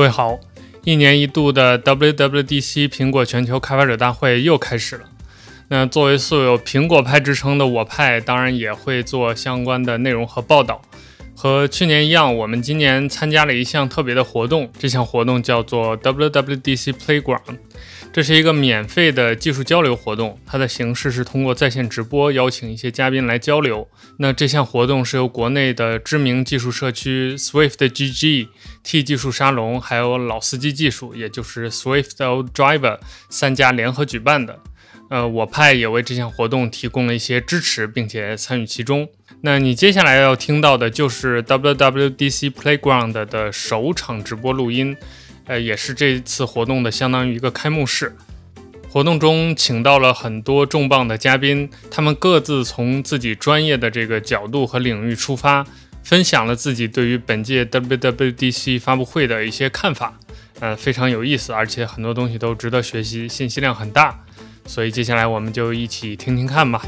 各位好，一年一度的 WWDC 苹果全球开发者大会又开始了。那作为素有“苹果派”之称的我派，当然也会做相关的内容和报道。和去年一样，我们今年参加了一项特别的活动，这项活动叫做 WWDC Playground。这是一个免费的技术交流活动，它的形式是通过在线直播，邀请一些嘉宾来交流。那这项活动是由国内的知名技术社区 Swift GG、T 技术沙龙，还有老司机技术，也就是 Swift o Driver 三家联合举办的。呃，我派也为这项活动提供了一些支持，并且参与其中。那你接下来要听到的就是 WWDC Playground 的首场直播录音。呃，也是这次活动的相当于一个开幕式。活动中请到了很多重磅的嘉宾，他们各自从自己专业的这个角度和领域出发，分享了自己对于本届 WWDC 发布会的一些看法。呃，非常有意思，而且很多东西都值得学习，信息量很大。所以接下来我们就一起听听看吧。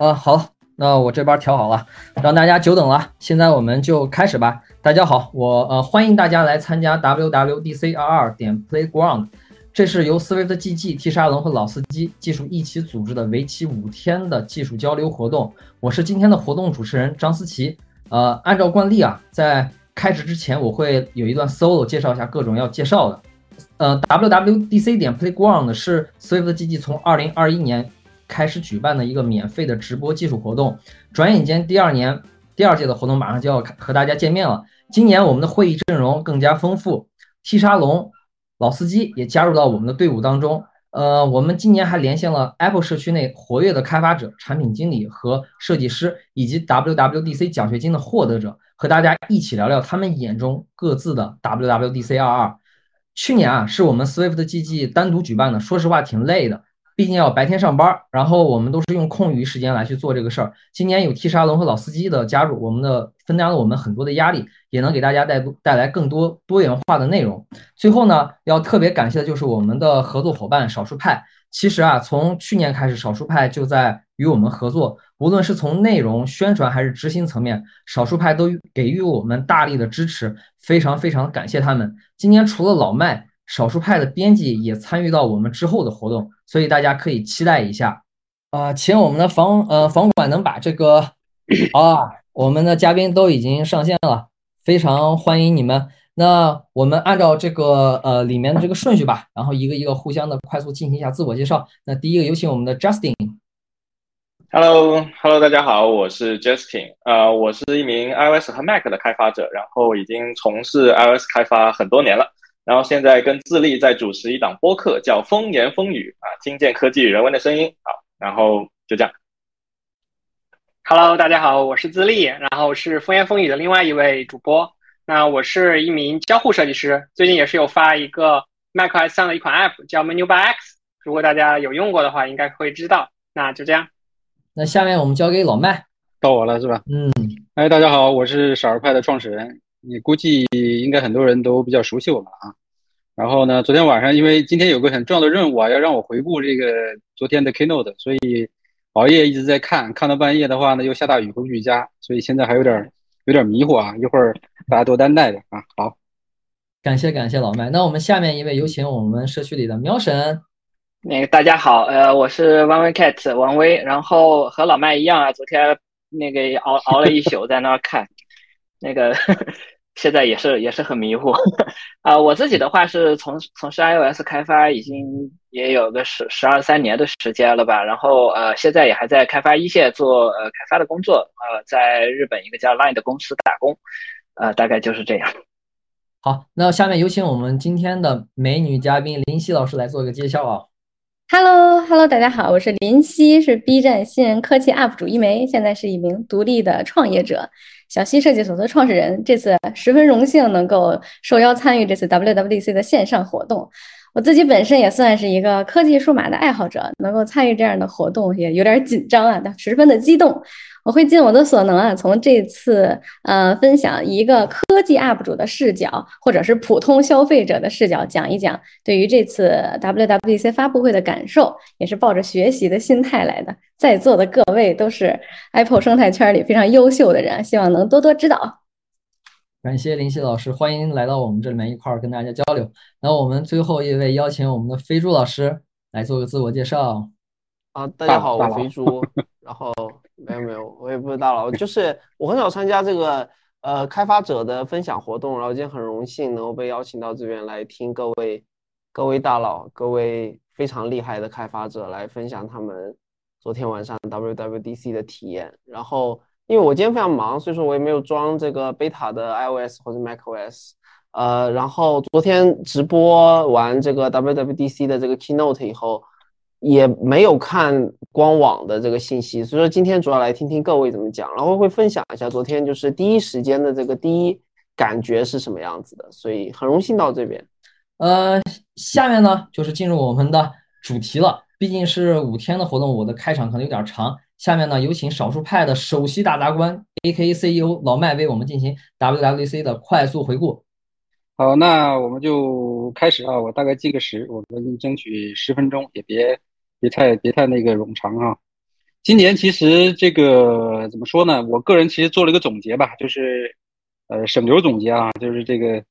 啊，好，那我这边调好了，让大家久等了。现在我们就开始吧。大家好，我呃欢迎大家来参加 WWDC 二二点 Playground，这是由 Swift GG、T 沙龙和老司机技术一起组织的为期五天的技术交流活动。我是今天的活动主持人张思琪。呃，按照惯例啊，在开始之前我会有一段 solo 介绍一下各种要介绍的。呃，WWDC 点 Playground 是 Swift GG 从二零二一年。开始举办的一个免费的直播技术活动，转眼间第二年第二届的活动马上就要和大家见面了。今年我们的会议阵容更加丰富，T 沙龙老司机也加入到我们的队伍当中。呃，我们今年还连线了 Apple 社区内活跃的开发者、产品经理和设计师，以及 WWDC 奖学金的获得者，和大家一起聊聊他们眼中各自的 WWDC 二二。去年啊，是我们 Swift 的 GG 单独举办的，说实话挺累的。毕竟要白天上班，然后我们都是用空余时间来去做这个事儿。今年有 T 沙龙和老司机的加入，我们的分担了我们很多的压力，也能给大家带带来更多多元化的内容。最后呢，要特别感谢的就是我们的合作伙伴少数派。其实啊，从去年开始，少数派就在与我们合作，无论是从内容宣传还是执行层面，少数派都给予我们大力的支持，非常非常感谢他们。今年除了老麦。少数派的编辑也参与到我们之后的活动，所以大家可以期待一下。啊，请我们的房呃房管能把这个啊，我们的嘉宾都已经上线了，非常欢迎你们。那我们按照这个呃里面的这个顺序吧，然后一个一个互相的快速进行一下自我介绍。那第一个有请我们的 Justin。Hello，Hello，大家好，我是 Justin。呃，我是一名 iOS 和 Mac 的开发者，然后已经从事 iOS 开发很多年了。然后现在跟自立在主持一档播客，叫风言风语啊，听见科技与人文的声音。好，然后就这样。Hello，大家好，我是自立，然后是风言风语的另外一位主播。那我是一名交互设计师，最近也是有发一个 macOS 上的一款 App，叫 Menu by X。如果大家有用过的话，应该会知道。那就这样。那下面我们交给老麦，到我了是吧？嗯。哎，大家好，我是少儿派的创始人。你估计应该很多人都比较熟悉我们啊。然后呢？昨天晚上因为今天有个很重要的任务啊，要让我回顾这个昨天的 keynote，所以熬夜一直在看，看到半夜的话呢，又下大雨回不去家，所以现在还有点有点迷糊啊。一会儿大家多担待着啊。好，感谢感谢老麦。那我们下面一位有请我们社区里的喵神。那个大家好，呃，我是 One Way Cat 王威，然后和老麦一样啊，昨天那个熬熬了一宿在那儿看，那个。现在也是也是很迷糊，啊，我自己的话是从从事 iOS 开发已经也有个十十二三年的时间了吧，然后呃现在也还在开发一线做呃开发的工作，呃在日本一个叫 Line 的公司打工，呃大概就是这样。好，那下面有请我们今天的美女嘉宾林夕老师来做一个介绍啊。Hello，Hello，大家好，我是林夕，是 B 站新人科技 UP 主一枚，现在是一名独立的创业者。小溪设计所的创始人，这次十分荣幸能够受邀参与这次 WWDC 的线上活动。我自己本身也算是一个科技数码的爱好者，能够参与这样的活动也有点紧张啊，但十分的激动。我会尽我的所能啊，从这次呃分享一个科技 UP 主的视角，或者是普通消费者的视角，讲一讲对于这次 WWDC 发布会的感受，也是抱着学习的心态来的。在座的各位都是 Apple 生态圈里非常优秀的人，希望能多多指导。感谢林夕老师，欢迎来到我们这里面一块儿跟大家交流。那我们最后一位邀请我们的飞猪老师来做个自我介绍。啊，大家好，我飞猪。然后没有没有，我也不是大佬，就是我很少参加这个呃开发者的分享活动。然后今天很荣幸能够被邀请到这边来听各位各位大佬、各位非常厉害的开发者来分享他们昨天晚上 WWDC 的体验。然后。因为我今天非常忙，所以说我也没有装这个 beta 的 iOS 或者 macOS。呃，然后昨天直播完这个 WWDC 的这个 keynote 以后，也没有看官网的这个信息，所以说今天主要来听听各位怎么讲，然后会分享一下昨天就是第一时间的这个第一感觉是什么样子的，所以很荣幸到这边。呃，下面呢就是进入我们的主题了，毕竟是五天的活动，我的开场可能有点长。下面呢，有请少数派的首席大达官 A.K.A. CEO 老麦为我们进行 WWDC 的快速回顾。好，那我们就开始啊，我大概计个时，我们争取十分钟，也别别太别太那个冗长啊。今年其实这个怎么说呢？我个人其实做了一个总结吧，就是呃省流总结啊，就是这个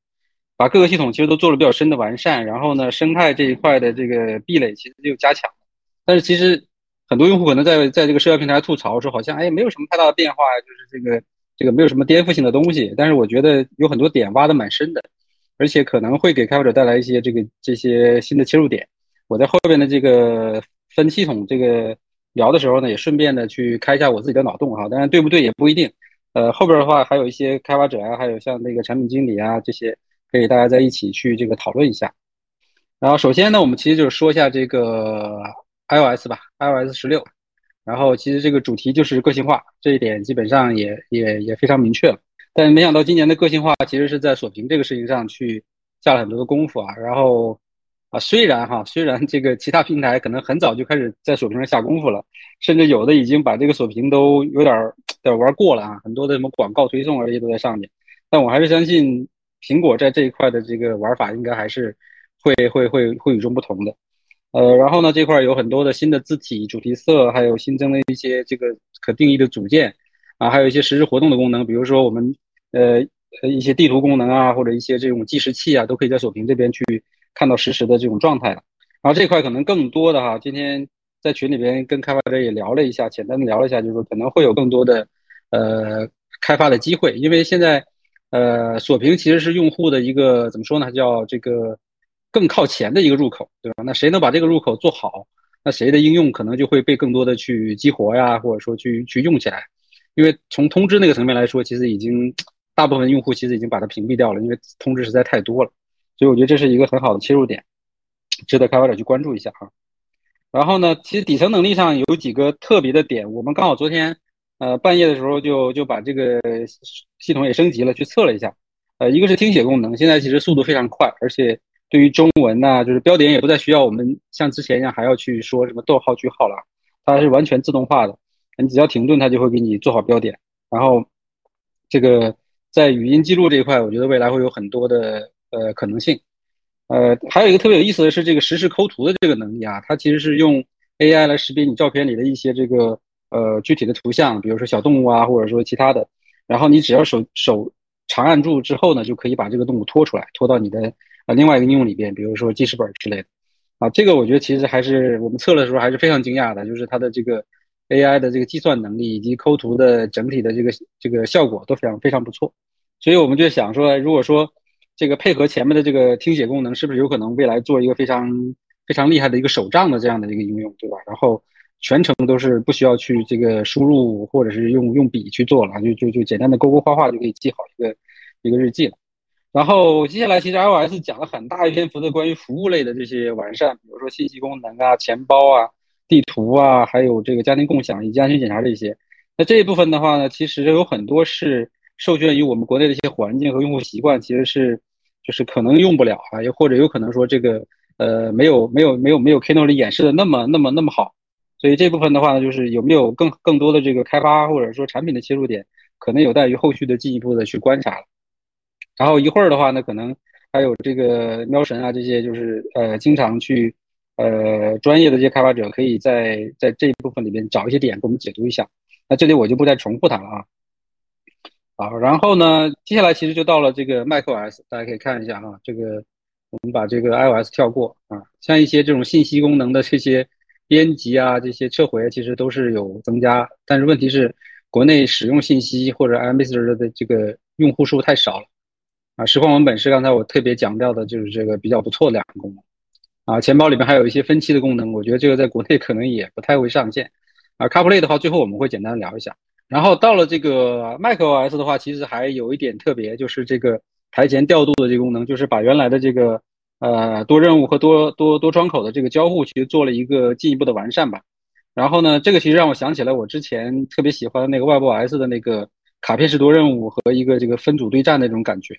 把各个系统其实都做了比较深的完善，然后呢，生态这一块的这个壁垒其实就加强了但是其实。很多用户可能在在这个社交平台吐槽说，好像哎没有什么太大的变化，就是这个这个没有什么颠覆性的东西。但是我觉得有很多点挖的蛮深的，而且可能会给开发者带来一些这个这些新的切入点。我在后边的这个分系统这个聊的时候呢，也顺便的去开一下我自己的脑洞哈。当然对不对也不一定。呃，后边的话还有一些开发者啊，还有像那个产品经理啊这些，可以大家在一起去这个讨论一下。然后首先呢，我们其实就是说一下这个。iOS 吧，iOS 十六，然后其实这个主题就是个性化，这一点基本上也也也非常明确了。但没想到今年的个性化其实是在锁屏这个事情上去下了很多的功夫啊。然后啊，虽然哈，虽然这个其他平台可能很早就开始在锁屏上下功夫了，甚至有的已经把这个锁屏都有点儿玩过了啊，很多的什么广告推送啊这些都在上面。但我还是相信苹果在这一块的这个玩法应该还是会会会会与众不同的。呃，然后呢，这块有很多的新的字体、主题色，还有新增的一些这个可定义的组件，啊，还有一些实时活动的功能，比如说我们呃一些地图功能啊，或者一些这种计时器啊，都可以在锁屏这边去看到实时的这种状态了。然后这块可能更多的哈，今天在群里边跟开发者也聊了一下，简单的聊了一下，就是说可能会有更多的呃开发的机会，因为现在呃锁屏其实是用户的一个怎么说呢，叫这个。更靠前的一个入口，对吧？那谁能把这个入口做好，那谁的应用可能就会被更多的去激活呀，或者说去去用起来。因为从通知那个层面来说，其实已经 大部分用户其实已经把它屏蔽掉了，因为通知实在太多了。所以我觉得这是一个很好的切入点，值得开发者去关注一下哈。然后呢，其实底层能力上有几个特别的点，我们刚好昨天呃半夜的时候就就把这个系统也升级了，去测了一下。呃，一个是听写功能，现在其实速度非常快，而且。对于中文呐，就是标点也不再需要我们像之前一样还要去说什么逗号句号了，它是完全自动化的，你只要停顿，它就会给你做好标点。然后这个在语音记录这一块，我觉得未来会有很多的呃可能性。呃，还有一个特别有意思的是这个实时抠图的这个能力啊，它其实是用 AI 来识别你照片里的一些这个呃具体的图像，比如说小动物啊，或者说其他的，然后你只要手手长按住之后呢，就可以把这个动物拖出来，拖到你的。啊，另外一个应用里边，比如说记事本之类的，啊，这个我觉得其实还是我们测的时候还是非常惊讶的，就是它的这个 AI 的这个计算能力以及抠图的整体的这个这个效果都非常非常不错，所以我们就想说，如果说这个配合前面的这个听写功能，是不是有可能未来做一个非常非常厉害的一个手账的这样的一个应用，对吧？然后全程都是不需要去这个输入或者是用用笔去做了，就就就简单的勾勾画画就可以记好一个一个日记了。然后接下来，其实 iOS 讲了很大一篇幅的关于服务类的这些完善，比如说信息功能啊、钱包啊、地图啊，还有这个家庭共享以及安全检查这些。那这一部分的话呢，其实有很多是受限于我们国内的一些环境和用户习惯，其实是就是可能用不了啊，又或者有可能说这个呃，没有没有没有没有 Keno 里演示的那么那么那么好。所以这部分的话呢，就是有没有更更多的这个开发或者说产品的切入点，可能有待于后续的进一步的去观察。然后一会儿的话呢，可能还有这个喵神啊这些，就是呃经常去呃专业的这些开发者，可以在在这一部分里面找一些点给我们解读一下。那这里我就不再重复它了啊。好，然后呢，接下来其实就到了这个 macOS，大家可以看一下啊，这个我们把这个 iOS 跳过啊，像一些这种信息功能的这些。编辑啊，这些撤回其实都是有增加，但是问题是国内使用信息或者 iMessage 的这个用户数太少了啊。实况文本是刚才我特别强调的，就是这个比较不错的两个功能啊。钱包里面还有一些分期的功能，我觉得这个在国内可能也不太会上线啊。CarPlay 的话，最后我们会简单聊一下。然后到了这个 macOS 的话，其实还有一点特别，就是这个台前调度的这个功能，就是把原来的这个。呃，多任务和多多多窗口的这个交互，其实做了一个进一步的完善吧。然后呢，这个其实让我想起来我之前特别喜欢那个 WebOS 的那个卡片式多任务和一个这个分组对战那种感觉。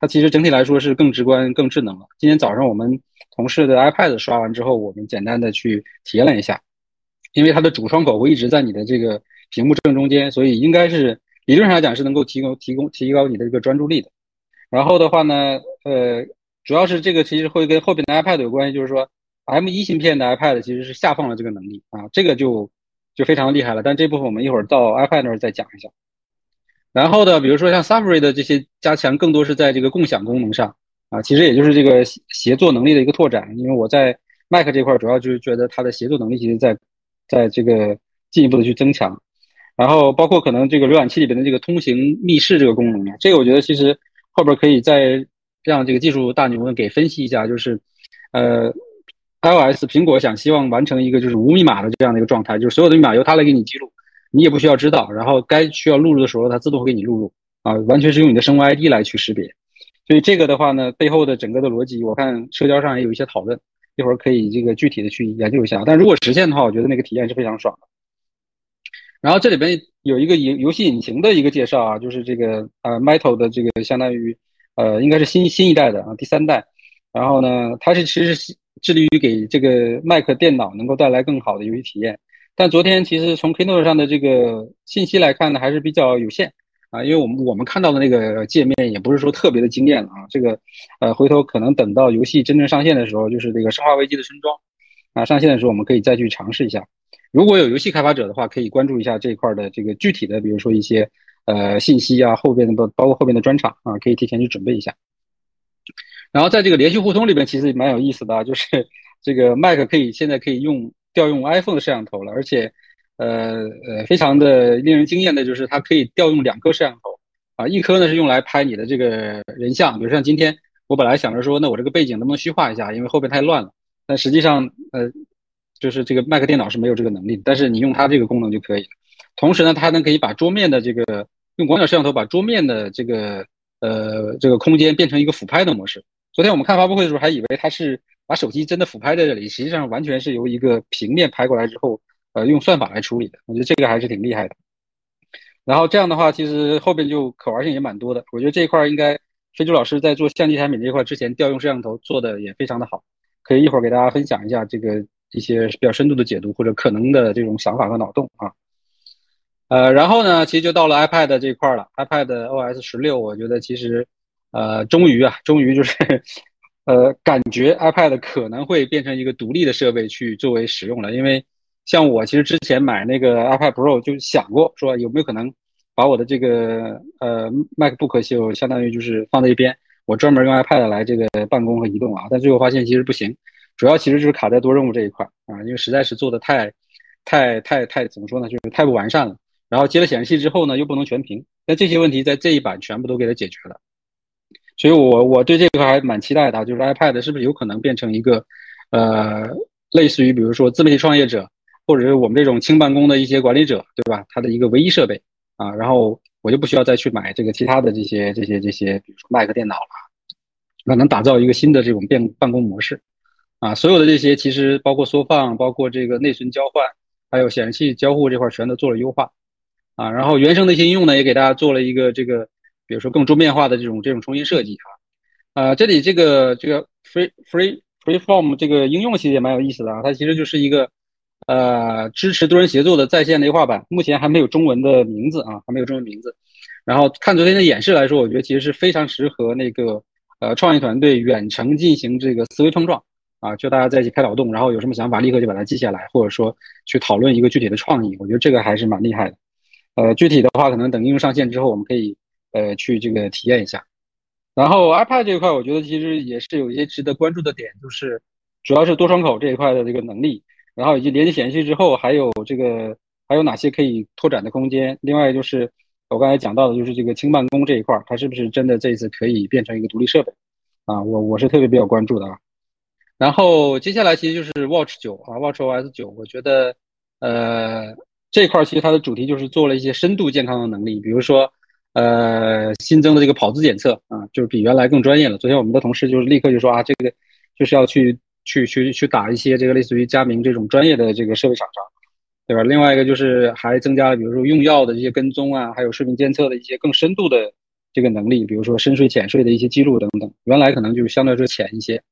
它其实整体来说是更直观、更智能了。今天早上我们同事的 iPad 刷完之后，我们简单的去体验了一下，因为它的主窗口会一直在你的这个屏幕正中间，所以应该是理论上来讲是能够提供提供提高你的一个专注力的。然后的话呢，呃。主要是这个其实会跟后边的 iPad 有关系，就是说 M1 芯片的 iPad 其实是下放了这个能力啊，这个就就非常厉害了。但这部分我们一会儿到 iPad 那儿再讲一下。然后呢，比如说像 Safari 的这些加强，更多是在这个共享功能上啊，其实也就是这个协作能力的一个拓展。因为我在 Mac 这块主要就是觉得它的协作能力其实在在这个进一步的去增强。然后包括可能这个浏览器里边的这个通行密室这个功能，这个我觉得其实后边可以在。让这个技术大牛们给分析一下，就是，呃，iOS 苹果想希望完成一个就是无密码的这样的一个状态，就是所有的密码由它来给你记录，你也不需要知道，然后该需要录入的时候它自动会给你录入，啊，完全是用你的生物 ID 来去识别。所以这个的话呢，背后的整个的逻辑，我看社交上也有一些讨论，一会儿可以这个具体的去研究一下。但如果实现的话，我觉得那个体验是非常爽的。然后这里边有一个游游戏引擎的一个介绍啊，就是这个呃 Metal 的这个相当于。呃，应该是新新一代的啊，第三代。然后呢，它是其实是致力于给这个 Mac 电脑能够带来更好的游戏体验。但昨天其实从 Keynote 上的这个信息来看呢，还是比较有限啊，因为我们我们看到的那个界面也不是说特别的惊艳啊。这个呃，回头可能等到游戏真正上线的时候，就是这个《生化危机》的村庄啊上线的时候，我们可以再去尝试一下。如果有游戏开发者的话，可以关注一下这一块的这个具体的，比如说一些。呃，信息啊，后边的包包括后边的专场啊，可以提前去准备一下。然后在这个连续互通里边，其实蛮有意思的啊，就是这个 Mac 可以现在可以用调用 iPhone 的摄像头了，而且呃呃，非常的令人惊艳的就是它可以调用两颗摄像头啊，一颗呢是用来拍你的这个人像，比如像今天我本来想着说，那我这个背景能不能虚化一下，因为后边太乱了，但实际上呃，就是这个 Mac 电脑是没有这个能力，但是你用它这个功能就可以了。同时呢，它能可以把桌面的这个用广角摄像头把桌面的这个呃这个空间变成一个俯拍的模式。昨天我们看发布会的时候还以为它是把手机真的俯拍在这里，实际上完全是由一个平面拍过来之后，呃用算法来处理的。我觉得这个还是挺厉害的。然后这样的话，其实后边就可玩性也蛮多的。我觉得这一块应该飞猪老师在做相机产品这一块之前调用摄像头做的也非常的好，可以一会儿给大家分享一下这个一些比较深度的解读或者可能的这种想法和脑洞啊。呃，然后呢，其实就到了 iPad 这块了。iPad OS 十六，我觉得其实，呃，终于啊，终于就是，呃，感觉 iPad 可能会变成一个独立的设备去作为使用了。因为像我其实之前买那个 iPad Pro 就想过，说有没有可能把我的这个呃 MacBook 就相当于就是放在一边，我专门用 iPad 来这个办公和移动啊。但最后发现其实不行，主要其实就是卡在多任务这一块啊，因为实在是做的太，太太太怎么说呢，就是太不完善了。然后接了显示器之后呢，又不能全屏，那这些问题在这一版全部都给它解决了，所以我我对这一块还蛮期待的，就是 iPad 是不是有可能变成一个，呃，类似于比如说自媒体创业者，或者是我们这种轻办公的一些管理者，对吧？它的一个唯一设备啊，然后我就不需要再去买这个其他的这些这些这些，比如说 Mac 电脑了，那能打造一个新的这种变办公模式，啊，所有的这些其实包括缩放，包括这个内存交换，还有显示器交互这块全都做了优化。啊，然后原生的一些应用呢，也给大家做了一个这个，比如说更桌面化的这种这种重新设计啊。呃，这里这个这个 free free Freeform 这个应用其实也蛮有意思的啊，它其实就是一个呃支持多人协作的在线的优化版，目前还没有中文的名字啊，还没有中文名字。然后看昨天的演示来说，我觉得其实是非常适合那个呃创意团队远程进行这个思维碰撞啊，就大家在一起开脑洞，然后有什么想法立刻就把它记下来，或者说去讨论一个具体的创意，我觉得这个还是蛮厉害的。呃，具体的话可能等应用上线之后，我们可以呃去这个体验一下。然后 iPad 这一块，我觉得其实也是有一些值得关注的点，就是主要是多窗口这一块的这个能力，然后以及连接显示器之后还有这个还有哪些可以拓展的空间。另外就是我刚才讲到的，就是这个轻办公这一块，它是不是真的这一次可以变成一个独立设备啊？我我是特别比较关注的啊。然后接下来其实就是 Watch 九啊，Watch OS 九，我觉得呃这块其实它的主题就是做了一些深度健康的能力，比如说。呃，新增的这个跑姿检测啊，就是比原来更专业了。昨天我们的同事就是立刻就说啊，这个就是要去去去去打一些这个类似于佳明这种专业的这个设备厂商，对吧？另外一个就是还增加了，比如说用药的这些跟踪啊，还有睡眠监测的一些更深度的这个能力，比如说深睡浅睡的一些记录等等。原来可能就相对来说浅一些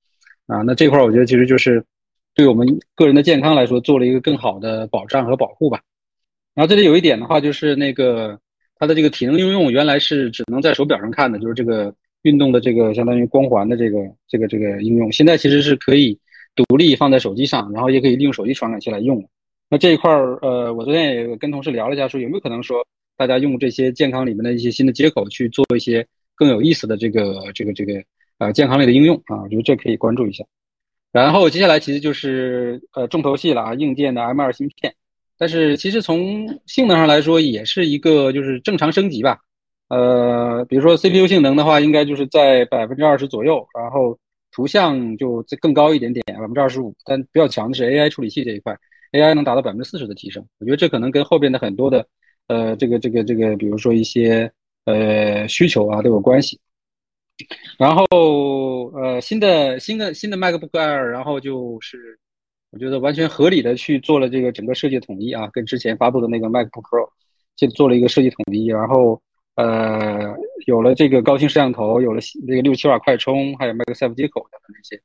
啊，那这块儿我觉得其实就是对我们个人的健康来说做了一个更好的保障和保护吧。然后这里有一点的话就是那个。它的这个体能应用原来是只能在手表上看的，就是这个运动的这个相当于光环的这个这个这个应用，现在其实是可以独立放在手机上，然后也可以利用手机传感器来用。那这一块儿，呃，我昨天也跟同事聊了一下，说有没有可能说大家用这些健康里面的一些新的接口去做一些更有意思的这个这个这个呃健康类的应用啊？我觉得这可以关注一下。然后接下来其实就是呃重头戏了啊，硬件的 M2 芯片。但是其实从性能上来说，也是一个就是正常升级吧。呃，比如说 CPU 性能的话，应该就是在百分之二十左右，然后图像就更高一点点，百分之二十五。但比较强的是 AI 处理器这一块，AI 能达到百分之四十的提升。我觉得这可能跟后边的很多的呃这个这个这个，比如说一些呃需求啊都有关系。然后呃新的新的新的 MacBook Air，然后就是。我觉得完全合理的去做了这个整个设计统一啊，跟之前发布的那个 MacBook Pro，去做了一个设计统一，然后呃有了这个高清摄像头，有了这个六七瓦快充，还有 MacSafe 接口等等这些。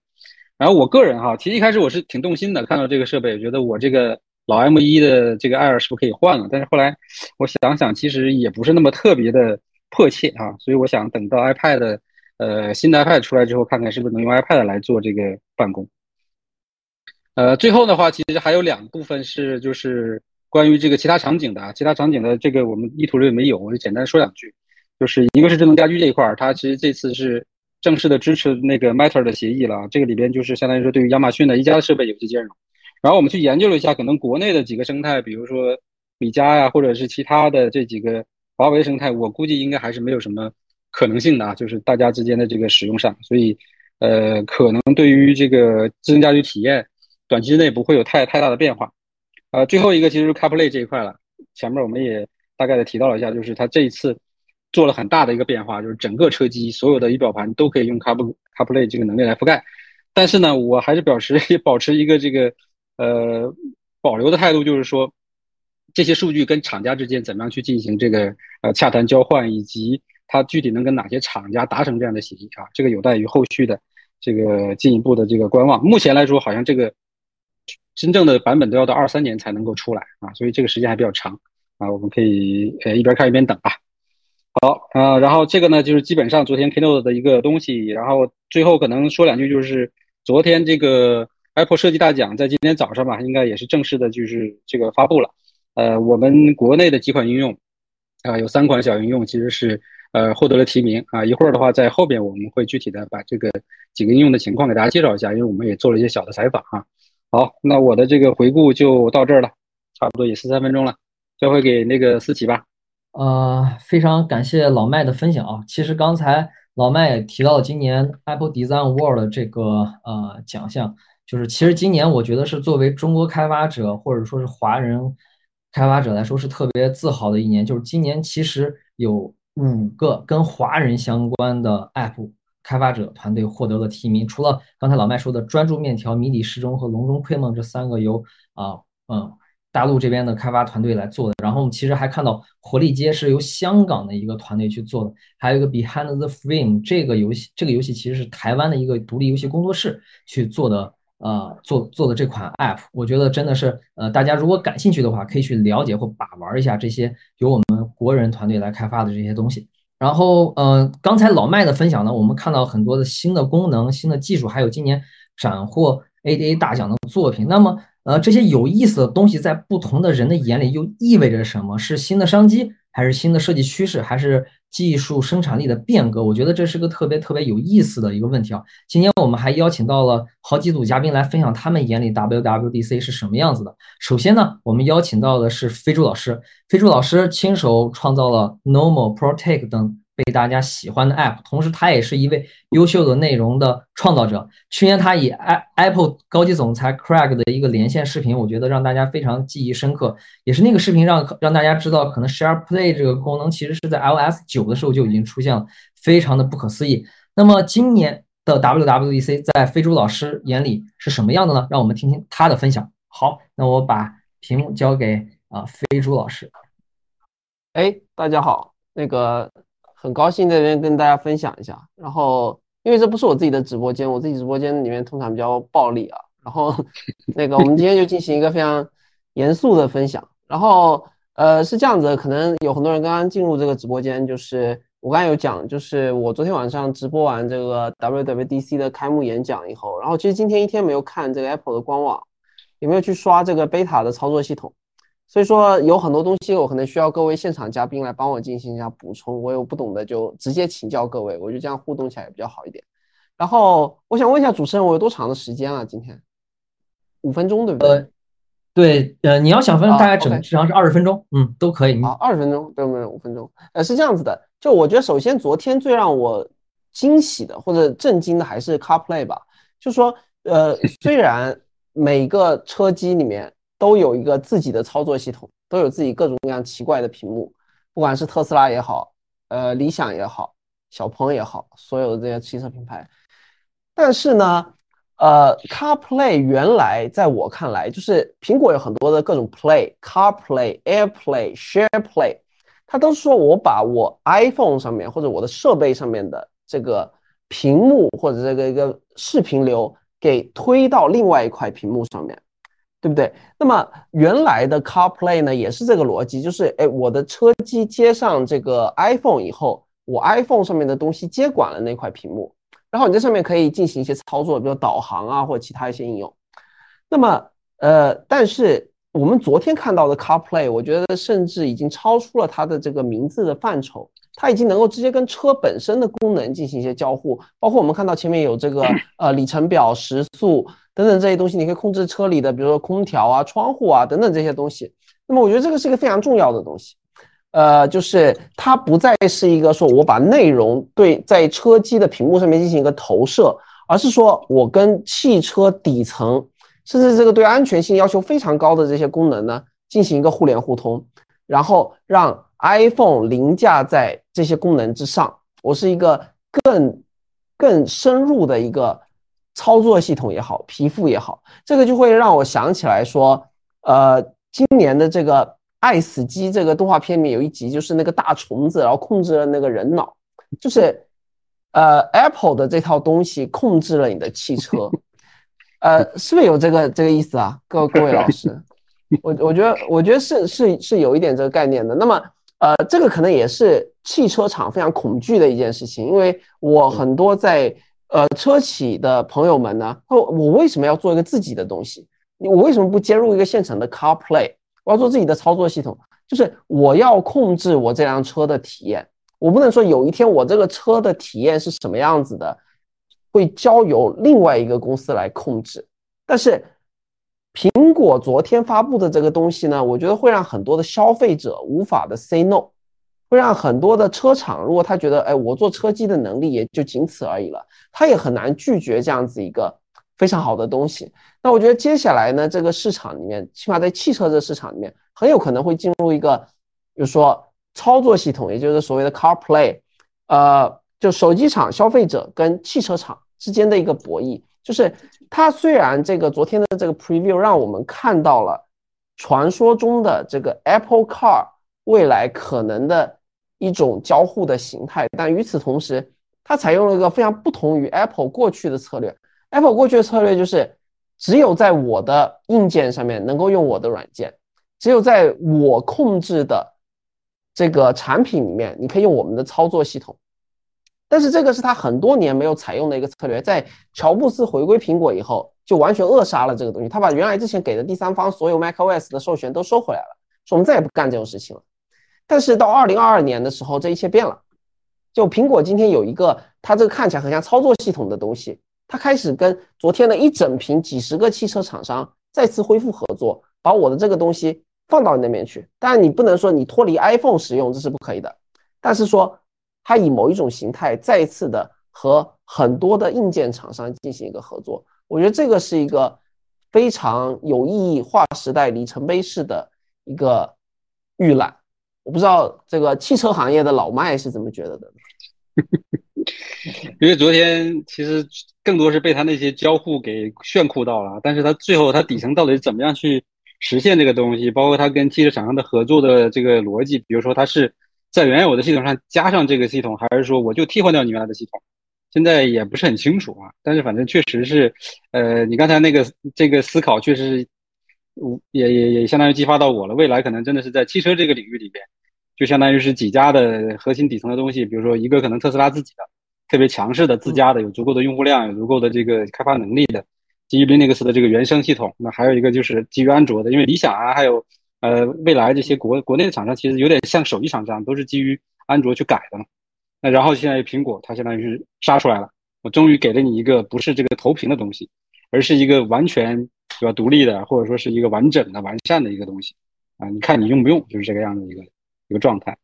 然后我个人哈，其实一开始我是挺动心的，看到这个设备，觉得我这个老 M1 的这个 Air 是不是可以换了？但是后来我想想，其实也不是那么特别的迫切啊，所以我想等到 iPad 呃新的 iPad 出来之后，看看是不是能用 iPad 来做这个办公。呃，最后的话，其实还有两部分是就是关于这个其他场景的，其他场景的这个我们意图里没有，我就简单说两句。就是一个是智能家居这一块儿，它其实这次是正式的支持那个 Matter 的协议了，这个里边就是相当于说对于亚马逊的一加的设备有些兼容。然后我们去研究了一下，可能国内的几个生态，比如说米家呀，或者是其他的这几个华为生态，我估计应该还是没有什么可能性的，就是大家之间的这个使用上，所以呃，可能对于这个智能家居体验。短期之内不会有太太大的变化，呃，最后一个其实是 CarPlay 这一块了。前面我们也大概的提到了一下，就是它这一次做了很大的一个变化，就是整个车机所有的仪表盘都可以用 Car CarPlay 这个能力来覆盖。但是呢，我还是表示保持一个这个呃保留的态度，就是说这些数据跟厂家之间怎么样去进行这个呃洽谈交换，以及它具体能跟哪些厂家达成这样的协议啊，这个有待于后续的这个进一步的这个观望。目前来说，好像这个。真正的版本都要到二三年才能够出来啊，所以这个时间还比较长啊，我们可以呃一边看一边等吧。好啊，然后这个呢就是基本上昨天 Keynote 的一个东西，然后最后可能说两句，就是昨天这个 Apple 设计大奖在今天早上吧，应该也是正式的就是这个发布了。呃，我们国内的几款应用啊，有三款小应用其实是呃获得了提名啊。一会儿的话在后边我们会具体的把这个几个应用的情况给大家介绍一下，因为我们也做了一些小的采访啊。好，那我的这个回顾就到这儿了，差不多也十三分钟了，交回给那个思琪吧。呃，非常感谢老麦的分享啊。其实刚才老麦也提到今年 Apple Design Award 这个呃奖项，就是其实今年我觉得是作为中国开发者或者说是华人开发者来说是特别自豪的一年，就是今年其实有五个跟华人相关的 App。开发者团队获得了提名，除了刚才老麦说的专注面条、谜底时钟和笼中窥梦这三个由啊嗯大陆这边的开发团队来做的。然后我们其实还看到《活力街》是由香港的一个团队去做的，还有一个 Behind the Frame 这个游戏，这个游戏其实是台湾的一个独立游戏工作室去做的，呃，做做的这款 App。我觉得真的是，呃，大家如果感兴趣的话，可以去了解或把玩一下这些由我们国人团队来开发的这些东西。然后，呃，刚才老麦的分享呢，我们看到很多的新的功能、新的技术，还有今年斩获 ADA 大奖的作品。那么，呃，这些有意思的东西，在不同的人的眼里又意味着什么？是新的商机，还是新的设计趋势，还是技术生产力的变革？我觉得这是个特别特别有意思的一个问题啊。今天我们还邀请到了好几组嘉宾来分享他们眼里 WWDC 是什么样子的。首先呢，我们邀请到的是飞猪老师，飞猪老师亲手创造了 Normal、Protect 等。被大家喜欢的 App，同时他也是一位优秀的内容的创造者。去年他以 Apple 高级总裁 Craig 的一个连线视频，我觉得让大家非常记忆深刻。也是那个视频让让大家知道，可能 Share Play 这个功能其实是在 iOS 九的时候就已经出现了，非常的不可思议。那么今年的 WWDC 在飞猪老师眼里是什么样的呢？让我们听听他的分享。好，那我把屏幕交给啊飞猪老师。哎，大家好，那个。很高兴在这边跟大家分享一下，然后因为这不是我自己的直播间，我自己直播间里面通常比较暴力啊，然后 那个我们今天就进行一个非常严肃的分享，然后呃是这样子，可能有很多人刚刚进入这个直播间，就是我刚才有讲，就是我昨天晚上直播完这个 WWDC 的开幕演讲以后，然后其实今天一天没有看这个 Apple 的官网，也没有去刷这个 Beta 的操作系统？所以说有很多东西，我可能需要各位现场嘉宾来帮我进行一下补充。我有不懂的就直接请教各位，我觉得这样互动起来也比较好一点。然后我想问一下主持人，我有多长的时间啊？今天五分钟对不对？呃，对，呃，你要想分，大概整实际上是二十分钟，嗯，都可以。啊，二十分钟对不对？五分钟。呃，是这样子的，就我觉得首先昨天最让我惊喜的或者震惊的还是 CarPlay 吧，就说呃，虽然每个车机里面。都有一个自己的操作系统，都有自己各种各样奇怪的屏幕，不管是特斯拉也好，呃，理想也好，小鹏也好，所有的这些汽车品牌。但是呢，呃，CarPlay 原来在我看来，就是苹果有很多的各种 Play，CarPlay、AirPlay、SharePlay，它都是说我把我 iPhone 上面或者我的设备上面的这个屏幕或者这个一个视频流给推到另外一块屏幕上面。对不对？那么原来的 CarPlay 呢，也是这个逻辑，就是哎，我的车机接上这个 iPhone 以后，我 iPhone 上面的东西接管了那块屏幕，然后你在上面可以进行一些操作，比如导航啊，或其他一些应用。那么，呃，但是我们昨天看到的 CarPlay，我觉得甚至已经超出了它的这个名字的范畴，它已经能够直接跟车本身的功能进行一些交互，包括我们看到前面有这个呃里程表、时速。等等这些东西，你可以控制车里的，比如说空调啊、窗户啊等等这些东西。那么我觉得这个是一个非常重要的东西，呃，就是它不再是一个说我把内容对在车机的屏幕上面进行一个投射，而是说我跟汽车底层，甚至这个对安全性要求非常高的这些功能呢进行一个互联互通，然后让 iPhone 凌驾在这些功能之上。我是一个更更深入的一个。操作系统也好，皮肤也好，这个就会让我想起来说，呃，今年的这个《爱死机》这个动画片里面有一集，就是那个大虫子，然后控制了那个人脑，就是呃，Apple 的这套东西控制了你的汽车，呃，是不是有这个这个意思啊？各 各位老师，我我觉得我觉得是是是有一点这个概念的。那么呃，这个可能也是汽车厂非常恐惧的一件事情，因为我很多在。呃，车企的朋友们呢？我我为什么要做一个自己的东西？我为什么不接入一个现成的 CarPlay？我要做自己的操作系统，就是我要控制我这辆车的体验。我不能说有一天我这个车的体验是什么样子的，会交由另外一个公司来控制。但是苹果昨天发布的这个东西呢，我觉得会让很多的消费者无法的 say no。会让很多的车厂，如果他觉得，哎，我做车机的能力也就仅此而已了，他也很难拒绝这样子一个非常好的东西。那我觉得接下来呢，这个市场里面，起码在汽车这市场里面，很有可能会进入一个，比如说操作系统，也就是所谓的 CarPlay，呃，就手机厂、消费者跟汽车厂之间的一个博弈。就是它虽然这个昨天的这个 Preview 让我们看到了传说中的这个 Apple Car 未来可能的一种交互的形态，但与此同时，它采用了一个非常不同于 Apple 过去的策略。Apple 过去的策略就是，只有在我的硬件上面能够用我的软件，只有在我控制的这个产品里面，你可以用我们的操作系统。但是这个是他很多年没有采用的一个策略，在乔布斯回归苹果以后，就完全扼杀了这个东西。他把原来之前给的第三方所有 macOS 的授权都收回来了，说我们再也不干这种事情了。但是到二零二二年的时候，这一切变了。就苹果今天有一个，它这个看起来很像操作系统的东西。它开始跟昨天的一整瓶几十个汽车厂商再次恢复合作，把我的这个东西放到你那边去。但，你不能说你脱离 iPhone 使用，这是不可以的。但是说，它以某一种形态再次的和很多的硬件厂商进行一个合作，我觉得这个是一个非常有意义、划时代里程碑式的一个预览。我不知道这个汽车行业的老麦是怎么觉得的。因为昨天其实更多是被他那些交互给炫酷到了，但是他最后他底层到底怎么样去实现这个东西，包括他跟汽车厂商的合作的这个逻辑，比如说他是在原有的系统上加上这个系统，还是说我就替换掉你原来的系统，现在也不是很清楚啊。但是反正确实是，呃，你刚才那个这个思考确实，也也也相当于激发到我了。未来可能真的是在汽车这个领域里边，就相当于是几家的核心底层的东西，比如说一个可能特斯拉自己的。特别强势的自家的，有足够的用户量，有足够的这个开发能力的基于 Linux 的这个原生系统。那还有一个就是基于安卓的，因为理想啊，还有呃未来这些国国内的厂商，其实有点像手机厂商，都是基于安卓去改的嘛。那然后现在苹果，它相当于是杀出来了，我终于给了你一个不是这个投屏的东西，而是一个完全对吧独立的，或者说是一个完整的、完善的一个东西啊。你看你用不用，就是这个样的一个一个状态。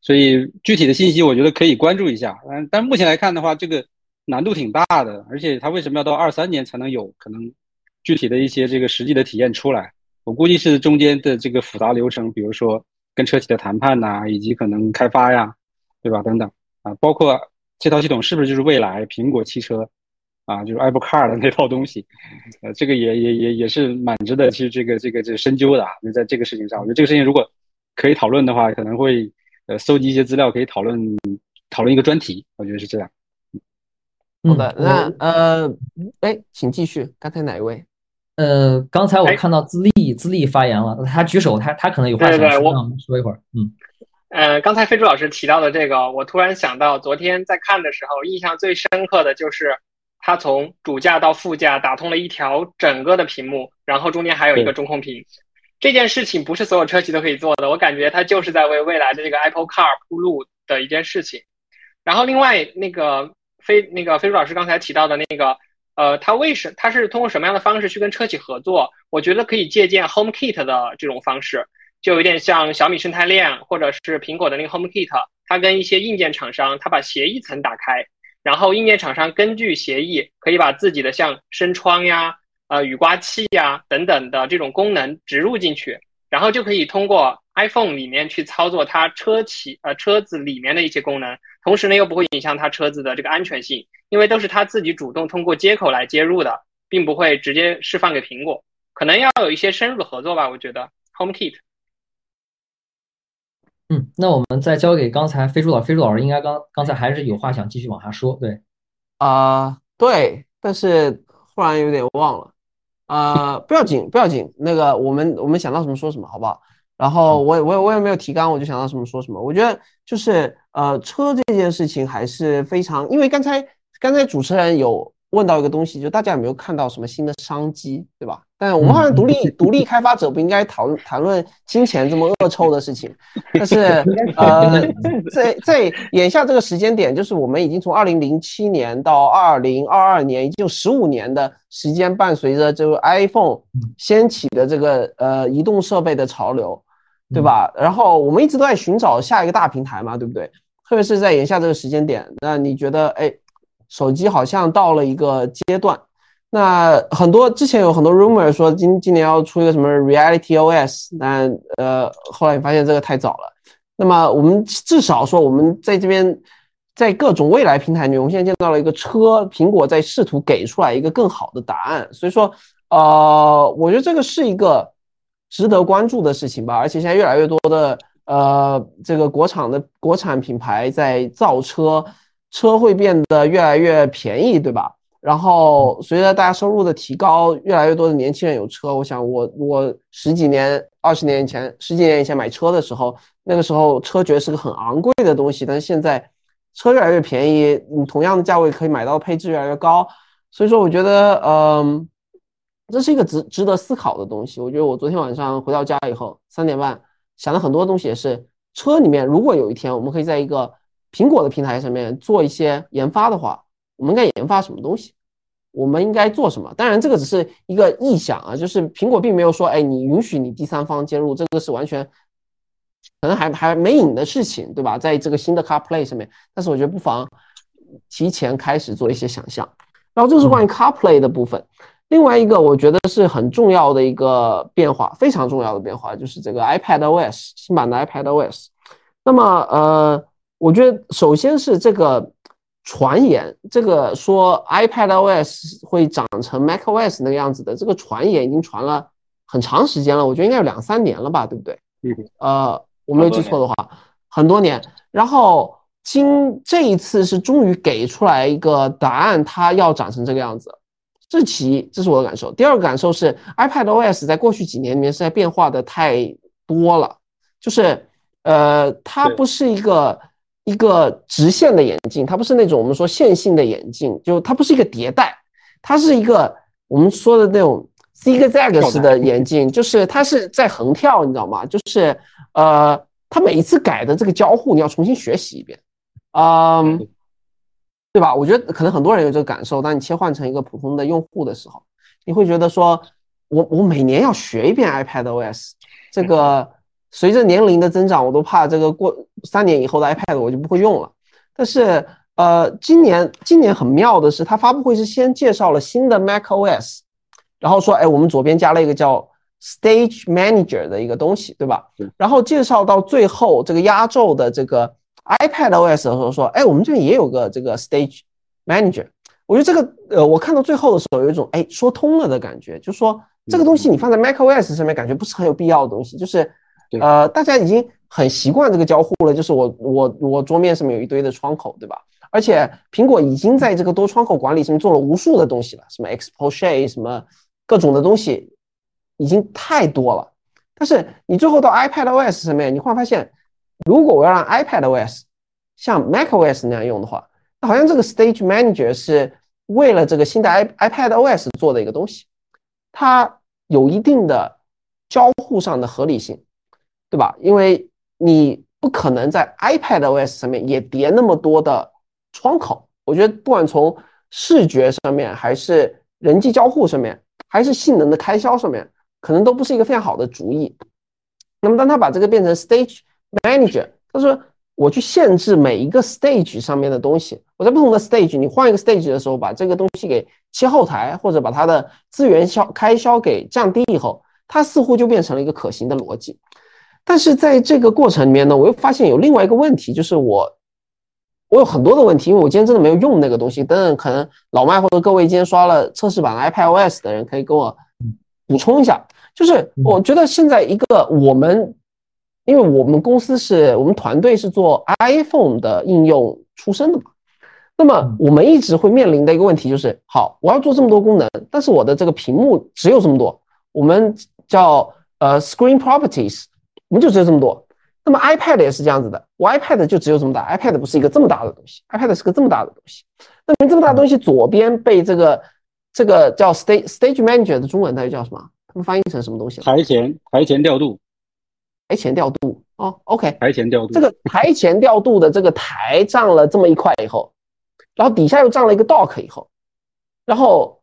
所以具体的信息，我觉得可以关注一下。嗯，但目前来看的话，这个难度挺大的，而且它为什么要到二三年才能有可能具体的一些这个实际的体验出来？我估计是中间的这个复杂流程，比如说跟车企的谈判呐，以及可能开发呀，对吧？等等啊，包括这套系统是不是就是未来苹果汽车啊，就是 Apple Car 的那套东西？呃，这个也也也也是蛮值得去这个这个这深究的啊。就在这个事情上，我觉得这个事情如果可以讨论的话，可能会。呃，搜集一些资料可以讨论讨论一个专题，我觉得是这样。好的，那呃，哎，请继续。刚才哪一位？呃，刚才我看到资历资历发言了，他举手，他他可能有话想说，我说一会儿。嗯，呃，刚才飞猪老师提到的这个，我突然想到，昨天在看的时候，印象最深刻的就是他从主驾到副驾打通了一条整个的屏幕，然后中间还有一个中控屏。这件事情不是所有车企都可以做的，我感觉它就是在为未来的这个 Apple Car 铺路的一件事情。然后另外那个飞那个飞猪老师刚才提到的那个，呃，他为什他是通过什么样的方式去跟车企合作？我觉得可以借鉴 Home Kit 的这种方式，就有点像小米生态链或者是苹果的那个 Home Kit，它跟一些硬件厂商，它把协议层打开，然后硬件厂商根据协议可以把自己的像升窗呀。呃，雨刮器呀等等的这种功能植入进去，然后就可以通过 iPhone 里面去操作它车企呃车子里面的一些功能，同时呢又不会影响它车子的这个安全性，因为都是它自己主动通过接口来接入的，并不会直接释放给苹果。可能要有一些深入的合作吧，我觉得 HomeKit。嗯，那我们再交给刚才飞猪老飞猪老师，应该刚刚才还是有话想继续往下说，对？啊，对，但是忽然有点忘了。呃，不要紧，不要紧。那个，我们我们想到什么说什么，好不好？然后我我我也没有提纲，我就想到什么说什么。我觉得就是呃，车这件事情还是非常，因为刚才刚才主持人有。问到一个东西，就大家有没有看到什么新的商机，对吧？但我们好像独立 独立开发者不应该讨论谈论金钱这么恶臭的事情。但是 呃，在在眼下这个时间点，就是我们已经从二零零七年到二零二二年，已经有十五年的时间，伴随着这个 iPhone 掀起的这个呃移动设备的潮流，对吧？然后我们一直都在寻找下一个大平台嘛，对不对？特别是在眼下这个时间点，那你觉得哎？手机好像到了一个阶段，那很多之前有很多 rumor 说今今年要出一个什么 Reality OS，但呃后来发现这个太早了。那么我们至少说我们在这边在各种未来平台里面，我们现在见到了一个车，苹果在试图给出来一个更好的答案。所以说，呃，我觉得这个是一个值得关注的事情吧。而且现在越来越多的呃这个国产的国产品牌在造车，车会变得越来越便宜，对吧？然后随着大家收入的提高，越来越多的年轻人有车。我想我我十几年、二十年以前、十几年以前买车的时候，那个时候车觉得是个很昂贵的东西，但是现在车越来越便宜，你同样的价位可以买到配置越来越高。所以说，我觉得，嗯，这是一个值值得思考的东西。我觉得我昨天晚上回到家以后，三点半想了很多东西，也是车里面，如果有一天我们可以在一个苹果的平台上面做一些研发的话。我们应该研发什么东西？我们应该做什么？当然，这个只是一个臆想啊，就是苹果并没有说，哎，你允许你第三方接入，这个是完全可能还还没影的事情，对吧？在这个新的 CarPlay 上面，但是我觉得不妨提前开始做一些想象。然后这是关于 CarPlay 的部分。另外一个我觉得是很重要的一个变化，非常重要的变化，就是这个 iPadOS 新版的 iPadOS。那么，呃，我觉得首先是这个。传言这个说 iPadOS 会长成 macOS 那个样子的，这个传言已经传了很长时间了，我觉得应该有两三年了吧，对不对？嗯。呃，我没有记错的话，很多年。然后今这一次是终于给出来一个答案，它要长成这个样子，这是其一，这是我的感受。第二个感受是 iPadOS 在过去几年里面是在变化的太多了，就是呃，它不是一个。一个直线的眼镜，它不是那种我们说线性的眼镜，就它不是一个迭代，它是一个我们说的那种 zigzag 式的眼镜，就是它是在横跳，你知道吗？就是呃，它每一次改的这个交互，你要重新学习一遍，嗯，对吧？我觉得可能很多人有这个感受，当你切换成一个普通的用户的时候，你会觉得说，我我每年要学一遍 iPadOS 这个。随着年龄的增长，我都怕这个过三年以后的 iPad 我就不会用了。但是，呃，今年今年很妙的是，它发布会是先介绍了新的 macOS，然后说，哎，我们左边加了一个叫 Stage Manager 的一个东西，对吧？然后介绍到最后这个压轴的这个 iPadOS 的时候说，哎，我们这边也有个这个 Stage Manager。我觉得这个，呃，我看到最后的时候有一种哎说通了的感觉，就说这个东西你放在 macOS 上面感觉不是很有必要的东西，就是。呃，大家已经很习惯这个交互了，就是我我我桌面上面有一堆的窗口，对吧？而且苹果已经在这个多窗口管理上面做了无数的东西了，什么 Expose 什么各种的东西，已经太多了。但是你最后到 iPadOS 上面，你会发现，如果我要让 iPadOS 像 macOS 那样用的话，那好像这个 Stage Manager 是为了这个新的 i iPadOS 做的一个东西，它有一定的交互上的合理性。对吧？因为你不可能在 iPadOS 上面也叠那么多的窗口。我觉得不管从视觉上面，还是人机交互上面，还是性能的开销上面，可能都不是一个非常好的主意。那么当他把这个变成 Stage Manager，他说我去限制每一个 Stage 上面的东西。我在不同的 Stage，你换一个 Stage 的时候，把这个东西给切后台，或者把它的资源消开销给降低以后，它似乎就变成了一个可行的逻辑。但是在这个过程里面呢，我又发现有另外一个问题，就是我我有很多的问题，因为我今天真的没有用那个东西。等等，可能老麦或者各位今天刷了测试版 iPadOS 的人可以跟我补充一下。就是我觉得现在一个我们，因为我们公司是我们团队是做 iPhone 的应用出身的嘛，那么我们一直会面临的一个问题就是：好，我要做这么多功能，但是我的这个屏幕只有这么多，我们叫呃 Screen Properties。我们就只有这么多，那么 iPad 也是这样子的，我 iPad 就只有这么大，iPad 不是一个这么大的东西，iPad 是个这么大的东西。那么这么大的东西，左边被这个这个叫 Stage Stage Manager 的中文它叫什么？他们翻译成什么东西？台前台前调度，台前调度哦，OK，台前调度。这个 台前调度的这个台占了这么一块以后，然后底下又占了一个 Dock 以后，然后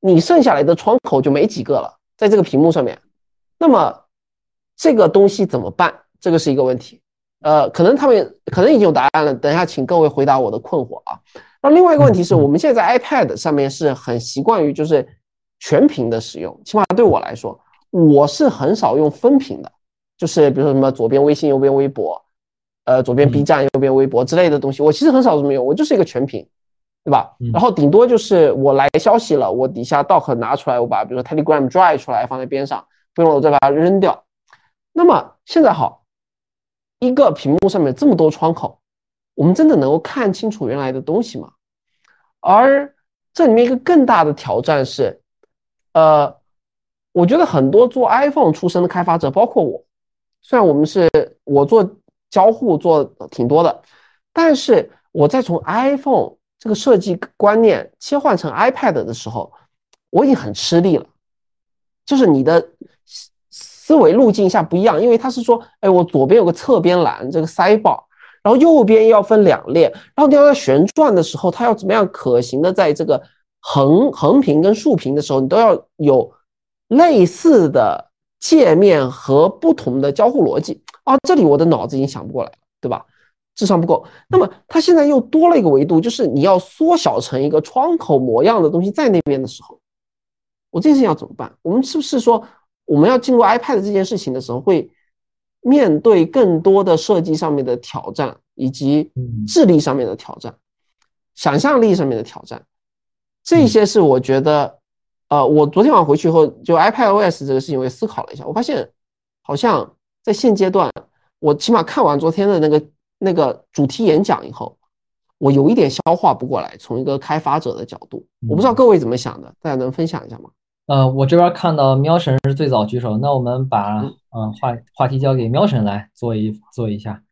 你剩下来的窗口就没几个了，在这个屏幕上面，那么。这个东西怎么办？这个是一个问题，呃，可能他们可能已经有答案了。等一下，请各位回答我的困惑啊。那另外一个问题是我们现在在 iPad 上面是很习惯于就是全屏的使用，起码对我来说，我是很少用分屏的，就是比如说什么左边微信，右边微博，呃，左边 B 站，右边微博之类的东西，我其实很少这么用，我就是一个全屏，对吧？然后顶多就是我来消息了，我底下 Dock 拿出来，我把比如说 Telegram 拽出来放在边上。不用了，我再把它扔掉。那么现在好，一个屏幕上面这么多窗口，我们真的能够看清楚原来的东西吗？而这里面一个更大的挑战是，呃，我觉得很多做 iPhone 出身的开发者，包括我，虽然我们是我做交互做挺多的，但是我在从 iPhone 这个设计观念切换成 iPad 的时候，我已经很吃力了。就是你的思维路径下不一样，因为它是说，哎，我左边有个侧边栏，这个塞宝然后右边要分两列，然后你要在旋转的时候，它要怎么样可行的在这个横横屏跟竖屏的时候，你都要有类似的界面和不同的交互逻辑啊。这里我的脑子已经想不过来了，对吧？智商不够。那么它现在又多了一个维度，就是你要缩小成一个窗口模样的东西在那边的时候。我这件事情要怎么办？我们是不是说我们要进入 iPad 这件事情的时候，会面对更多的设计上面的挑战，以及智力上面的挑战、想象力上面的挑战？这些是我觉得，呃，我昨天晚上回去以后，就 iPadOS 这个事情，我也思考了一下，我发现好像在现阶段，我起码看完昨天的那个那个主题演讲以后，我有一点消化不过来。从一个开发者的角度，我不知道各位怎么想的，大家能分享一下吗？呃，我这边看到喵神是最早举手，那我们把嗯话话题交给喵神来做一做一下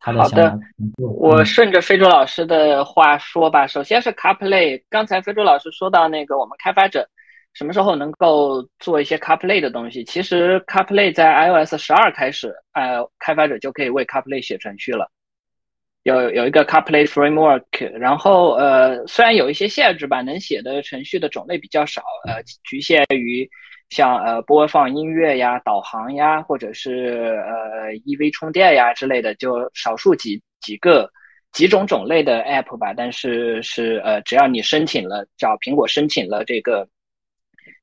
他的想法。我顺着非洲老师的话说吧。首先是 CarPlay，刚才非洲老师说到那个我们开发者什么时候能够做一些 CarPlay 的东西？其实 CarPlay 在 iOS 十二开始，呃，开发者就可以为 CarPlay 写程序了。有有一个 CarPlay Framework，然后呃，虽然有一些限制吧，能写的程序的种类比较少，呃，局限于像呃播放音乐呀、导航呀，或者是呃 EV 充电呀之类的，就少数几几个几种种类的 App 吧。但是是呃，只要你申请了，找苹果申请了这个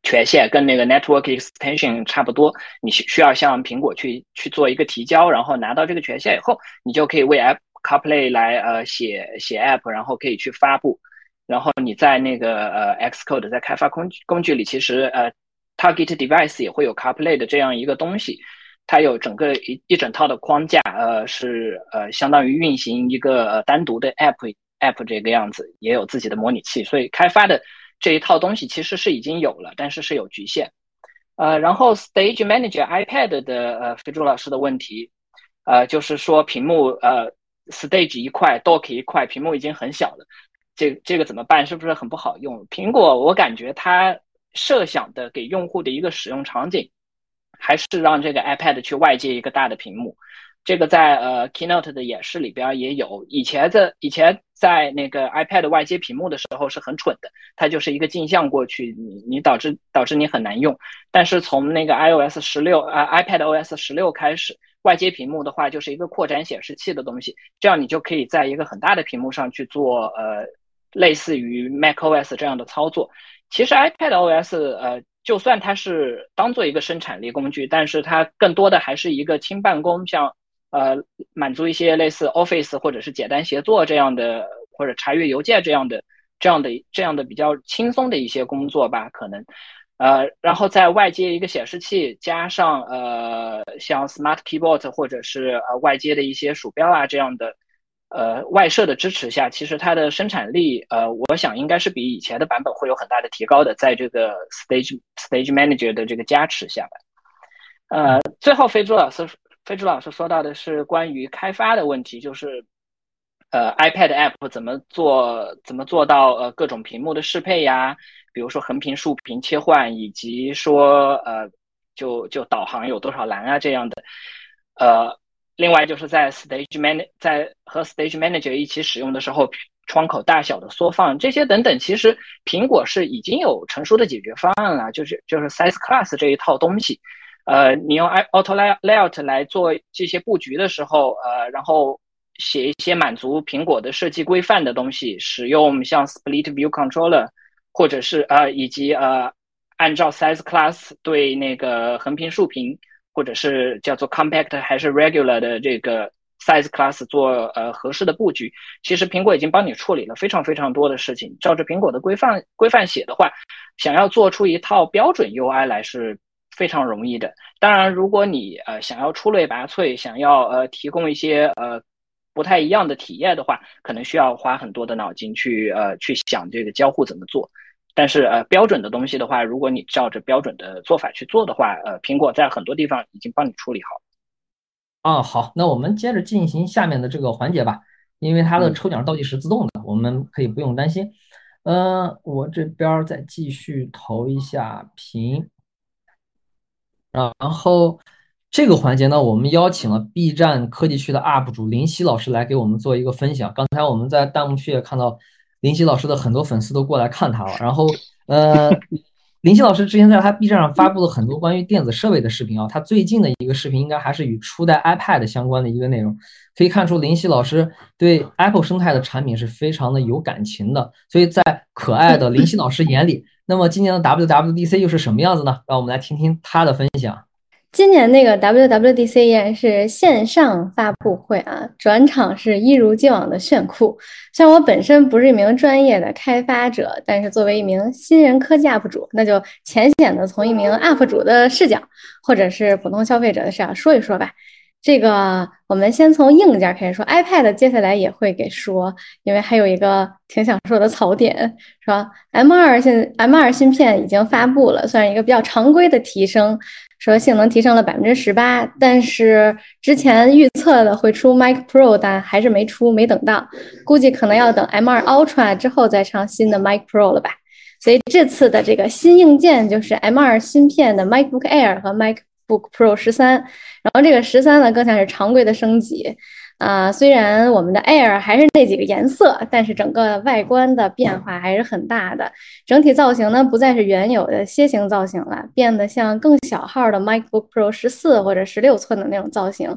权限，跟那个 Network Extension 差不多，你需需要向苹果去去做一个提交，然后拿到这个权限以后，你就可以为 App。CarPlay 来呃写写 App，然后可以去发布，然后你在那个呃 Xcode 在开发工具工具里，其实呃 Target Device 也会有 CarPlay 的这样一个东西，它有整个一一整套的框架，呃是呃相当于运行一个单独的 App App 这个样子，也有自己的模拟器，所以开发的这一套东西其实是已经有了，但是是有局限。呃，然后 Stage Manager iPad 的呃飞猪老师的问题，呃就是说屏幕呃。Stage 一块，Dock 一块，屏幕已经很小了，这这个怎么办？是不是很不好用？苹果我感觉它设想的给用户的一个使用场景，还是让这个 iPad 去外接一个大的屏幕。这个在呃 Keynote 的演示里边也有。以前的以前在那个 iPad 外接屏幕的时候是很蠢的，它就是一个镜像过去，你你导致导致你很难用。但是从那个 iOS 十六啊 iPadOS 十六开始。外接屏幕的话，就是一个扩展显示器的东西，这样你就可以在一个很大的屏幕上去做呃，类似于 macOS 这样的操作。其实 iPadOS 呃，就算它是当做一个生产力工具，但是它更多的还是一个轻办公，像呃满足一些类似 Office 或者是简单协作这样的，或者查阅邮件这样的这样的这样的比较轻松的一些工作吧，可能。呃，然后在外接一个显示器，加上呃像 Smart Keyboard 或者是呃外接的一些鼠标啊这样的，呃外设的支持下，其实它的生产力呃，我想应该是比以前的版本会有很大的提高的，在这个 Stage Stage Manager 的这个加持下边。呃，最后飞猪老师飞猪老师说到的是关于开发的问题，就是呃 iPad App 怎么做怎么做到呃各种屏幕的适配呀？比如说横屏、竖屏切换，以及说呃，就就导航有多少栏啊这样的，呃，另外就是在 Stage Man 在和 Stage Manager 一起使用的时候，窗口大小的缩放这些等等，其实苹果是已经有成熟的解决方案了，就是就是 Size Class 这一套东西，呃，你用 Auto Layout 来做这些布局的时候，呃，然后写一些满足苹果的设计规范的东西，使用像 Split View Controller。或者是呃，以及呃，按照 size class 对那个横屏、竖屏，或者是叫做 compact 还是 regular 的这个 size class 做呃合适的布局，其实苹果已经帮你处理了非常非常多的事情。照着苹果的规范规范写的话，想要做出一套标准 UI 来是非常容易的。当然，如果你呃想要出类拔萃，想要呃提供一些呃不太一样的体验的话，可能需要花很多的脑筋去呃去想这个交互怎么做。但是呃标准的东西的话，如果你照着标准的做法去做的话，呃苹果在很多地方已经帮你处理好。啊，好，那我们接着进行下面的这个环节吧，因为它的抽奖倒计时自动的，我们可以不用担心。嗯，我这边再继续投一下屏，然后这个环节呢，我们邀请了 B 站科技区的 UP 主林夕老师来给我们做一个分享。刚才我们在弹幕区也看到林夕老师的很多粉丝都过来看他了，然后呃。林夕老师之前在他 B 站上发布了很多关于电子设备的视频啊，他最近的一个视频应该还是与初代 iPad 相关的一个内容，可以看出林夕老师对 Apple 生态的产品是非常的有感情的，所以在可爱的林夕老师眼里，那么今年的 WWDC 又是什么样子呢？让我们来听听他的分享。今年那个 WWDC 依然是线上发布会啊，转场是一如既往的炫酷。像我本身不是一名专业的开发者，但是作为一名新人科技 UP 主，那就浅显的从一名 UP 主的视角，或者是普通消费者的视角说一说吧。这个我们先从硬件开始说，iPad 接下来也会给说，因为还有一个挺想说的槽点，说 M2 现 M2 芯片已经发布了，算是一个比较常规的提升。说性能提升了百分之十八，但是之前预测的会出 Mac Pro，但还是没出，没等到，估计可能要等 M2 Ultra 之后再上新的 Mac Pro 了吧。所以这次的这个新硬件就是 M2 芯片的 MacBook Air 和 MacBook Pro 十三，然后这个十三呢更像是常规的升级。啊，虽然我们的 Air 还是那几个颜色，但是整个外观的变化还是很大的。整体造型呢，不再是原有的楔形造型了，变得像更小号的 MacBook Pro 十四或者十六寸的那种造型。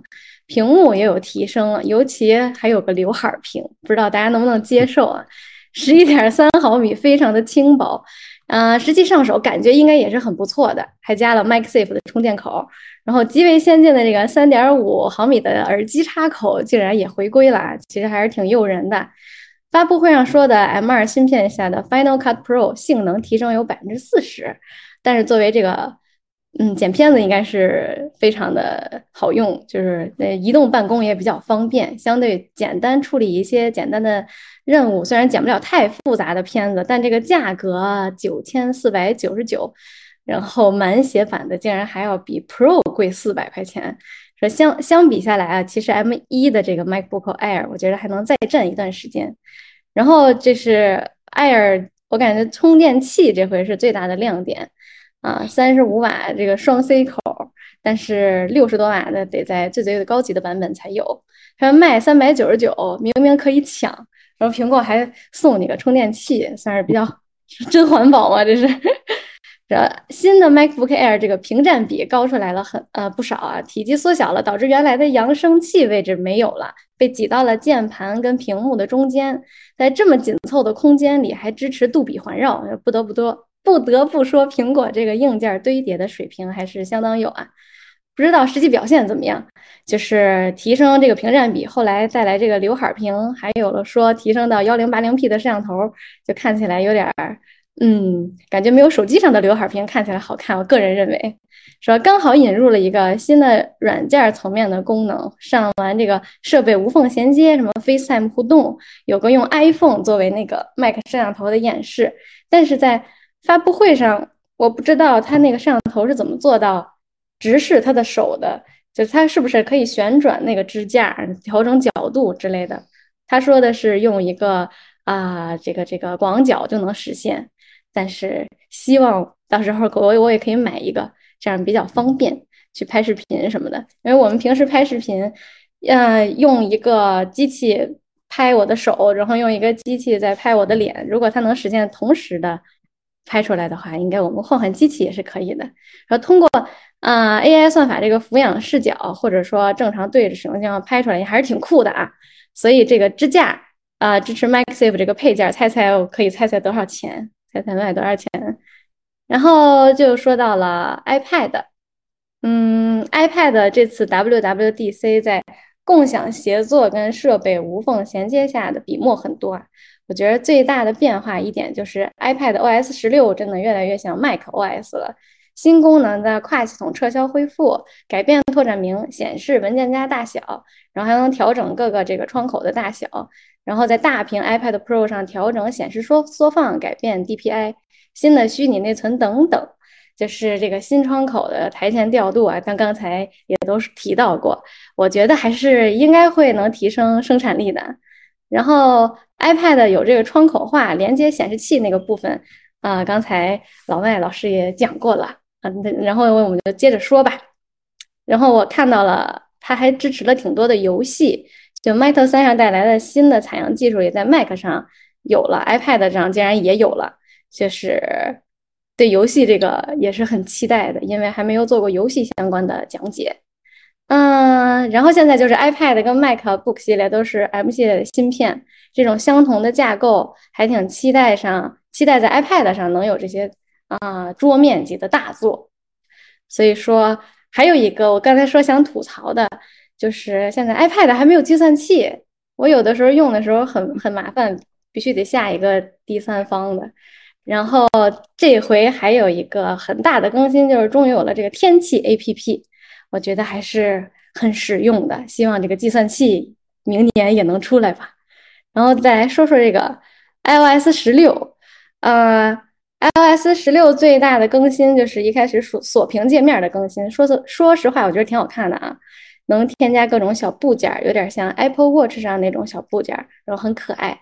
屏幕也有提升了，尤其还有个刘海屏，不知道大家能不能接受啊？十一点三毫米，非常的轻薄。啊，实际上手感觉应该也是很不错的，还加了 MagSafe 的充电口。然后极为先进的这个三点五毫米的耳机插口竟然也回归了，其实还是挺诱人的。发布会上说的 M2 芯片下的 Final Cut Pro 性能提升有百分之四十，但是作为这个嗯剪片子应该是非常的好用，就是呃移动办公也比较方便，相对简单处理一些简单的任务，虽然剪不了太复杂的片子，但这个价格九千四百九十九。然后满血版的竟然还要比 Pro 贵四百块钱，说相相比下来啊，其实 M 一的这个 MacBook Air 我觉得还能再战一段时间。然后这是 Air，我感觉充电器这回是最大的亮点啊，三十五瓦这个双 C 口，但是六十多瓦的得在最最高级的版本才有，它卖三百九十九，明明可以抢，然后苹果还送你个充电器，算是比较真环保嘛，这是。这新的 MacBook Air 这个屏占比高出来了很呃不少啊，体积缩小了，导致原来的扬声器位置没有了，被挤到了键盘跟屏幕的中间。在这么紧凑的空间里，还支持杜比环绕，不得不多不得不说，苹果这个硬件堆叠的水平还是相当有啊。不知道实际表现怎么样，就是提升这个屏占比，后来再来这个刘海屏，还有了说提升到幺零八零 P 的摄像头，就看起来有点儿。嗯，感觉没有手机上的刘海屏看起来好看。我个人认为，说刚好引入了一个新的软件层面的功能，上完这个设备无缝衔接，什么 FaceTime 互动，有个用 iPhone 作为那个 Mac 摄像头的演示。但是在发布会上，我不知道它那个摄像头是怎么做到直视他的手的，就他是不是可以旋转那个支架，调整角度之类的。他说的是用一个啊，这个这个广角就能实现。但是希望到时候我我也可以买一个，这样比较方便去拍视频什么的。因为我们平时拍视频，呃，用一个机器拍我的手，然后用一个机器再拍我的脸。如果它能实现同时的拍出来的话，应该我们换换机器也是可以的。然后通过啊 AI 算法这个俯仰视角，或者说正常对着使用情况拍出来，也还是挺酷的啊。所以这个支架啊，支持 MagSafe 这个配件，猜猜我可以猜猜多少钱？猜猜卖多少钱？然后就说到了 iPad，嗯，iPad 这次 WWDC 在共享协作跟设备无缝衔接下的笔墨很多啊。我觉得最大的变化一点就是 iPad OS 十六真的越来越像 Mac OS 了。新功能的跨系统撤销恢复，改变拓展名，显示文件夹大小，然后还能调整各个这个窗口的大小，然后在大屏 iPad Pro 上调整显示缩缩放，改变 DPI，新的虚拟内存等等。就是这个新窗口的台前调度啊，刚刚才也都是提到过，我觉得还是应该会能提升生产力的。然后 iPad 有这个窗口化连接显示器那个部分啊，刚才老麦老师也讲过了啊，然后我们就接着说吧。然后我看到了，它还支持了挺多的游戏，就 Mate 三上带来的新的采样技术也在 Mac 上有了，iPad 上竟然也有了，就是。对游戏这个也是很期待的，因为还没有做过游戏相关的讲解。嗯，然后现在就是 iPad 跟 MacBook 系列都是 M 系列的芯片，这种相同的架构，还挺期待上，期待在 iPad 上能有这些啊桌面级的大作。所以说，还有一个我刚才说想吐槽的，就是现在 iPad 还没有计算器，我有的时候用的时候很很麻烦，必须得下一个第三方的。然后这回还有一个很大的更新，就是终于有了这个天气 APP，我觉得还是很实用的。希望这个计算器明年也能出来吧。然后再来说说这个 iOS 十六，呃，iOS 十六最大的更新就是一开始锁锁屏界面的更新。说说说实话，我觉得挺好看的啊，能添加各种小部件，有点像 Apple Watch 上那种小部件，然后很可爱。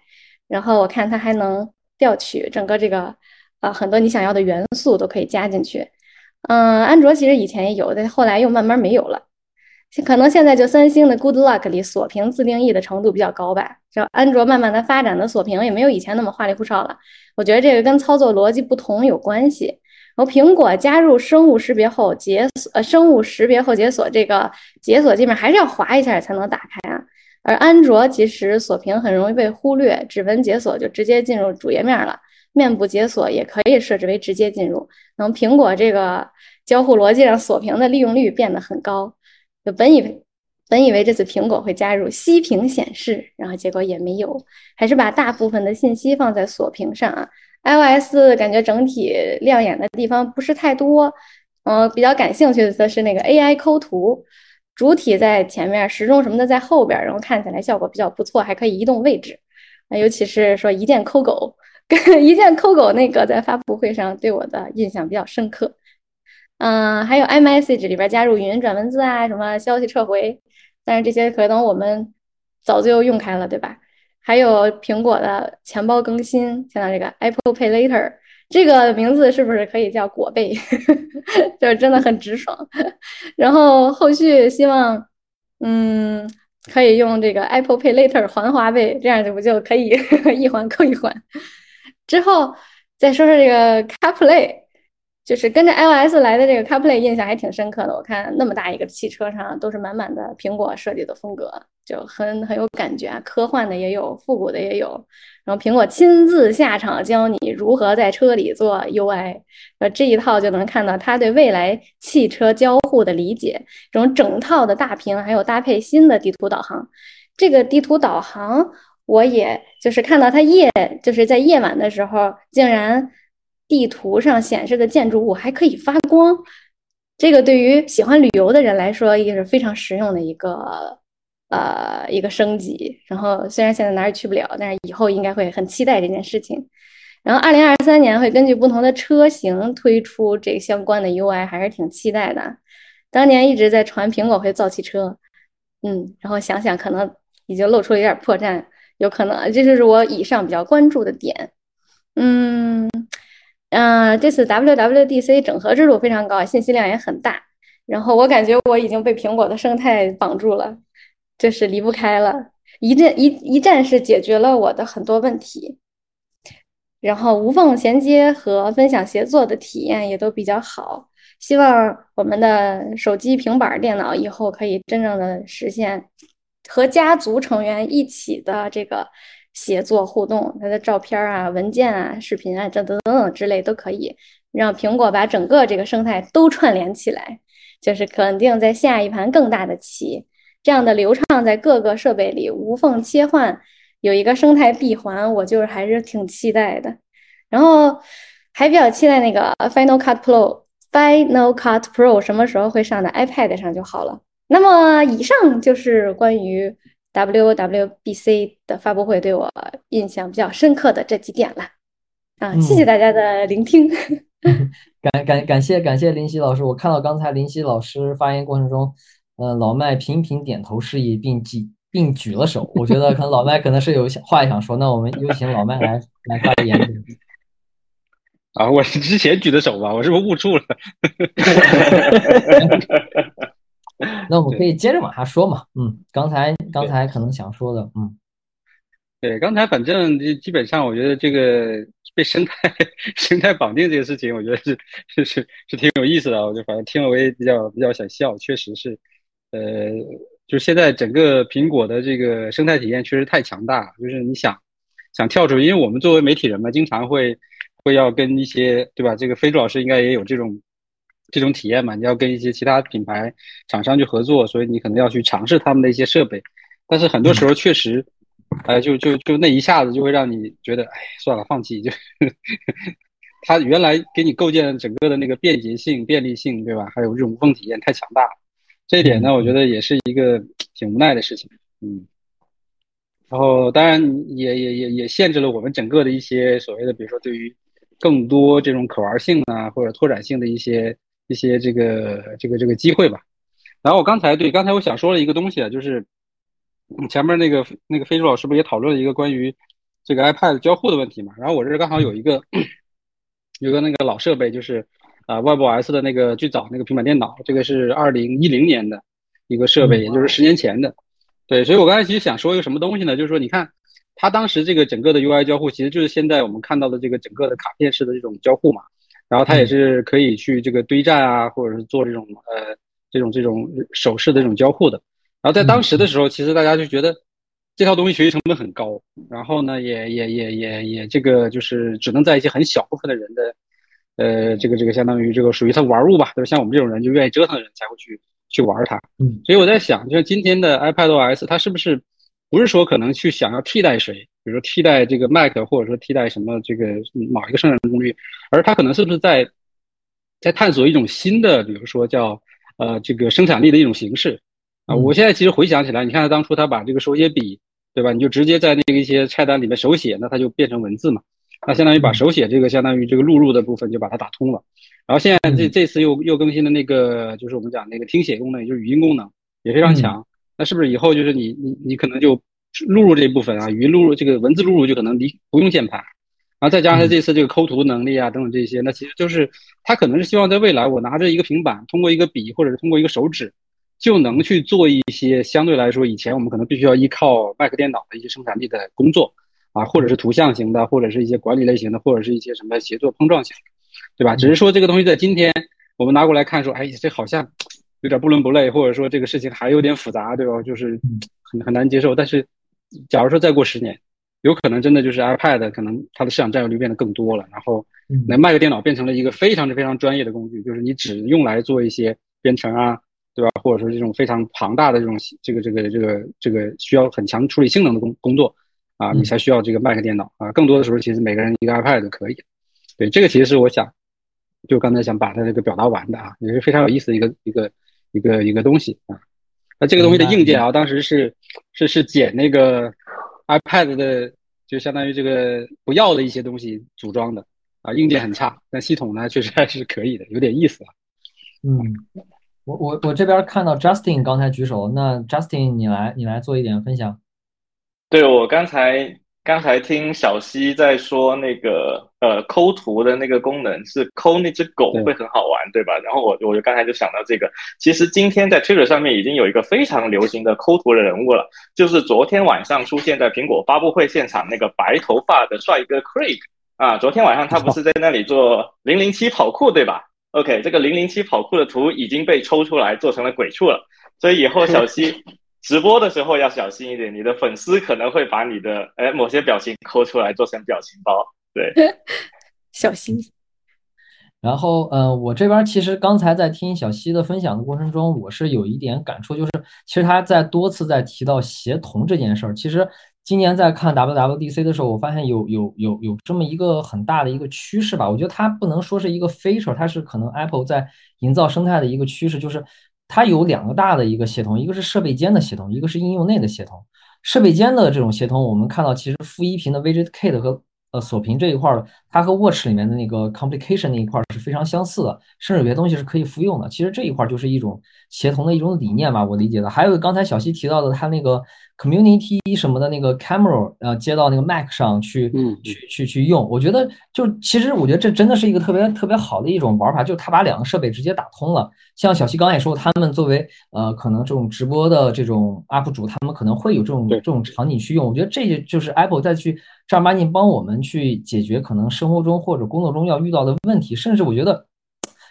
然后我看它还能。调取整个这个，啊，很多你想要的元素都可以加进去。嗯，安卓其实以前也有，但后来又慢慢没有了。可能现在就三星的 Good Luck 里锁屏自定义的程度比较高吧。就安卓慢慢的发展的锁屏也没有以前那么花里胡哨了。我觉得这个跟操作逻辑不同有关系。然后苹果加入生物识别后解锁，呃，生物识别后解锁这个解锁界面还是要滑一下才能打开啊。而安卓其实锁屏很容易被忽略，指纹解锁就直接进入主页面了，面部解锁也可以设置为直接进入。然后苹果这个交互逻辑上锁屏的利用率变得很高。就本以为本以为这次苹果会加入息屏显示，然后结果也没有，还是把大部分的信息放在锁屏上啊。iOS 感觉整体亮眼的地方不是太多，嗯，比较感兴趣的则是那个 AI 抠图。主体在前面，时钟什么的在后边，然后看起来效果比较不错，还可以移动位置。啊，尤其是说一键抠狗，一键抠狗那个在发布会上对我的印象比较深刻。嗯，还有 iMessage 里边加入语音转文字啊，什么消息撤回，但是这些可能我们早就用开了，对吧？还有苹果的钱包更新，现在这个 Apple Pay Later。这个名字是不是可以叫果贝？就是真的很直爽。然后后续希望，嗯，可以用这个 Apple Pay Later 还花呗，这样就不就可以 一环扣一环。之后再说说这个 CarPlay，就是跟着 iOS 来的这个 CarPlay，印象还挺深刻的。我看那么大一个汽车上都是满满的苹果设计的风格。就很很有感觉啊，科幻的也有，复古的也有。然后苹果亲自下场教你如何在车里做 UI，呃，这一套就能看到他对未来汽车交互的理解。这种整套的大屏，还有搭配新的地图导航。这个地图导航，我也就是看到它夜，就是在夜晚的时候，竟然地图上显示的建筑物还可以发光。这个对于喜欢旅游的人来说，也是非常实用的一个。呃，一个升级，然后虽然现在哪儿也去不了，但是以后应该会很期待这件事情。然后，二零二三年会根据不同的车型推出这相关的 UI，还是挺期待的。当年一直在传苹果会造汽车，嗯，然后想想可能已经露出了一点破绽，有可能这就是我以上比较关注的点。嗯嗯，这次 WWDC 整合之度非常高，信息量也很大，然后我感觉我已经被苹果的生态绑住了。就是离不开了，一站一一站式解决了我的很多问题，然后无缝衔接和分享协作的体验也都比较好。希望我们的手机、平板电脑以后可以真正的实现和家族成员一起的这个协作互动，它的照片啊、文件啊、视频啊，等等等等之类都可以让苹果把整个这个生态都串联起来，就是肯定在下一盘更大的棋。这样的流畅在各个设备里无缝切换，有一个生态闭环，我就是还是挺期待的。然后还比较期待那个 Final Cut Pro Final Cut Pro 什么时候会上的 iPad 上就好了。那么以上就是关于 WWBC 的发布会对我印象比较深刻的这几点了。啊，谢谢大家的聆听。感感感谢感谢林夕老师，我看到刚才林夕老师发言过程中，呃，老麦频频点头示意，并举并举了手。我觉得可能老麦可能是有话想说，那我们有请老麦来来发言。啊，我是之前举的手吧？我是不是误触了？那我们可以接着往下说嘛。嗯，刚才刚才可能想说的，嗯，对，刚才反正基本上，我觉得这个被生态 生态绑定这个事情，我觉得是是是是挺有意思的。我就反正听了我也比较比较想笑，确实是，呃，就是现在整个苹果的这个生态体验确实太强大，就是你想想跳出，因为我们作为媒体人嘛，经常会。会要跟一些对吧？这个飞猪老师应该也有这种这种体验嘛？你要跟一些其他品牌厂商去合作，所以你可能要去尝试他们的一些设备。但是很多时候确实，哎，就就就那一下子就会让你觉得，哎，算了，放弃。就他原来给你构建整个的那个便捷性、便利性，对吧？还有这种无缝体验太强大了。这一点呢，我觉得也是一个挺无奈的事情。嗯。然后当然也也也也限制了我们整个的一些所谓的，比如说对于。更多这种可玩性啊，或者拓展性的一些一些这个这个这个机会吧。然后我刚才对刚才我想说了一个东西啊，就是前面那个那个飞猪老师不也讨论了一个关于这个 iPad 交互的问题嘛？然后我这刚好有一个有个那个老设备，就是啊 WebOS 的那个最早那个平板电脑，这个是二零一零年的一个设备，也就是十年前的。对，所以我刚才其实想说一个什么东西呢？就是说你看。它当时这个整个的 UI 交互，其实就是现在我们看到的这个整个的卡片式的这种交互嘛。然后它也是可以去这个堆栈啊，或者是做这种呃这种这种手势的这种交互的。然后在当时的时候，其实大家就觉得这套东西学习成本很高，然后呢也也也也也这个就是只能在一些很小部分的人的呃这个这个相当于这个属于它玩物吧，就是像我们这种人就愿意折腾的人才会去去玩它。嗯，所以我在想，就像今天的 iPadOS，它是不是？不是说可能去想要替代谁，比如说替代这个 Mac，或者说替代什么这个某一个生产工具，而它可能是不是在在探索一种新的，比如说叫呃这个生产力的一种形式啊？我现在其实回想起来，你看他当初他把这个手写笔，对吧？你就直接在那个一些菜单里面手写，那它就变成文字嘛，那相当于把手写这个相当于这个录入的部分就把它打通了。然后现在这这次又又更新的那个就是我们讲那个听写功能，也就是语音功能也非常强。那是不是以后就是你你你可能就录入这一部分啊，语音录入这个文字录入就可能离不用键盘，然后再加上他这次这个抠图能力啊等等这些，那其实就是他可能是希望在未来我拿着一个平板，通过一个笔或者是通过一个手指，就能去做一些相对来说以前我们可能必须要依靠 Mac 电脑的一些生产力的工作啊，或者是图像型的，或者是一些管理类型的，或者是一些什么协作碰撞型，对吧？只是说这个东西在今天我们拿过来看说，哎，这好像。有点不伦不类，或者说这个事情还有点复杂，对吧？就是很很难接受。但是，假如说再过十年，有可能真的就是 iPad 可能它的市场占有率变得更多了，然后那卖个电脑变成了一个非常非常专业的工具，就是你只用来做一些编程啊，对吧？或者说这种非常庞大的这种这个这个这个这个需要很强处理性能的工工作啊，你才需要这个 Mac 电脑啊。更多的时候，其实每个人一个 iPad 就可以。对，这个其实是我想，就刚才想把它这个表达完的啊，也是非常有意思的一个一个。一个一个东西啊，那这个东西的硬件啊，当时是是是捡那个 iPad 的，就相当于这个不要的一些东西组装的啊，硬件很差，但系统呢确实还是可以的，有点意思啊。嗯，我我我这边看到 Justin 刚才举手，那 Justin 你来你来做一点分享。对我刚才。刚才听小溪在说那个呃抠图的那个功能是抠那只狗会很好玩，对吧？然后我我就刚才就想到这个，其实今天在 Twitter 上面已经有一个非常流行的抠图的人物了，就是昨天晚上出现在苹果发布会现场那个白头发的帅哥 Craig 啊，昨天晚上他不是在那里做零零七跑酷，对吧？OK，这个零零七跑酷的图已经被抽出来做成了鬼畜了，所以以后小西。直播的时候要小心一点，你的粉丝可能会把你的哎某些表情抠出来做成表情包，对，小心。然后，嗯，我这边其实刚才在听小溪的分享的过程中，我是有一点感触，就是其实他在多次在提到协同这件事儿。其实今年在看 WWDC 的时候，我发现有有有有这么一个很大的一个趋势吧。我觉得它不能说是一个 feature，它是可能 Apple 在营造生态的一个趋势，就是它有两个大的一个协同，一个是设备间的协同，一个是应用内的协同。设备间的这种协同，我们看到其实负一屏的 WidgetKit 和呃锁屏这一块儿，它和 Watch 里面的那个 Complication 那一块儿是非常相似的，甚至有些东西是可以复用的。其实这一块就是一种协同的一种理念吧，我理解的。还有刚才小西提到的，它那个。Community 什么的那个 camera，呃，接到那个 Mac 上去，去去去用，我觉得就其实我觉得这真的是一个特别特别好的一种玩法，就是他把两个设备直接打通了。像小西刚才也说，他们作为呃可能这种直播的这种 UP 主，他们可能会有这种这种场景去用。我觉得这就是 Apple 再去正儿八经帮我们去解决可能生活中或者工作中要遇到的问题。甚至我觉得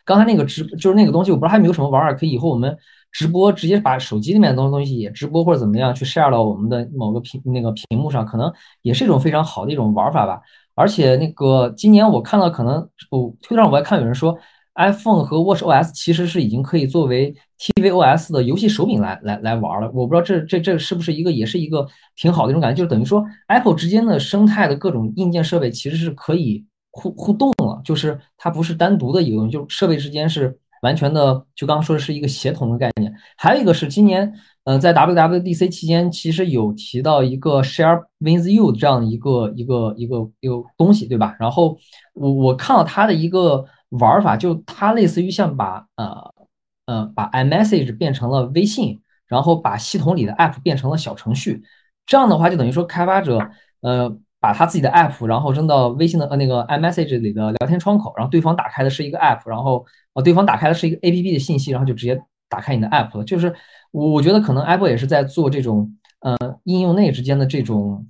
刚才那个直就是那个东西，我不知道还有没有什么玩法可以以后我们。直播直接把手机里面的东东西也直播或者怎么样去 share 到我们的某个屏那个屏幕上，可能也是一种非常好的一种玩法吧。而且那个今年我看到可能我推特上我还看有人说，iPhone 和 Watch OS 其实是已经可以作为 tvOS 的游戏手柄来来来玩了。我不知道这这这是不是一个也是一个挺好的一种感觉，就是等于说 Apple 之间的生态的各种硬件设备其实是可以互互动了，就是它不是单独的一个东西，就设备之间是。完全的，就刚刚说的是一个协同的概念。还有一个是今年，呃，在 WWDC 期间，其实有提到一个 Share with You 这样的一个一个一个一个东西，对吧？然后我我看到它的一个玩法，就它类似于像把呃呃把 iMessage 变成了微信，然后把系统里的 App 变成了小程序。这样的话，就等于说开发者呃。把他自己的 app，然后扔到微信的呃那个 iMessage 里的聊天窗口，然后对方打开的是一个 app，然后呃对方打开的是一个 app 的信息，然后就直接打开你的 app 了。就是我我觉得可能 Apple 也是在做这种呃应用内之间的这种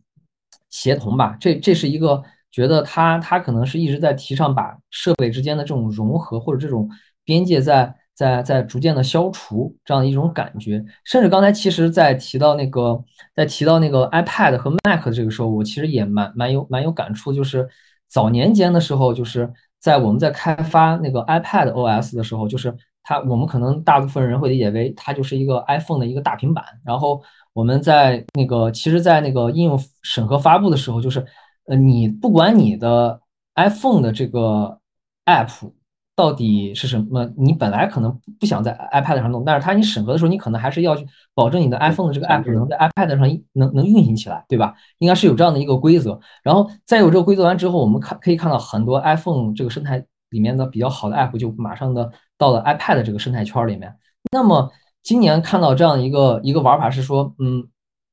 协同吧。这这是一个觉得他他可能是一直在提倡把设备之间的这种融合或者这种边界在。在在逐渐的消除这样的一种感觉，甚至刚才其实，在提到那个，在提到那个 iPad 和 Mac 的这个时候，我其实也蛮蛮有蛮有感触，就是早年间的时候，就是在我们在开发那个 iPad OS 的时候，就是它我们可能大部分人会理解为它就是一个 iPhone 的一个大平板，然后我们在那个其实，在那个应用审核发布的时候，就是呃，你不管你的 iPhone 的这个 App。到底是什么？你本来可能不想在 iPad 上弄，但是它你审核的时候，你可能还是要去保证你的 iPhone 的这个 app 能在 iPad 上能能运行起来，对吧？应该是有这样的一个规则。然后再有这个规则完之后，我们看可以看到很多 iPhone 这个生态里面的比较好的 app 就马上的到了 iPad 这个生态圈里面。那么今年看到这样一个一个玩法是说，嗯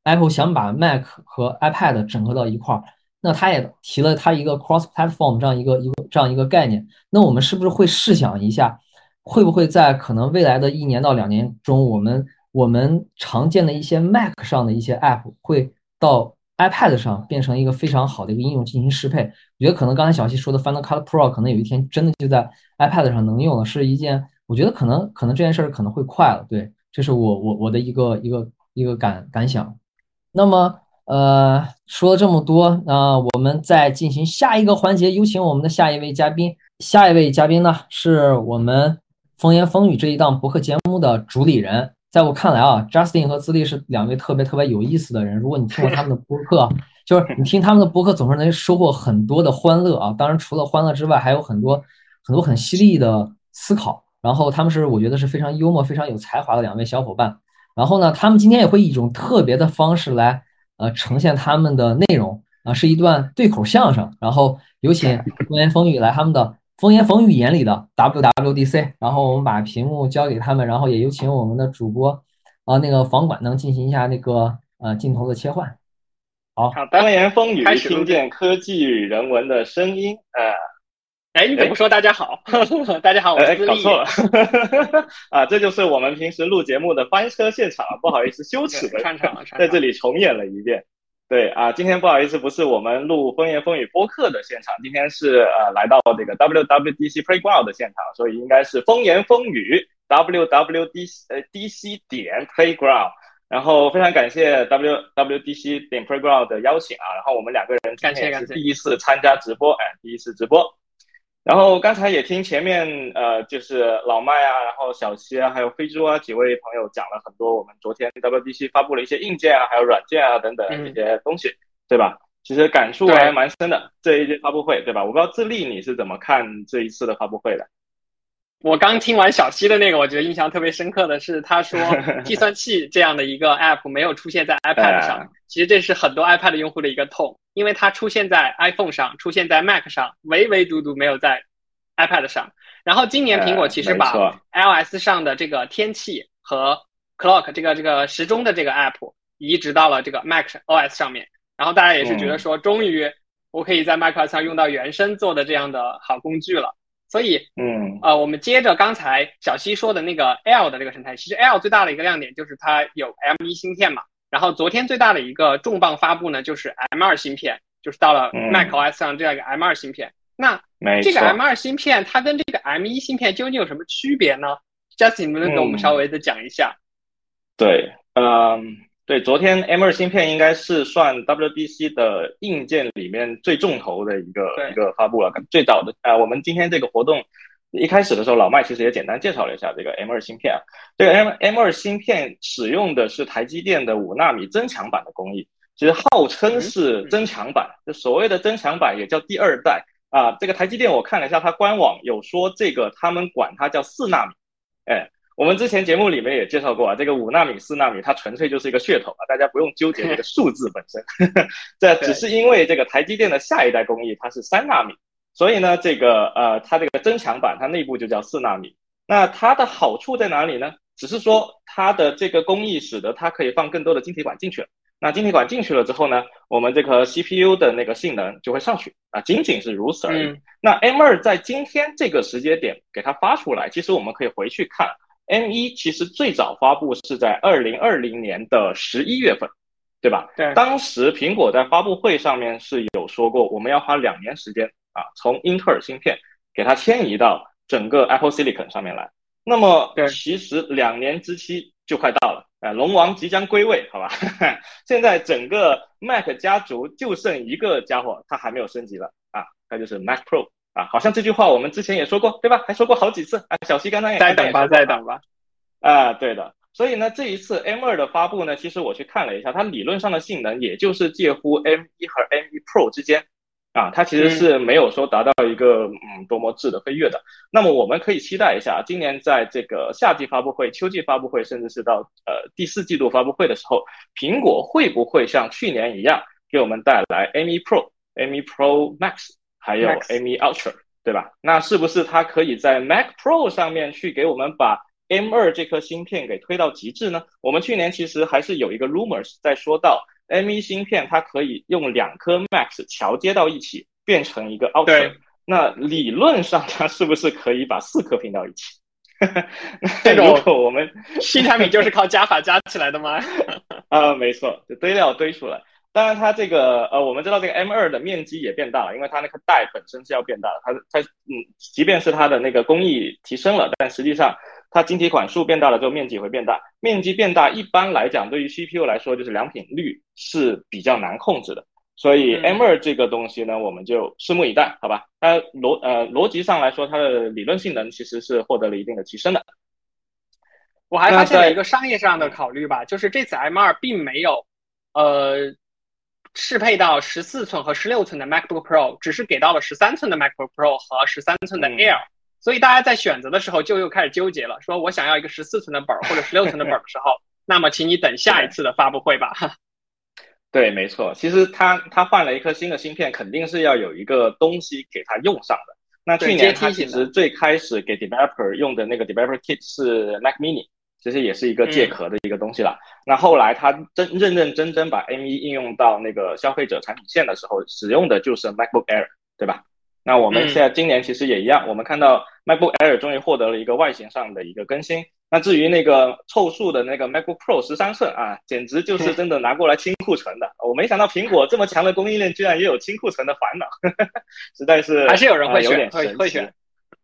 ，Apple 想把 Mac 和 iPad 整合到一块儿。那他也提了他一个 cross platform 这样一个一个这样一个概念。那我们是不是会试想一下，会不会在可能未来的一年到两年中，我们我们常见的一些 Mac 上的一些 app 会到 iPad 上变成一个非常好的一个应用进行适配？我觉得可能刚才小西说的 Final Cut Pro 可能有一天真的就在 iPad 上能用了，是一件我觉得可能可能这件事儿可能会快了。对，这是我我我的一个一个一个感感想。那么。呃，说了这么多，那我们再进行下一个环节，有请我们的下一位嘉宾。下一位嘉宾呢，是我们风言风语这一档博客节目的主理人。在我看来啊，Justin 和自立是两位特别特别有意思的人。如果你听过他们的播客，就是你听他们的播客，总是能收获很多的欢乐啊。当然，除了欢乐之外，还有很多很多很犀利的思考。然后他们是我觉得是非常幽默、非常有才华的两位小伙伴。然后呢，他们今天也会以一种特别的方式来。呃，呈现他们的内容啊，是一段对口相声。然后有请风言风语来他们的风言风语眼里的 WWDC。然后我们把屏幕交给他们，然后也有请我们的主播啊，那个房管能进行一下那个呃镜头的切换。好，风言风语，听见科技与人文的声音呃。哎，你怎么说？大家好，大家好，我是搞错了 啊！这就是我们平时录节目的翻车现场，不好意思，羞耻的 在这里重演了一遍。对啊，今天不好意思，不是我们录风言风语播客的现场，今天是呃来到这个 WWDC Playground 的现场，所以应该是风言风语 WWDC 呃 DC 点 Playground。然后非常感谢 WWDC 点 Playground 的邀请啊！然后我们两个人今天是第一次参加直播，哎，第一次直播。然后刚才也听前面呃，就是老麦啊，然后小七啊，还有飞猪啊几位朋友讲了很多我们昨天 WDC 发布了一些硬件啊，还有软件啊等等这些东西，对吧？其实感触还蛮深的这一届发布会，对吧？我不知道自立你是怎么看这一次的发布会的。我刚听完小溪的那个，我觉得印象特别深刻的是，他说 计算器这样的一个 app 没有出现在 iPad 上，其实这是很多 iPad 用户的一个痛，因为它出现在 iPhone 上，出现在 Mac 上，唯唯独独没有在 iPad 上。然后今年苹果其实把 iOS 上的这个天气和 clock 这个这个时钟的这个 app 移植到了这个 Mac OS 上面，然后大家也是觉得说，终于我可以在 Mac OS 上用到原生做的这样的好工具了。所以，嗯，呃，我们接着刚才小西说的那个 L 的这个生态，其实 L 最大的一个亮点就是它有 M1 芯片嘛。然后昨天最大的一个重磅发布呢，就是 M2 芯片，就是到了 macOS 上这样一个 M2 芯片。那这个 M2 芯片它跟这个 M1 芯片究竟有什么区别呢？Justin 能不能给我们稍微的讲一下？对，嗯。对，昨天 M2 芯片应该是算 WDC 的硬件里面最重头的一个一个发布了。最早的呃，我们今天这个活动一开始的时候，老麦其实也简单介绍了一下这个 M2 芯片啊。这个 M M2 芯片使用的是台积电的五纳米增强版的工艺，其实号称是增强版，就所谓的增强版也叫第二代啊。这个台积电我看了一下，它官网有说这个他们管它叫四纳米，哎。我们之前节目里面也介绍过啊，这个五纳米、四纳米，它纯粹就是一个噱头啊，大家不用纠结这个 数字本身。这只是因为这个台积电的下一代工艺它是三纳米，所以呢，这个呃，它这个增强版它内部就叫四纳米。那它的好处在哪里呢？只是说它的这个工艺使得它可以放更多的晶体管进去了。那晶体管进去了之后呢，我们这个 CPU 的那个性能就会上去啊，仅仅是如此而已。那 M 二在今天这个时间点给它发出来，其实我们可以回去看。M 一其实最早发布是在二零二零年的十一月份，对吧？对。当时苹果在发布会上面是有说过，我们要花两年时间啊，从英特尔芯片给它迁移到整个 Apple Silicon 上面来。那么，其实两年之期就快到了，啊，龙王即将归位，好吧？现在整个 Mac 家族就剩一个家伙，它还没有升级了啊，那就是 Mac Pro。啊，好像这句话我们之前也说过，对吧？还说过好几次啊。小西刚刚也再等吧，再等吧。啊，对的。所以呢，这一次 M2 的发布呢，其实我去看了一下，它理论上的性能也就是介乎 M1 和 M1 Pro 之间啊，它其实是没有说达到一个嗯多么质的飞跃的。那么我们可以期待一下，今年在这个夏季发布会、秋季发布会，甚至是到呃第四季度发布会的时候，苹果会不会像去年一样给我们带来 M1 Pro、M1 Pro Max？还有 M1 Ultra，对吧？那是不是它可以在 Mac Pro 上面去给我们把 M2 这颗芯片给推到极致呢？我们去年其实还是有一个 rumors 在说到 M1 芯片，它可以用两颗 Max 桥接到一起变成一个 Ultra。那理论上它是不是可以把四颗拼到一起？这种我们新产品就是靠加法加起来的吗？啊，没错，就堆料堆出来。当然，它这个呃，我们知道这个 M 二的面积也变大了，因为它那个带本身是要变大的。它它嗯，即便是它的那个工艺提升了，但实际上它晶体管数变大了之后，面积会变大。面积变大，一般来讲，对于 CPU 来说，就是良品率是比较难控制的。所以 M 二这个东西呢，我们就拭目以待，好吧？它逻呃逻辑上来说，它的理论性能其实是获得了一定的提升的。我还发现了一个商业上的考虑吧，就是这次 M 二并没有呃。适配到十四寸和十六寸的 MacBook Pro，只是给到了十三寸的 MacBook Pro 和十三寸的 Air，所以大家在选择的时候就又开始纠结了，说我想要一个十四寸的本儿或者十六寸的本儿的时候，那么请你等下一次的发布会吧。对，没错，其实它它换了一颗新的芯片，肯定是要有一个东西给它用上的。那去年它其实最开始给 Developer 用的那个 Developer Kit 是 Mac Mini。其实也是一个借壳的一个东西了。那后来他真认认真真把 M1 应用到那个消费者产品线的时候，使用的就是 MacBook Air，对吧？那我们现在今年其实也一样，我们看到 MacBook Air 终于获得了一个外形上的一个更新。那至于那个凑数的那个 MacBook Pro 十三寸啊，简直就是 真的拿过来清库存的。我没想到苹果这么强的供应链，居然也有清库存的烦恼，实在是还是有人会选，会会选。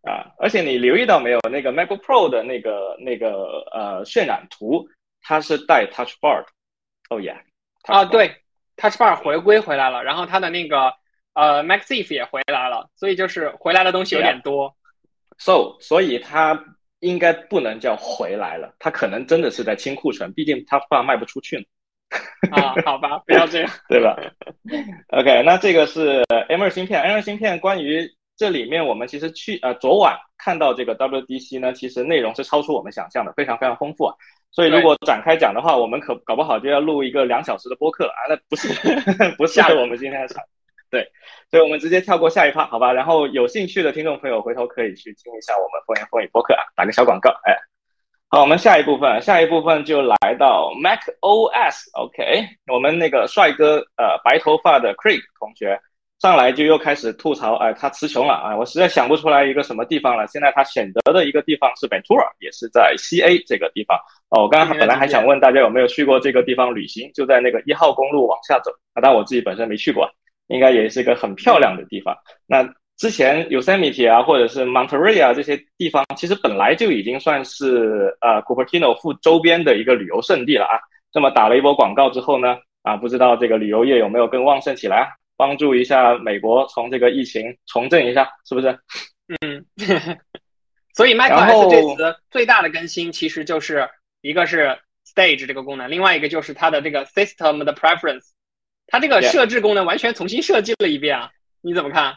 啊，而且你留意到没有，那个 MacBook Pro 的那个那个呃渲染图，它是带 Touch Bar 的。哦耶！啊，对，Touch Bar 回归回来了，然后它的那个呃，MacSafe 也回来了，所以就是回来的东西有点多。So，所以它应该不能叫回来了，它可能真的是在清库存，毕竟它怕卖不出去呢。啊，好吧，不要这样，对吧？OK，那这个是 M2 芯片，M2 芯片关于这里面我们其实去呃昨晚看到这个 WDC 呢，其实内容是超出我们想象的，非常非常丰富啊。所以如果展开讲的话，我们可搞不好就要录一个两小时的播客了啊！那不是 不是我们今天的场，对，所以我们直接跳过下一趴，好吧？然后有兴趣的听众朋友回头可以去听一下我们风言风语播客啊，打个小广告，哎。好，我们下一部分，下一部分就来到 Mac OS，OK，我们那个帅哥，呃，白头发的 Craig 同学上来就又开始吐槽，哎，他词穷了啊，我实在想不出来一个什么地方了。现在他选择的一个地方是 Ventura，也是在 CA 这个地方。哦，我刚刚本来还想问大家有没有去过这个地方旅行，就在那个一号公路往下走，啊，但我自己本身没去过，应该也是一个很漂亮的地方。那之前 Yosemite 啊，或者是 Monterey 啊这些地方，其实本来就已经算是呃 Cupertino 附周边的一个旅游胜地了啊。这么打了一波广告之后呢，啊，不知道这个旅游业有没有更旺盛起来啊？帮助一下美国从这个疫情重振一下，是不是？嗯，所以 macOS 这次最大的更新其实就是一个是 Stage 这个功能，另外一个就是它的这个 System 的 Preference，它这个设置功能完全重新设计了一遍啊，你怎么看？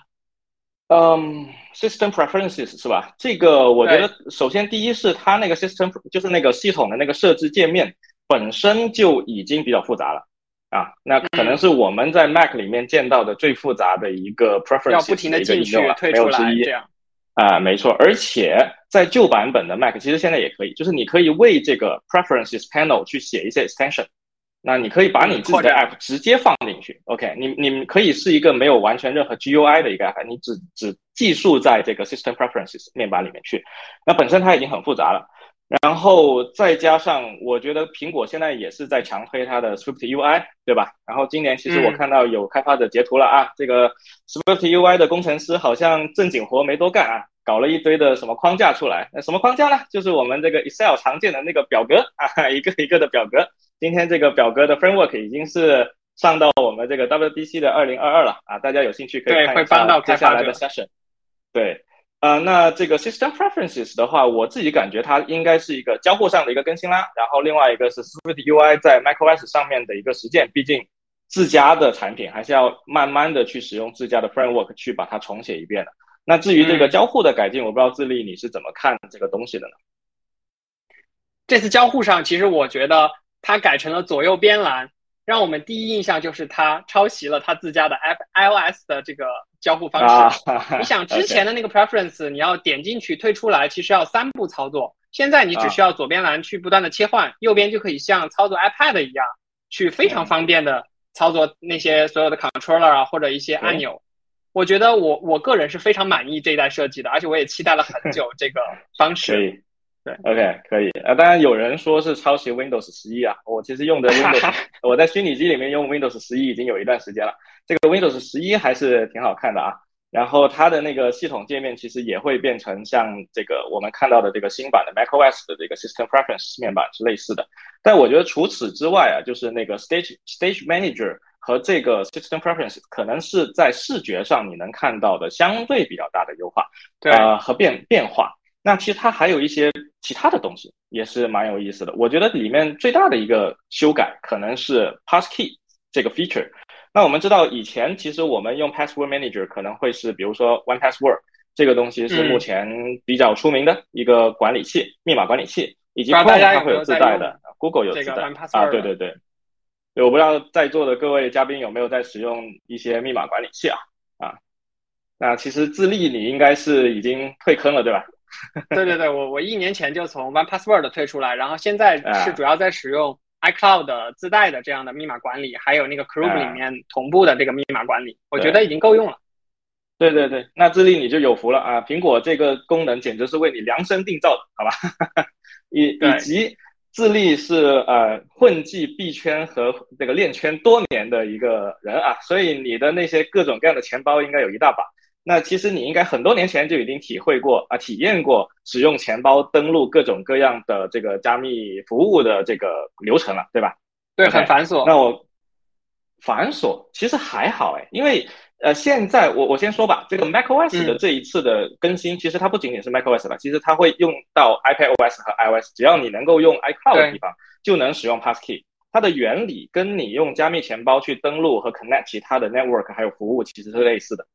嗯，system preferences 是吧？这个我觉得，首先第一是它那个 system 就是那个系统的那个设置界面本身就已经比较复杂了啊，那可能是我们在 Mac 里面见到的最复杂的一个 preferences 要不停的进去退出来这样啊，没错。而且在旧版本的 Mac 其实现在也可以，就是你可以为这个 preferences panel 去写一些 extension。那你可以把你自己的 app 直接放进去，OK？你你们可以是一个没有完全任何 GUI 的一个 app，你只只寄宿在这个 System Preferences 面板里面去。那本身它已经很复杂了，然后再加上我觉得苹果现在也是在强推它的 Swift UI，对吧？然后今年其实我看到有开发者截图了啊，这个 Swift UI 的工程师好像正经活没多干啊，搞了一堆的什么框架出来。那什么框架呢？就是我们这个 Excel 常见的那个表格啊，一个一个的表格。今天这个表格的 framework 已经是上到我们这个 WDC 的二零二二了啊，大家有兴趣可以看一下接下来的 session。对，呃，那这个 system preferences 的话，我自己感觉它应该是一个交互上的一个更新啦。然后另外一个是 Swift UI 在 macOS 上面的一个实践，毕竟自家的产品还是要慢慢的去使用自家的 framework 去把它重写一遍的。那至于这个交互的改进，我不知道自立你是怎么看这个东西的呢？这次交互上，其实我觉得。它改成了左右边栏，让我们第一印象就是它抄袭了它自家的 App iOS 的这个交互方式。你想 之前的那个 Preference，你要点进去退出来，其实要三步操作。现在你只需要左边栏去不断的切换，右边就可以像操作 iPad 一样，去非常方便的操作那些所有的 Controller 啊或者一些按钮。我觉得我我个人是非常满意这一代设计的，而且我也期待了很久这个方式。对，OK，可以啊。当然有人说是抄袭 Windows 十一啊，我其实用的 Windows，我在虚拟机里面用 Windows 十一已经有一段时间了。这个 Windows 十一还是挺好看的啊。然后它的那个系统界面其实也会变成像这个我们看到的这个新版的 macOS 的这个 System Preference 面板是类似的。但我觉得除此之外啊，就是那个 Stage Stage Manager 和这个 System Preference 可能是在视觉上你能看到的相对比较大的优化，对，呃和变变化。那其实它还有一些其他的东西，也是蛮有意思的。我觉得里面最大的一个修改可能是 Passkey 这个 feature。那我们知道以前其实我们用 Password Manager 可能会是比如说 One Password 这个东西是目前比较出名的一个管理器，密码管理器，以及 Chrome 它会有自带的，Google 有自带啊，对对对。对，我不知道在座的各位嘉宾有没有在使用一些密码管理器啊？啊，那其实自立你应该是已经退坑了，对吧？对对对，我我一年前就从 One Password 退出来，然后现在是主要在使用 iCloud 自带的这样的密码管理，还有那个 Chrome 里面同步的这个密码管理，我觉得已经够用了。对对对，那智利你就有福了啊！苹果这个功能简直是为你量身定造的，好吧？以以及智利是呃混迹币圈和这个链圈多年的一个人啊，所以你的那些各种各样的钱包应该有一大把。那其实你应该很多年前就已经体会过啊，体验过使用钱包登录各种各样的这个加密服务的这个流程了，对吧？对，很繁琐。那我繁琐，其实还好哎，因为呃，现在我我先说吧，这个 macOS 的这一次的更新，其实它不仅仅是 macOS 了，其实它会用到 iPadOS 和 iOS，只要你能够用 iCloud 的地方，就能使用 Passkey。它的原理跟你用加密钱包去登录和 connect 其他的 network 还有服务其实是类似的。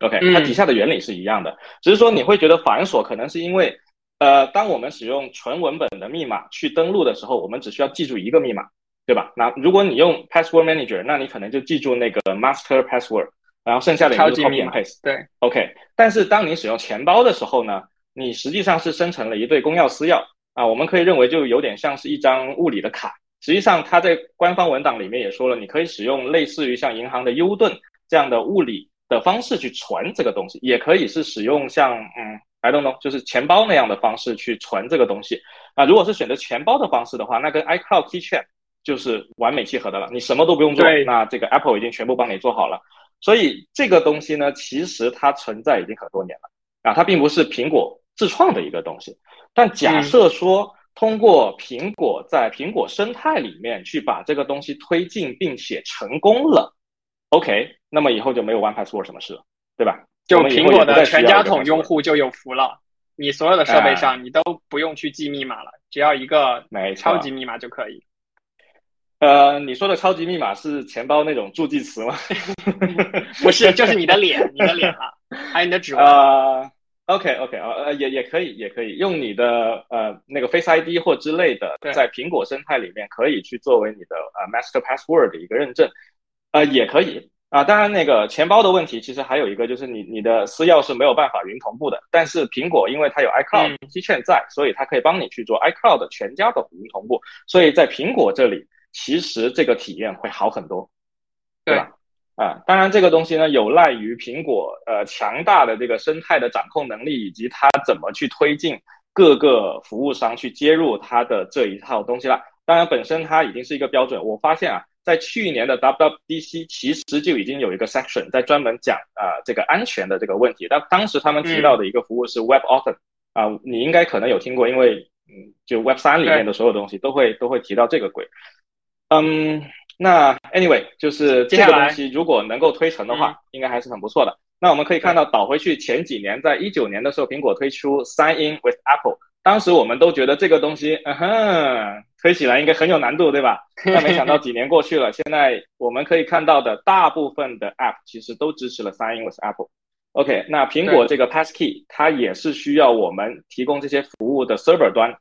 OK，它底下的原理是一样的，只是说你会觉得繁琐，可能是因为呃，当我们使用纯文本的密码去登录的时候，我们只需要记住一个密码。对吧？那如果你用 password manager，那你可能就记住那个 master password，然后剩下的超级密码。对，OK。但是当你使用钱包的时候呢，你实际上是生成了一对公钥私钥啊。我们可以认为就有点像是一张物理的卡。实际上，它在官方文档里面也说了，你可以使用类似于像银行的 U 盾这样的物理的方式去存这个东西，也可以是使用像嗯，I don't know，就是钱包那样的方式去存这个东西啊。如果是选择钱包的方式的话，那跟 iCloud Keychain。就是完美契合的了，你什么都不用做，那这个 Apple 已经全部帮你做好了。所以这个东西呢，其实它存在已经很多年了啊，它并不是苹果自创的一个东西。但假设说通过苹果在苹果生态里面去把这个东西推进并且成功了，OK，那么以后就没有 One Password 什么事了，对吧？就苹果的全家桶用户就有福了，你所有的设备上你都不用去记密码了，只要一个超级密码就可以。呃，你说的超级密码是钱包那种助记词吗？不是，就是你的脸，你的脸啊，还有你的指纹。呃，OK OK，呃，也也可以，也可以用你的呃那个 Face ID 或之类的，在苹果生态里面可以去作为你的呃 Master Password 的一个认证，呃，也可以啊。当然，那个钱包的问题其实还有一个，就是你你的私钥是没有办法云同步的。但是苹果因为它有 iCloud 基券在，所以它可以帮你去做 iCloud 全家的云同步。所以在苹果这里。其实这个体验会好很多，对吧？啊，当然这个东西呢有赖于苹果呃强大的这个生态的掌控能力，以及它怎么去推进各个服务商去接入它的这一套东西了。当然本身它已经是一个标准。我发现啊，在去年的 WWDC 其实就已经有一个 section 在专门讲啊这个安全的这个问题。但当时他们提到的一个服务是 WebAuthn 啊，你应该可能有听过，因为嗯，就 Web 三里面的所有东西都会都会提到这个鬼。嗯，那 anyway 就是这个东西如果能够推成的话，应该还是很不错的。那我们可以看到，倒回去前几年，在一九年的时候，苹果推出 Sign in with Apple，当时我们都觉得这个东西，嗯哼，推起来应该很有难度，对吧？但没想到几年过去了，现在我们可以看到的大部分的 App 其实都支持了 Sign in with Apple。OK，那苹果这个 Passkey 它也是需要我们提供这些服务的 Server 端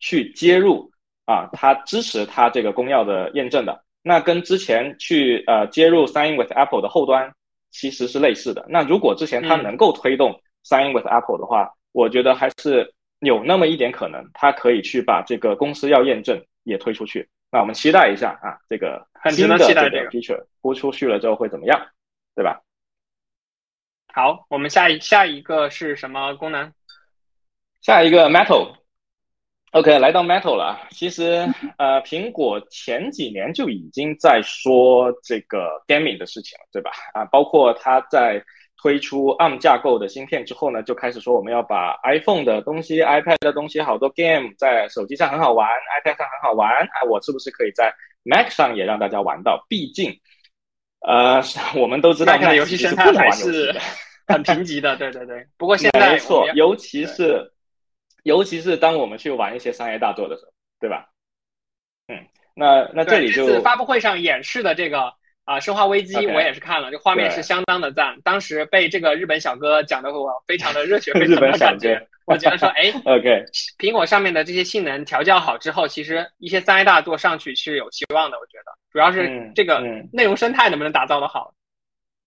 去接入。啊，它支持它这个公钥的验证的，那跟之前去呃接入 Sign with Apple 的后端其实是类似的。那如果之前它能够推动 Sign with Apple 的话，我觉得还是有那么一点可能，它可以去把这个公司要验证也推出去。那我们期待一下啊，这个新的这个 feature 播出去了之后会怎么样，对吧？好，我们下一下一个是什么功能？下一个 Metal。OK，来到 Metal 了。其实，呃，苹果前几年就已经在说这个 gaming 的事情了，对吧？啊，包括它在推出 ARM 架构的芯片之后呢，就开始说我们要把 iPhone 的东西、iPad 的东西，好多 game 在手机上很好玩，iPad 上很好玩，啊，我是不是可以在 Mac 上也让大家玩到？毕竟，呃，我们都知道 Mac 的游戏生态还是很贫瘠的，对对对。不过现在没错，尤其是。尤其是当我们去玩一些商业大作的时候，对吧？嗯，那那这里就这发布会上演示的这个啊，《生化危机》我也是看了，这画面是相当的赞。当时被这个日本小哥讲的我非常的热血，沸腾的感觉。我觉得说，哎，OK，苹果上面的这些性能调教好之后，其实一些三 A 大作上去是有希望的。我觉得主要是这个内容生态能不能打造的好。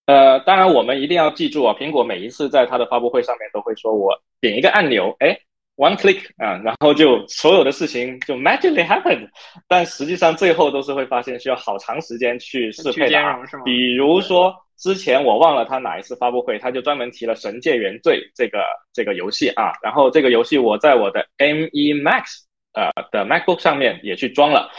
呃，当然我们一定要记住啊，苹果每一次在它的发布会上面都会说，我点一个按钮，哎。One click 啊，然后就所有的事情就 magically happened，但实际上最后都是会发现需要好长时间去适配的。比如说之前我忘了他哪一次发布会，他就专门提了《神界原罪》这个这个游戏啊，然后这个游戏我在我的 M1 Max 呃的 MacBook 上面也去装了，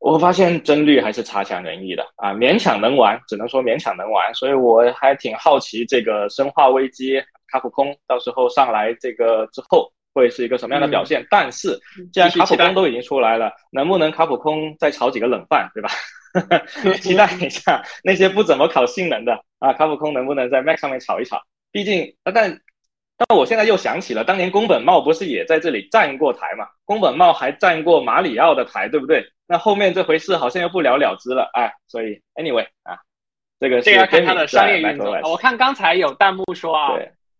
我发现帧率还是差强人意的啊，勉强能玩，只能说勉强能玩，所以我还挺好奇这个《生化危机》卡普空到时候上来这个之后。会是一个什么样的表现？但是既然卡普空都已经出来了，能不能卡普空再炒几个冷饭，对吧？期待一下那些不怎么考性能的啊，卡普空能不能在 Mac 上面炒一炒？毕竟，但但我现在又想起了，当年宫本茂不是也在这里站过台嘛？宫本茂还站过马里奥的台，对不对？那后面这回事好像又不了了之了，哎，所以 anyway 啊，这个这个要看它的商业运作。我看刚才有弹幕说啊。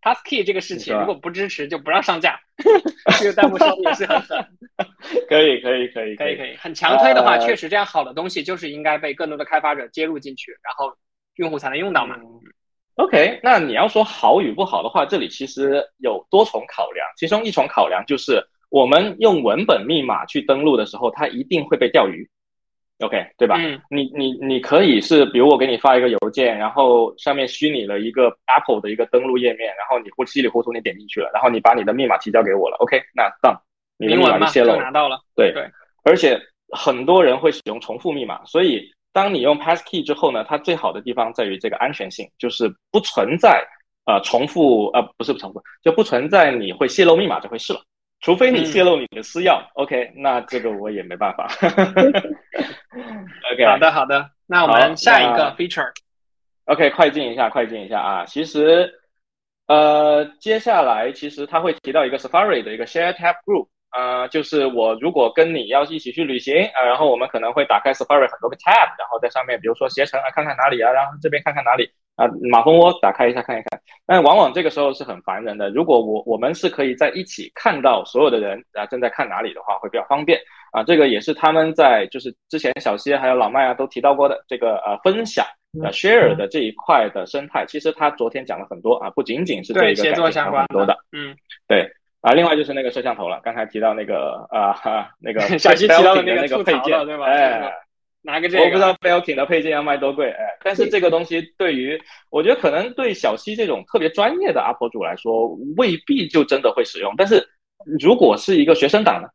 Passkey 这个事情如果不支持就不让上架，这个弹幕说的也是很狠。可以可以可以可以可以，很强推的话，确实这样好的东西就是应该被更多的开发者接入进去，然后用户才能用到嘛。OK，那你要说好与不好的话，这里其实有多重考量，其中一重考量就是我们用文本密码去登录的时候，它一定会被钓鱼。OK，对吧？嗯，你你你可以是，比如我给你发一个邮件，然后上面虚拟了一个 Apple 的一个登录页面，然后你糊稀里糊涂你点进去了，然后你把你的密码提交给我了，OK，那 done，你的密码泄露拿到了。对对，而且很多人会使用重复密码，所以当你用 Passkey 之后呢，它最好的地方在于这个安全性，就是不存在呃重复呃不是不重复，就不存在你会泄露密码这回事了。除非你泄露你的私钥，OK，那这个我也没办法。OK，好的好的，那我们下一个 feature。OK，快进一下，快进一下啊！其实，呃，接下来其实他会提到一个 Safari 的一个 Share Tab Group。呃，就是我如果跟你要一起去旅行啊，然后我们可能会打开 Safari 很多个 tab，然后在上面，比如说携程啊，看看哪里啊，然后这边看看哪里啊，马蜂窝打开一下看一看。但往往这个时候是很烦人的。如果我我们是可以在一起看到所有的人啊正在看哪里的话，会比较方便啊。这个也是他们在就是之前小西还有老麦啊都提到过的这个呃分享呃 share 的这一块的生态。其实他昨天讲了很多啊，不仅仅是这个写作相关的，嗯，对。啊，另外就是那个摄像头了。刚才提到那个啊哈，那个 小西提到的那个配件，对吧？哎，拿个这个，我不知道 Belkin 的配件要卖多贵，哎，但是这个东西对于我觉得可能对小西这种特别专业的 UP 主来说，未必就真的会使用。但是如果是一个学生党呢，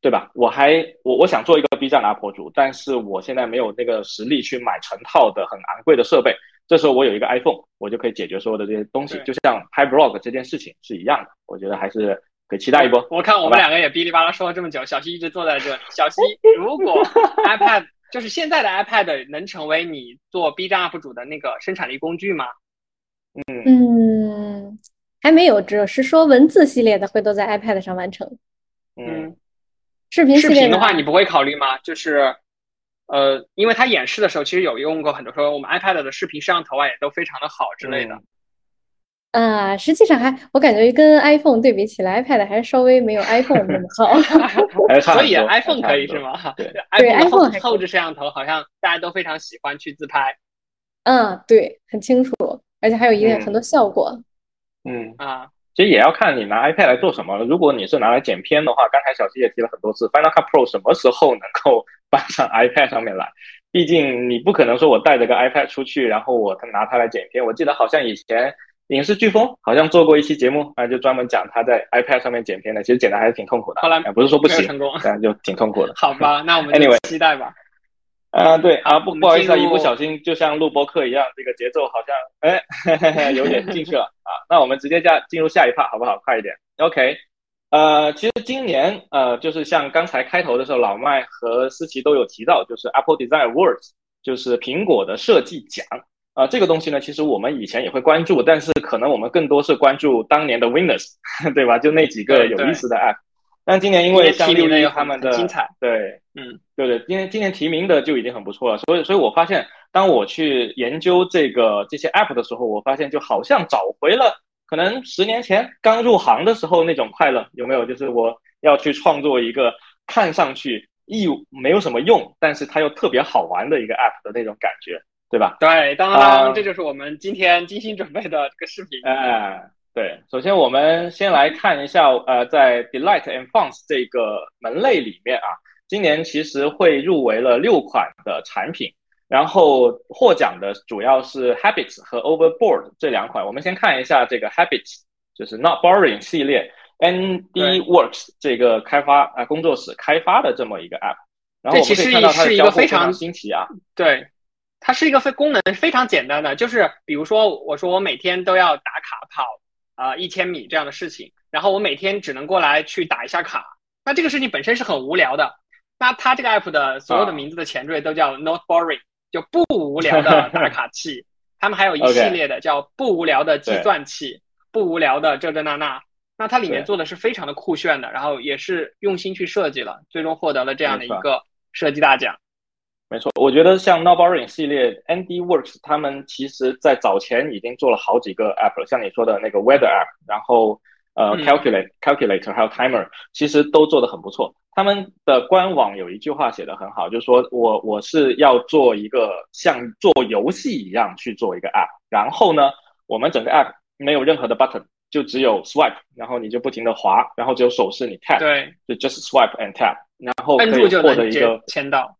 对吧？我还我我想做一个 B 站的 UP 主，但是我现在没有那个实力去买成套的很昂贵的设备。这时候我有一个 iPhone，我就可以解决所有的这些东西，就像拍 vlog 这件事情是一样的。我觉得还是。可以期待一波。我看我们两个也哔哩吧啦说了这么久，小西一直坐在这里。小西，如果 iPad 就是现在的 iPad 能成为你做 B 站 UP 主的那个生产力工具吗？嗯嗯，还没有，只是说文字系列的会都在 iPad 上完成。嗯，视频视频的话你不会考虑吗？就是呃，因为它演示的时候其实有用过很多，说我们 iPad 的视频摄像头啊也都非常的好之类的。啊，实际上还我感觉跟 iPhone 对比起来，iPad 还稍微没有 iPhone 那么好。所以 iPhone 可以是吗？对，iPhone 后置摄像头好像大家都非常喜欢去自拍。嗯，对，很清楚，而且还有一定很多效果。嗯啊，其实也要看你拿 iPad 来做什么了。如果你是拿来剪片的话，刚才小七也提了很多次，Final Cut Pro 什么时候能够 搬上 iPad 上面来？毕竟你不可能说我带着个 iPad 出去，然后我拿它来剪片。我记得好像以前。影视飓风好像做过一期节目啊，就专门讲他在 iPad 上面剪片的，其实剪的还是挺痛苦的。后来不是说不行，成功，但就挺痛苦的。好吧，那我们 Anyway 期待吧。啊，对啊，不不好意思，一不小心就像录播课一样，这个节奏好像哎有点进去了啊。那我们直接加进入下一 part 好不好？快一点。OK，呃，其实今年呃，就是像刚才开头的时候，老麦和思琪都有提到，就是 Apple Design Awards，就是苹果的设计奖。啊，这个东西呢，其实我们以前也会关注，但是可能我们更多是关注当年的 Winners，对吧？就那几个有意思的 App。但今年因为相对于他们的精彩，对，嗯，对对，今年今年提名的就已经很不错了。所以，所以我发现，当我去研究这个这些 App 的时候，我发现就好像找回了可能十年前刚入行的时候那种快乐，有没有？就是我要去创作一个看上去一没有什么用，但是它又特别好玩的一个 App 的那种感觉。对吧？对，当当，这就是我们今天精心准备的这个视频。哎，对，首先我们先来看一下，呃，在 Delight and funs 这个门类里面啊，今年其实会入围了六款的产品，然后获奖的主要是 Habits 和 Overboard 这两款。我们先看一下这个 Habits，就是 Not Boring 系列，ND Works 这个开发啊工作室开发的这么一个 App。然后我们可以看到它的交互非常新奇啊，对。它是一个非功能非常简单的，就是比如说，我说我每天都要打卡跑啊一千米这样的事情，然后我每天只能过来去打一下卡，那这个事情本身是很无聊的。那它这个 app 的所有的名字的前缀都叫 not boring，就不无聊的 打卡器。他们还有一系列的叫不无聊的计算器，不无聊的这这那那。那它里面做的是非常的酷炫的，然后也是用心去设计了，最终获得了这样的一个设计大奖。没错，我觉得像 Not Boring 系列，Andy Works 他们其实在早前已经做了好几个 app 了，像你说的那个 Weather app，然后呃 Calculate Calculator 还有 Timer，其实都做得很不错。他们的官网有一句话写得很好，就是说我我是要做一个像做游戏一样去做一个 app，然后呢，我们整个 app 没有任何的 button。就只有 swipe，然后你就不停的滑，然后只有手势你 tap，对，就 just swipe and tap，然后可以获得一个签到。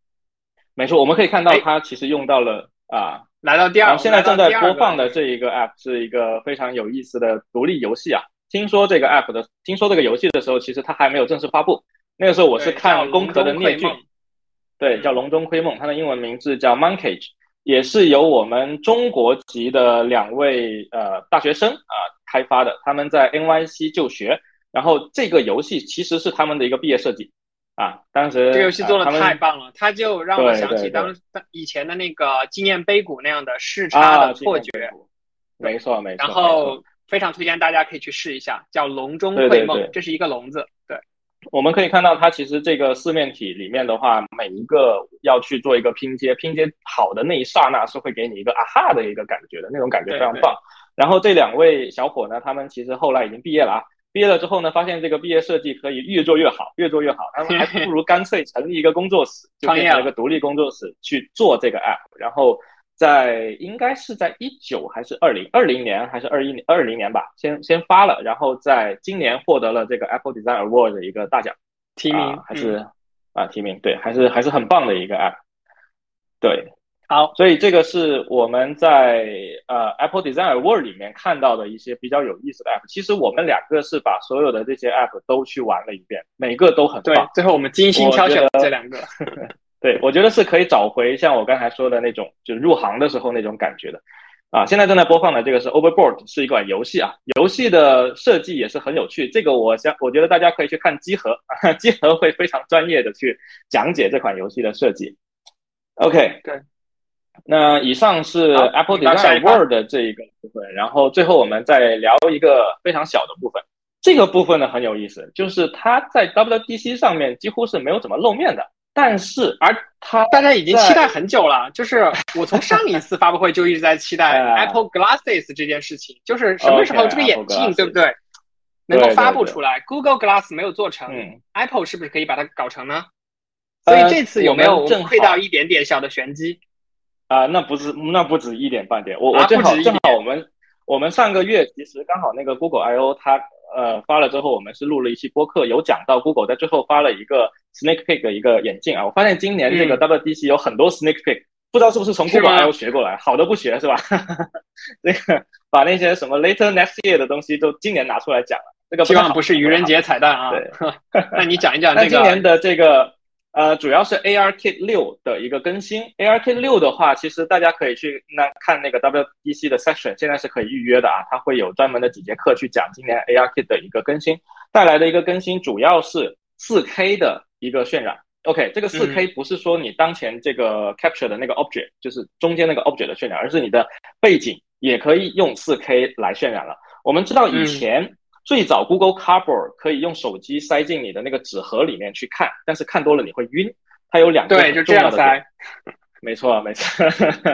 没错，我们可以看到它其实用到了啊，来到第二，现在正在播放的这一个 app 是一个非常有意思的独立游戏啊。听说这个 app 的，听说这个游戏的时候，其实它还没有正式发布。那个时候我是看《攻壳的聂俊》，对，叫《笼中窥梦》，它的英文名字叫 Monkey。也是由我们中国籍的两位呃大学生啊开发的，他们在 NYC 就学，然后这个游戏其实是他们的一个毕业设计啊。当时这游戏做的太棒了，它就让我想起当以前的那个纪念碑谷那样的视差的错觉。没错没错。然后非常推荐大家可以去试一下，叫《笼中绘梦》，这是一个笼子。对。我们可以看到，它其实这个四面体里面的话，每一个要去做一个拼接，拼接好的那一刹那是会给你一个啊哈的一个感觉的，那种感觉非常棒。然后这两位小伙呢，他们其实后来已经毕业了啊，毕业了之后呢，发现这个毕业设计可以越做越好，越做越好，他们还不如干脆成立一个工作室，就变成一个独立工作室去做这个 app，然后。在应该是在一九还是二零二零年还是二一年二零年吧，先先发了，然后在今年获得了这个 Apple Design Award 的一个大奖提名，还是啊提名，对，还是还是很棒的一个 app，对，好，所以这个是我们在呃 Apple Design Award 里面看到的一些比较有意思的 app。其实我们两个是把所有的这些 app 都去玩了一遍，每个都很棒。最后我们精心挑选了这两个。对，我觉得是可以找回像我刚才说的那种，就入行的时候那种感觉的，啊，现在正在播放的这个是 Overboard，是一款游戏啊，游戏的设计也是很有趣，这个我想，我觉得大家可以去看机核，机核会非常专业的去讲解这款游戏的设计。OK，对，那以上是 Apple Design World 的这一个部分，然后最后我们再聊一个非常小的部分，这个部分呢很有意思，就是它在 WDC 上面几乎是没有怎么露面的。但是，而它大家已经期待很久了，就是我从上一次发布会就一直在期待 Apple Glasses 这件事情，就是什么时候这个眼镜对不对能够发布出来？Google Glass 没有做成，Apple 是不是可以把它搞成呢？所以这次有没有窥到一点点小的玄机？啊，那不是，那不止一点半点，我我正好正好我们我们上个月其实刚好那个 Google I/O 它。呃，发了之后，我们是录了一期播客，有讲到 Google 在最后发了一个 Snake Peek 的一个眼镜啊。我发现今年这个 WDC 有很多 Snake Peek，不知道是不是从 Google I/O 学过来，好的不学是吧？那个把那些什么 Later Next Year 的东西都今年拿出来讲了，这个希望不是愚人节彩蛋啊。对，那你讲一讲那今年的这个。呃，主要是 ARKit 六的一个更新。ARKit 六的话，其实大家可以去那看那个 WDC 的 section，现在是可以预约的啊。它会有专门的几节课去讲今年 ARKit 的一个更新带来的一个更新，主要是 4K 的一个渲染。OK，这个 4K 不是说你当前这个 capture 的那个 object，就是中间那个 object 的渲染，而是你的背景也可以用 4K 来渲染了。我们知道以前。最早 Google Cardboard 可以用手机塞进你的那个纸盒里面去看，但是看多了你会晕。它有两个对，就这样塞。没错，没错。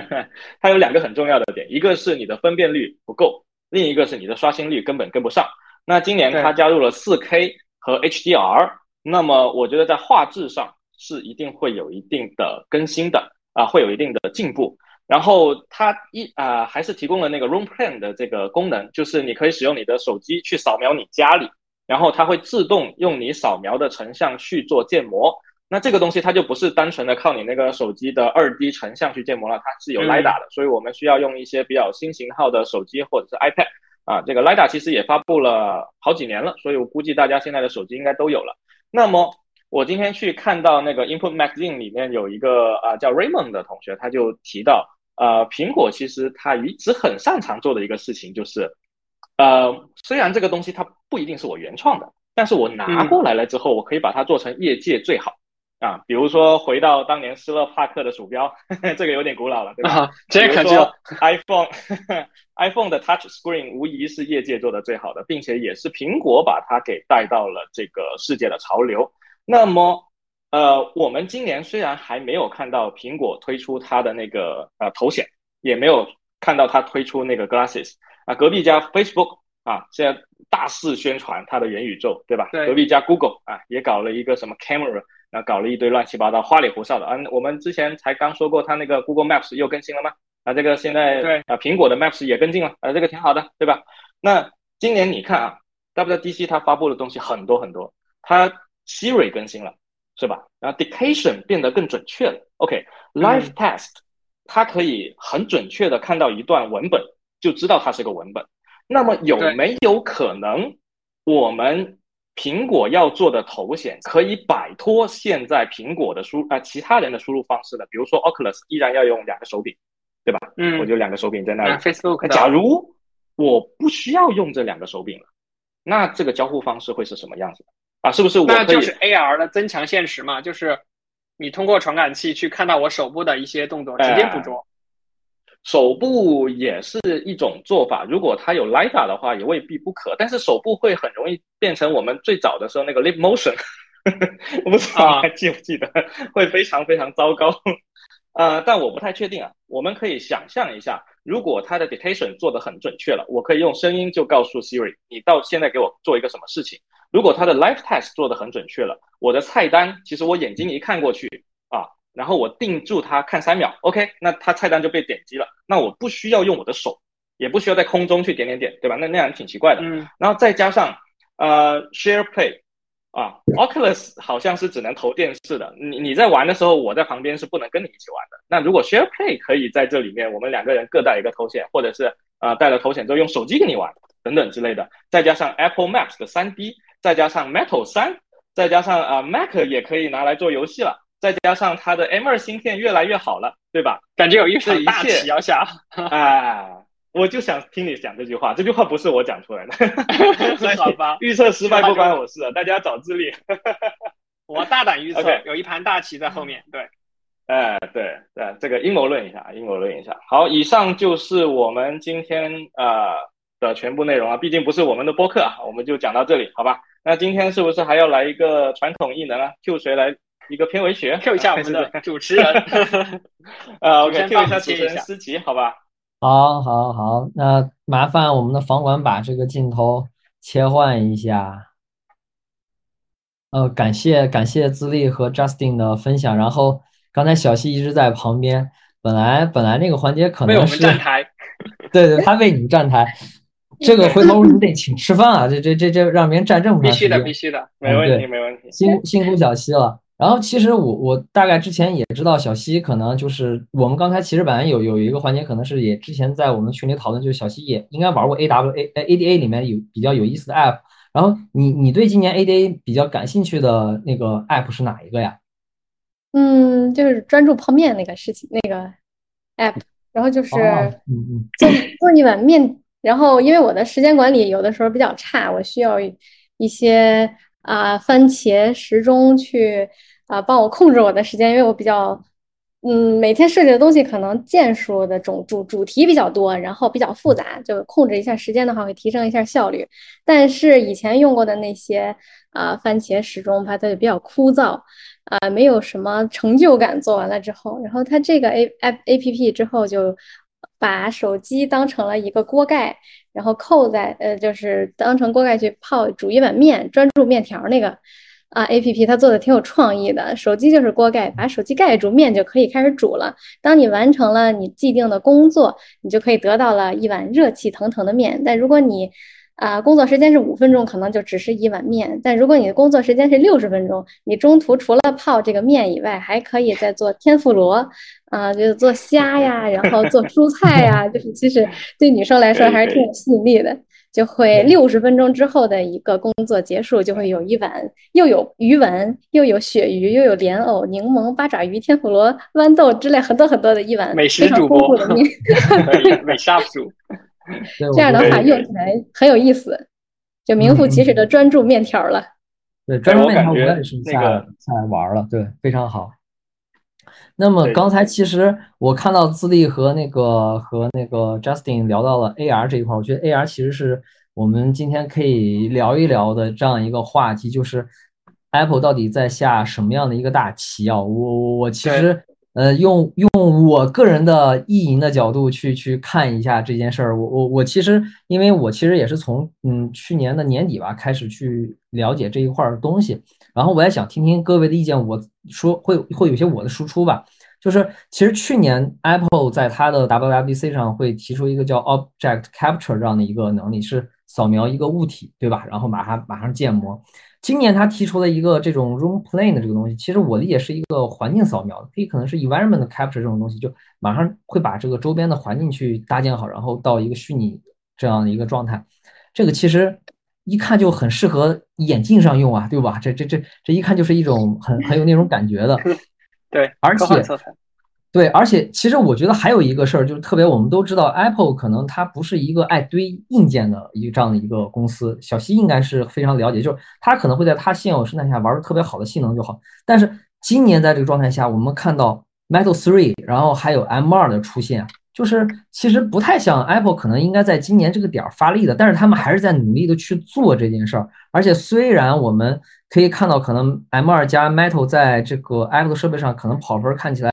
它有两个很重要的点，一个是你的分辨率不够，另一个是你的刷新率根本跟不上。那今年它加入了 4K 和 HDR，那么我觉得在画质上是一定会有一定的更新的啊，会有一定的进步。然后它一啊还是提供了那个 Room Plan 的这个功能，就是你可以使用你的手机去扫描你家里，然后它会自动用你扫描的成像去做建模。那这个东西它就不是单纯的靠你那个手机的二 D 成像去建模了，它是有 LiDAR 的，所以我们需要用一些比较新型号的手机或者是 iPad 啊。这个 LiDAR 其实也发布了好几年了，所以我估计大家现在的手机应该都有了。那么我今天去看到那个 Input Magazine 里面有一个啊叫 Raymond 的同学，他就提到。呃，苹果其实它一直很擅长做的一个事情就是，呃，虽然这个东西它不一定是我原创的，但是我拿过来了之后，我可以把它做成业界最好。啊，比如说回到当年施乐帕克的鼠标，这个有点古老了，对吧？这可就 iPhone iPhone 的 Touch Screen 无疑是业界做的最好的，并且也是苹果把它给带到了这个世界的潮流。那么，呃，我们今年虽然还没有看到苹果推出它的那个呃头显，也没有看到它推出那个 Glasses 啊，隔壁家 Facebook 啊，现在大肆宣传它的元宇宙，对吧？对。隔壁家 Google 啊，也搞了一个什么 Camera。那搞了一堆乱七八糟、花里胡哨的啊！我们之前才刚说过，它那个 Google Maps 又更新了吗？啊，这个现在对啊，苹果的 Maps 也跟进了啊，这个挺好的，对吧？那今年你看啊，WDC 它发布的东西很多很多，它 Siri 更新了，是吧？然后 Dictation 变得更准确了。OK，Live Test 它可以很准确的看到一段文本，就知道它是个文本。那么有没有可能我们？苹果要做的头显可以摆脱现在苹果的输啊其他人的输入方式呢，比如说 Oculus 依然要用两个手柄，对吧？嗯，我就两个手柄在那里。Facebook，假如我不需要用这两个手柄了，那这个交互方式会是什么样子的啊？是不是？那就是 AR 的增强现实嘛，就是你通过传感器去看到我手部的一些动作，直接捕捉。手部也是一种做法，如果它有 LiDAR 的话，也未必不可。但是手部会很容易变成我们最早的时候那个 Lip Motion，我不知道你还记不记得，会非常非常糟糕。呃，但我不太确定啊。我们可以想象一下，如果它的 Dictation 做的很准确了，我可以用声音就告诉 Siri，你到现在给我做一个什么事情。如果它的 life Test 做的很准确了，我的菜单其实我眼睛一看过去啊。然后我定住它看三秒，OK，那它菜单就被点击了。那我不需要用我的手，也不需要在空中去点点点，对吧？那那样挺奇怪的。嗯。然后再加上呃，Share Play，啊，Oculus 好像是只能投电视的。你你在玩的时候，我在旁边是不能跟你一起玩的。那如果 Share Play 可以在这里面，我们两个人各带一个头显，或者是呃带了头显之后用手机跟你玩等等之类的。再加上 Apple Maps 的 3D，再加上 Metal 三，再加上啊 Mac 也可以拿来做游戏了。再加上它的 M2 芯片越来越好了，对吧？感觉有一场大棋要下。哎，我就想听你讲这句话，这句话不是我讲出来的。好吧，预测失败不关我事，大家找自立。我大胆预测，有一盘大棋在后面。对，哎，对对，这个阴谋论一下，阴谋论一下。好，以上就是我们今天呃的全部内容啊，毕竟不是我们的播客啊，我们就讲到这里，好吧？那今天是不是还要来一个传统异能啊？Q 谁来？一个片尾曲，Q 一下我们的 主持人，呃，OK，Q 一下主持人思琪，好吧？好，好，好，那麻烦我们的房管把这个镜头切换一下。呃，感谢感谢资历和 Justin 的分享。然后刚才小西一直在旁边，本来本来那个环节可能是站台，对对，他为你们站台。这个回头你得请吃饭啊！这这这这让别人站这么长时间，必须的，必须的，没问题，没问题。辛辛苦小西了。然后其实我我大概之前也知道小西可能就是我们刚才其实本来有有一个环节可能是也之前在我们群里讨论，就是小西也应该玩过 A W A A D A 里面有比较有意思的 App。然后你你对今年 A D A 比较感兴趣的那个 App 是哪一个呀？嗯，就是专注泡面那个事情那个 App。然后就是做做一碗面，然后因为我的时间管理有的时候比较差，我需要一些啊番茄时钟去。啊，帮我控制我的时间，因为我比较，嗯，每天设计的东西可能件数的种主主题比较多，然后比较复杂，就控制一下时间的话，会提升一下效率。但是以前用过的那些啊，番茄时钟吧它就比较枯燥，啊，没有什么成就感。做完了之后，然后它这个 A A A P P 之后就把手机当成了一个锅盖，然后扣在呃，就是当成锅盖去泡煮一碗面，专注面条那个。啊，A P P 它做的挺有创意的，手机就是锅盖，把手机盖住，面就可以开始煮了。当你完成了你既定的工作，你就可以得到了一碗热气腾腾的面。但如果你啊工作时间是五分钟，可能就只是一碗面。但如果你的工作时间是六十分钟，你中途除了泡这个面以外，还可以再做天妇罗啊，就是做虾呀，然后做蔬菜呀，就是其实对女生来说还是挺有吸引力的。就会六十分钟之后的一个工作结束，就会有一碗又有鱼丸，又有鳕鱼，又有莲藕、柠檬、八爪鱼、天妇罗、豌豆之类很多很多的一碗美食主播的面，美食 UP 主。这样的话用起来很有意思，就名副其实的专注面条了。对，专注面条我也是下下来玩了，对，非常好。那么刚才其实我看到自立和那个和那个 Justin 聊到了 AR 这一块，我觉得 AR 其实是我们今天可以聊一聊的这样一个话题，就是 Apple 到底在下什么样的一个大棋啊？我我我其实。呃，用用我个人的意淫的角度去去看一下这件事儿，我我我其实，因为我其实也是从嗯去年的年底吧开始去了解这一块儿东西，然后我也想听听各位的意见，我说会会有些我的输出吧，就是其实去年 Apple 在它的 WWDC 上会提出一个叫 Object Capture 这样的一个能力，是扫描一个物体，对吧？然后马上马上建模。今年他提出了一个这种 room plane 的这个东西，其实我理解是一个环境扫描的，可以可能是 environment capture 这种东西，就马上会把这个周边的环境去搭建好，然后到一个虚拟这样的一个状态。这个其实一看就很适合眼镜上用啊，对吧？这这这这一看就是一种很很有那种感觉的，对，而且。对，而且其实我觉得还有一个事儿，就是特别我们都知道，Apple 可能它不是一个爱堆硬件的一个这样的一个公司。小西应该是非常了解，就是它可能会在它现有生态下玩的特别好的性能就好。但是今年在这个状态下，我们看到 Metal Three，然后还有 M 二的出现，就是其实不太像 Apple 可能应该在今年这个点儿发力的，但是他们还是在努力的去做这件事儿。而且虽然我们可以看到，可能 M2 加 Metal 在这个 Apple 设备上可能跑分看起来。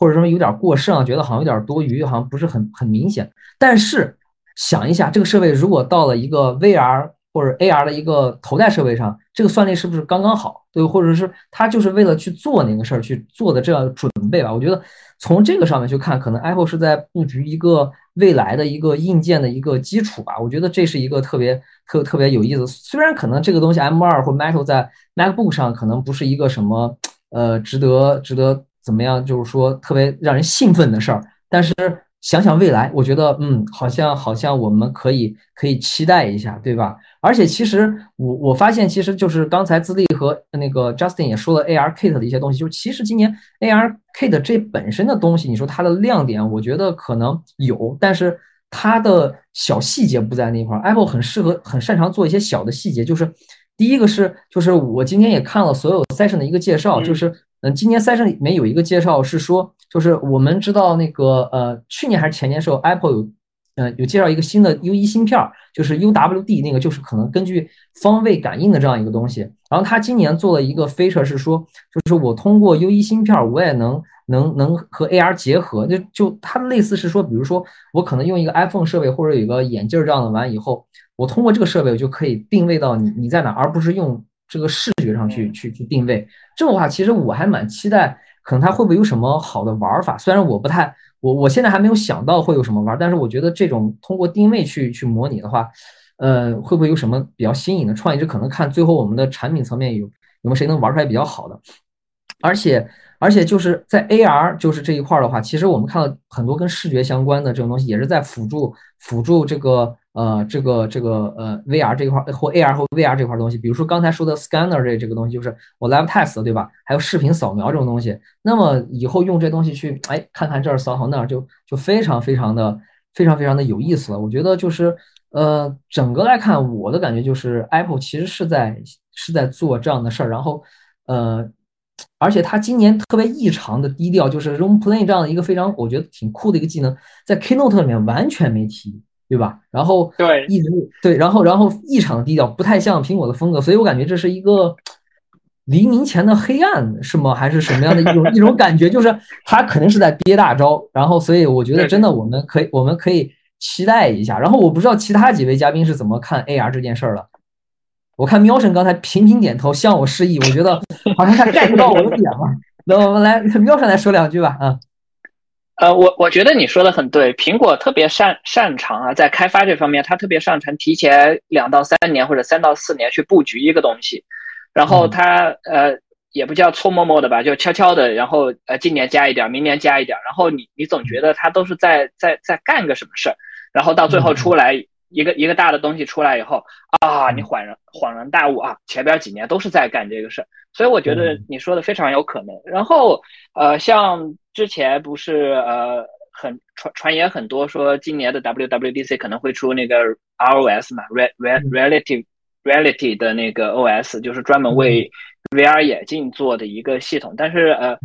或者说有点过剩，觉得好像有点多余，好像不是很很明显。但是想一下，这个设备如果到了一个 VR 或者 AR 的一个头戴设备上，这个算力是不是刚刚好？对，或者是它就是为了去做那个事儿去做的这样准备吧？我觉得从这个上面去看，可能 Apple 是在布局一个未来的一个硬件的一个基础吧。我觉得这是一个特别特特别有意思。虽然可能这个东西 M2 或 Metal 在 MacBook 上可能不是一个什么呃值得值得。怎么样？就是说特别让人兴奋的事儿，但是想想未来，我觉得嗯，好像好像我们可以可以期待一下，对吧？而且其实我我发现，其实就是刚才自立和那个 Justin 也说了 AR Kit 的一些东西，就是其实今年 AR Kit 这本身的东西，你说它的亮点，我觉得可能有，但是它的小细节不在那块儿。Apple 很适合很擅长做一些小的细节，就是第一个是就是我今天也看了所有 Session 的一个介绍，就是。嗯，今年 session 里面有一个介绍是说，就是我们知道那个呃，去年还是前年时候，Apple 有，呃，有介绍一个新的 U1 芯片，就是 UWD 那个，就是可能根据方位感应的这样一个东西。然后它今年做了一个 feature 是说，就是我通过 U1 芯片，我也能能能和 AR 结合，就就它类似是说，比如说我可能用一个 iPhone 设备或者有个眼镜这样的完以后，我通过这个设备我就可以定位到你你在哪，而不是用。这个视觉上去去去定位，这种话其实我还蛮期待，可能它会不会有什么好的玩法？虽然我不太，我我现在还没有想到会有什么玩，但是我觉得这种通过定位去去模拟的话，呃，会不会有什么比较新颖的创意？这可能看最后我们的产品层面有有没有谁能玩出来比较好的。而且而且就是在 AR 就是这一块的话，其实我们看到很多跟视觉相关的这种东西，也是在辅助辅助这个。呃，这个这个呃，VR 这一块或 AR 或 VR 这块东西，比如说刚才说的 scanner 这这个东西，就是我 live test 对吧？还有视频扫描这种东西，那么以后用这东西去，哎，看看这儿扫好那儿，就就非常非常的非常非常的有意思了。我觉得就是呃，整个来看，我的感觉就是 Apple 其实是在是在做这样的事儿，然后呃，而且他今年特别异常的低调，就是 room play 这样的一个非常我觉得挺酷的一个技能，在 Keynote 里面完全没提。对吧？然后对一直对，然后然后异常低调，不太像苹果的风格，所以我感觉这是一个黎明前的黑暗，是吗？还是什么样的一种一种感觉？就是他肯定是在憋大招，然后所以我觉得真的我们可以我们可以期待一下。然后我不知道其他几位嘉宾是怎么看 AR 这件事儿了。我看喵神刚才频频点头向我示意，我觉得好像他 get 到我的点了。那我们来喵神来说两句吧，啊。呃，我我觉得你说的很对，苹果特别擅擅长啊，在开发这方面，它特别擅长提前两到三年或者三到四年去布局一个东西，然后它呃也不叫搓摸摸的吧，就悄悄的，然后呃今年加一点，明年加一点，然后你你总觉得它都是在在在干个什么事儿，然后到最后出来一个一个大的东西出来以后啊，你恍然恍然大悟啊，前边几年都是在干这个事儿，所以我觉得你说的非常有可能。然后呃像。之前不是呃很传传言很多说今年的 WWDC 可能会出那个 ROS 嘛，Re Re Relative Reality 的那个 OS，就是专门为 VR 眼镜做的一个系统，但是呃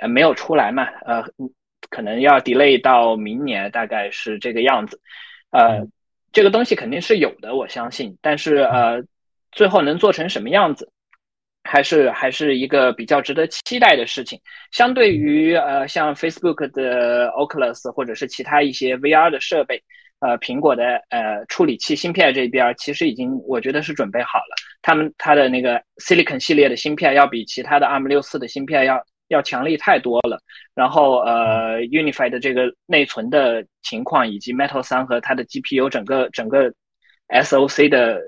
呃没有出来嘛，呃可能要 delay 到明年，大概是这个样子。呃，这个东西肯定是有的，我相信，但是呃最后能做成什么样子？还是还是一个比较值得期待的事情。相对于呃，像 Facebook 的 Oculus 或者是其他一些 VR 的设备，呃，苹果的呃处理器芯片这边其实已经我觉得是准备好了。他们它的那个 Silicon 系列的芯片要比其他的 ARM 六四的芯片要要强力太多了。然后呃，Unify 的这个内存的情况，以及 Metal 三和它的 GPU 整个整个 SOC 的。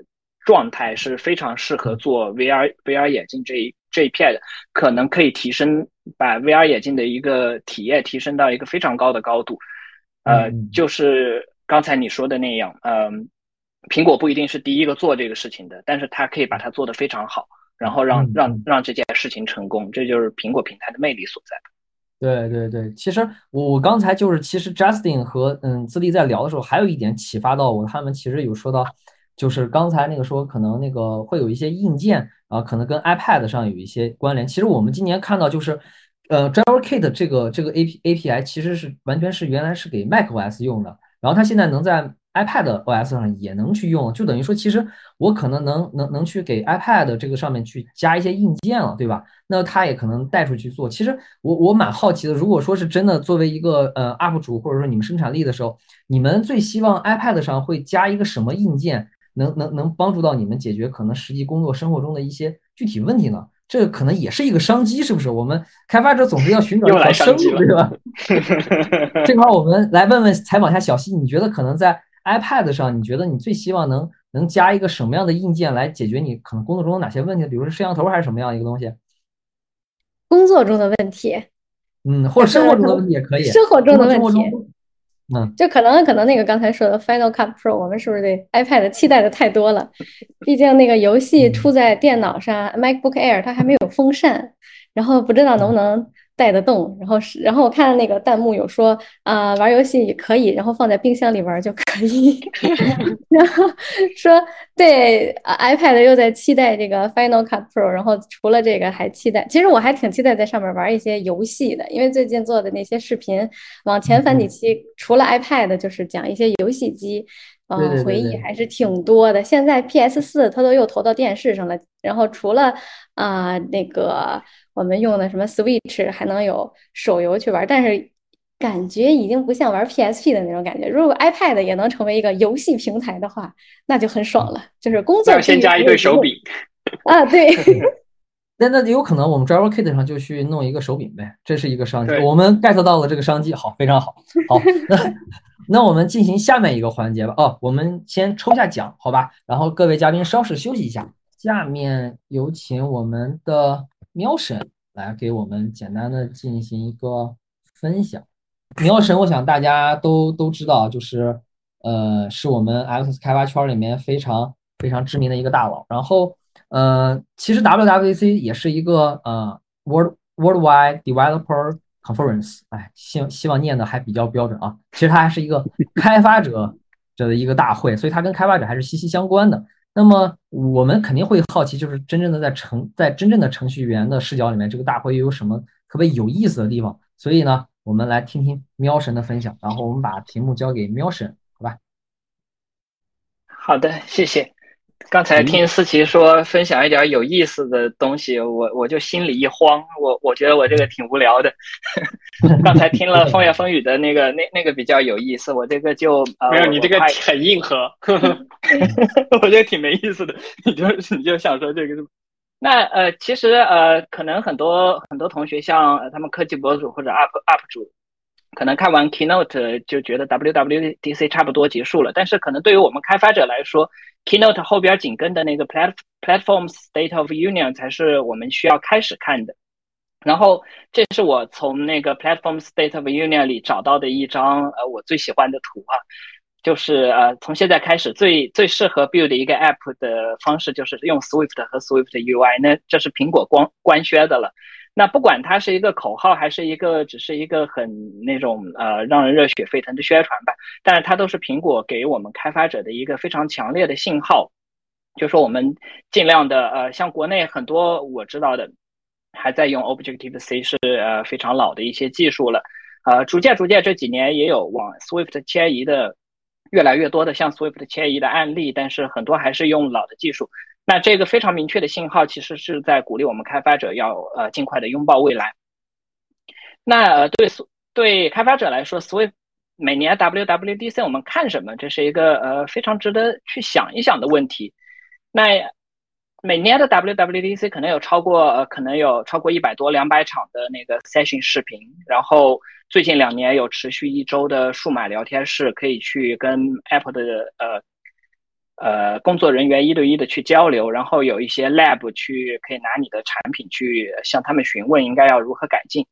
状态是非常适合做 VR VR 眼镜这一这一片的，可能可以提升把 VR 眼镜的一个体验提升到一个非常高的高度。呃，就是刚才你说的那样，嗯，苹果不一定是第一个做这个事情的，但是它可以把它做得非常好，然后让让让这件事情成功，这就是苹果平台的魅力所在。对对对，其实我我刚才就是其实 Justin 和嗯自立在聊的时候，还有一点启发到我，他们其实有说到。就是刚才那个说，可能那个会有一些硬件啊，可能跟 iPad 上有一些关联。其实我们今年看到，就是呃，Driver Kit 这个这个 A P A P I 其实是完全是原来是给 Mac OS 用的，然后它现在能在 iPad OS 上也能去用，就等于说，其实我可能能能能去给 iPad 这个上面去加一些硬件了，对吧？那它也可能带出去做。其实我我蛮好奇的，如果说是真的作为一个呃 UP 主，或者说你们生产力的时候，你们最希望 iPad 上会加一个什么硬件？能能能帮助到你们解决可能实际工作生活中的一些具体问题呢？这可能也是一个商机，是不是？我们开发者总是要寻找一条生路，对吧？这块我们来问问采访一下小西，你觉得可能在 iPad 上，你觉得你最希望能能加一个什么样的硬件来解决你可能工作中的哪些问题？比如说摄像头还是什么样一个东西？工作中的问题，嗯，或者生活中的问题也可以。生活中的问题。嗯，就可能可能那个刚才说的 Final Cut Pro，我们是不是对 iPad 期待的太多了？毕竟那个游戏出在电脑上，MacBook Air 它还没有风扇，然后不知道能不能。带得动，然后是，然后我看那个弹幕有说啊，玩游戏也可以，然后放在冰箱里玩就可以。然后说对，iPad 又在期待这个 Final Cut Pro，然后除了这个还期待，其实我还挺期待在上面玩一些游戏的，因为最近做的那些视频，往前翻几期，除了 iPad 就是讲一些游戏机，嗯，回忆还是挺多的。现在 PS 四它都又投到电视上了，然后除了啊那个。我们用的什么 Switch 还能有手游去玩，但是感觉已经不像玩 PSP 的那种感觉。如果 iPad 也能成为一个游戏平台的话，那就很爽了。就是工作先加一对手柄啊，对。那那有可能我们 Driver Kit 上就去弄一个手柄呗，这是一个商机。我们 get 到了这个商机，好，非常好。好，那那我们进行下面一个环节吧。哦，我们先抽下奖，好吧？然后各位嘉宾稍事休息一下。下面有请我们的。喵神来给我们简单的进行一个分享。喵神，我想大家都都知道，就是呃，是我们 X 开发圈里面非常非常知名的一个大佬。然后，呃，其实 WWDC 也是一个呃 World Worldwide Developer Conference，哎，希希望念的还比较标准啊。其实它还是一个开发者者的一个大会，所以它跟开发者还是息息相关的。那么我们肯定会好奇，就是真正的在程在真正的程序员的视角里面，这个大会又有什么特别有意思的地方？所以呢，我们来听听喵神的分享，然后我们把题目交给喵神，好吧？好的，谢谢。刚才听思琪说分享一点有意思的东西，我我就心里一慌，我我觉得我这个挺无聊的。刚才听了 风言风语的那个，那那个比较有意思，我这个就没有你这个很硬核，我觉得挺没意思的。你就你就想说这个，那呃，其实呃，可能很多很多同学像他们科技博主或者 UP UP 主。可能看完 Keynote 就觉得 WWDC 差不多结束了，但是可能对于我们开发者来说，Keynote 后边紧跟的那个 Platform Platforms State of Union 才是我们需要开始看的。然后这是我从那个 Platform State of Union 里找到的一张呃我最喜欢的图啊，就是呃从现在开始最最适合 build 一个 app 的方式就是用 Swift 和 Swift UI，那这是苹果官官宣的了。那不管它是一个口号，还是一个只是一个很那种呃让人热血沸腾的宣传吧，但是它都是苹果给我们开发者的一个非常强烈的信号。就说我们尽量的呃，像国内很多我知道的还在用 Objective C 是呃非常老的一些技术了，呃，逐渐逐渐这几年也有往 Swift 迁移的越来越多的像 Swift 迁移的案例，但是很多还是用老的技术。那这个非常明确的信号，其实是在鼓励我们开发者要呃尽快的拥抱未来。那对对开发者来说，Swift 每年 WWDC 我们看什么？这是一个呃非常值得去想一想的问题。那每年的 WWDC 可能有超过呃可能有超过一百多两百场的那个 session 视频，然后最近两年有持续一周的数码聊天室，可以去跟 Apple 的呃。呃，工作人员一对一的去交流，然后有一些 lab 去可以拿你的产品去向他们询问应该要如何改进。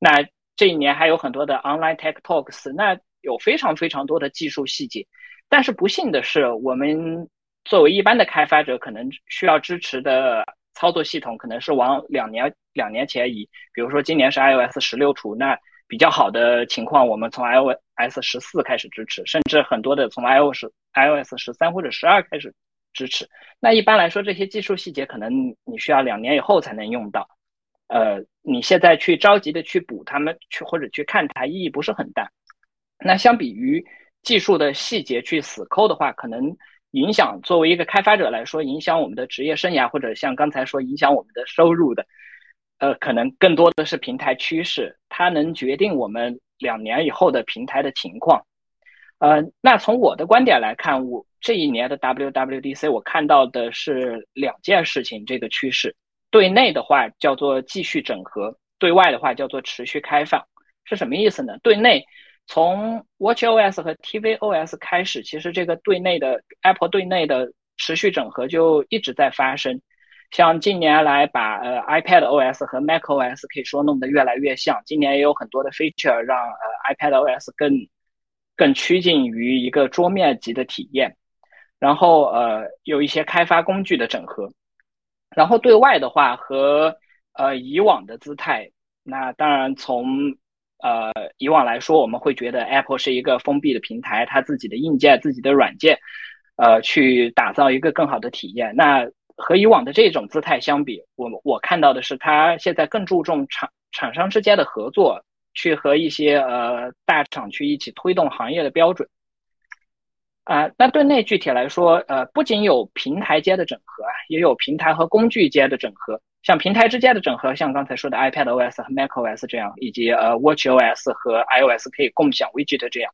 那这一年还有很多的 online tech talks，那有非常非常多的技术细节。但是不幸的是，我们作为一般的开发者，可能需要支持的操作系统可能是往两年两年前移。比如说今年是 iOS 十六出，那比较好的情况，我们从 iOS 十四开始支持，甚至很多的从 iOS iOS 十三或者十二开始支持。那一般来说，这些技术细节可能你需要两年以后才能用到。呃，你现在去着急的去补他们去或者去看它，意义不是很大。那相比于技术的细节去死抠的话，可能影响作为一个开发者来说，影响我们的职业生涯，或者像刚才说影响我们的收入的，呃，可能更多的是平台趋势，它能决定我们两年以后的平台的情况。呃，那从我的观点来看，我这一年的 WWDC 我看到的是两件事情，这个趋势，对内的话叫做继续整合，对外的话叫做持续开放，是什么意思呢？对内从 WatchOS 和 tvOS 开始，其实这个对内的 Apple 对内的持续整合就一直在发生，像近年来把呃 iPadOS 和 macOS 可以说弄得越来越像，今年也有很多的 feature 让呃 iPadOS 更。更趋近于一个桌面级的体验，然后呃有一些开发工具的整合，然后对外的话和呃以往的姿态，那当然从呃以往来说，我们会觉得 Apple 是一个封闭的平台，它自己的硬件、自己的软件，呃去打造一个更好的体验。那和以往的这种姿态相比，我我看到的是它现在更注重厂厂商之间的合作。去和一些呃大厂去一起推动行业的标准，啊，那对内具体来说，呃，不仅有平台间的整合，也有平台和工具间的整合。像平台之间的整合，像刚才说的 iPadOS 和 macOS 这样，以及呃 WatchOS 和 iOS 可以共享 widget 这样。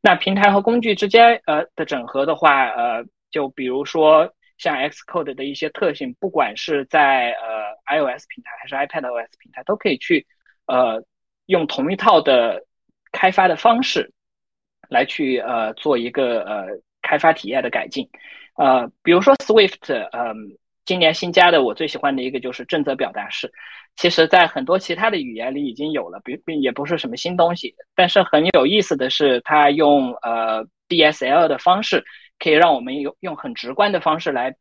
那平台和工具之间呃的整合的话，呃，就比如说像 Xcode 的一些特性，不管是在呃 iOS 平台还是 iPadOS 平台，都可以去呃。用同一套的开发的方式来去呃做一个呃开发体验的改进，呃，比如说 Swift，嗯，今年新加的我最喜欢的一个就是正则表达式，其实在很多其他的语言里已经有了，并并也不是什么新东西，但是很有意思的是，它用呃 DSL 的方式，可以让我们用用很直观的方式来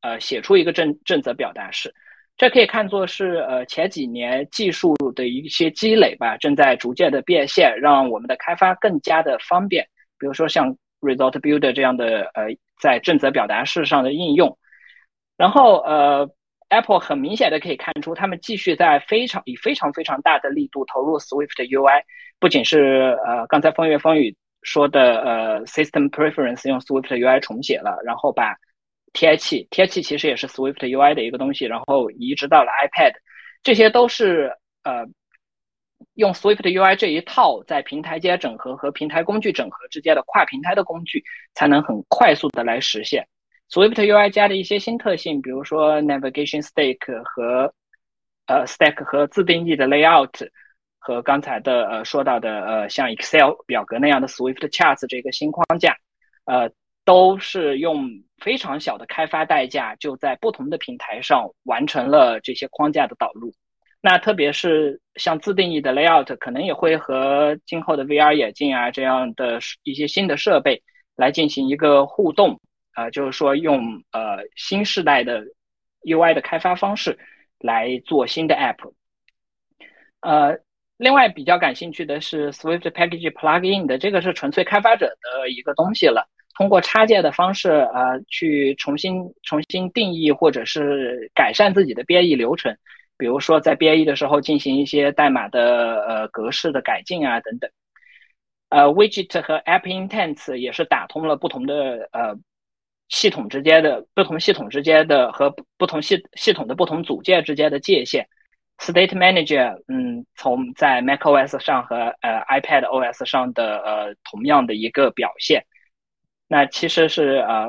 呃写出一个正正则表达式。这可以看作是呃前几年技术的一些积累吧，正在逐渐的变现，让我们的开发更加的方便。比如说像 Result Builder 这样的呃在正则表达式上的应用。然后呃 Apple 很明显的可以看出，他们继续在非常以非常非常大的力度投入 Swift UI，不仅是呃刚才风月风雨说的呃 System Preference 用 Swift UI 重写了，然后把贴器，贴器其实也是 Swift UI 的一个东西，然后移植到了 iPad，这些都是呃用 Swift UI 这一套在平台间整合和平台工具整合之间的跨平台的工具，才能很快速的来实现。Swift UI 加的一些新特性，比如说 Navigation Stack 和呃 Stack 和自定义的 Layout，和刚才的呃说到的呃像 Excel 表格那样的 Swift Charts 这个新框架，呃。都是用非常小的开发代价，就在不同的平台上完成了这些框架的导入。那特别是像自定义的 layout，可能也会和今后的 VR 眼镜啊这样的一些新的设备来进行一个互动啊，就是说用呃新时代的 UI 的开发方式来做新的 app。呃，另外比较感兴趣的是 Swift Package Plugin 的，这个是纯粹开发者的一个东西了。通过插件的方式，呃，去重新重新定义或者是改善自己的编译流程，比如说在编译的时候进行一些代码的呃格式的改进啊等等。呃，widget 和 app intents 也是打通了不同的呃系统之间的不同系统之间的和不同系系统的不同组件之间的界限。State Manager，嗯，从在 macOS 上和呃 iPad OS 上的呃同样的一个表现。那其实是呃，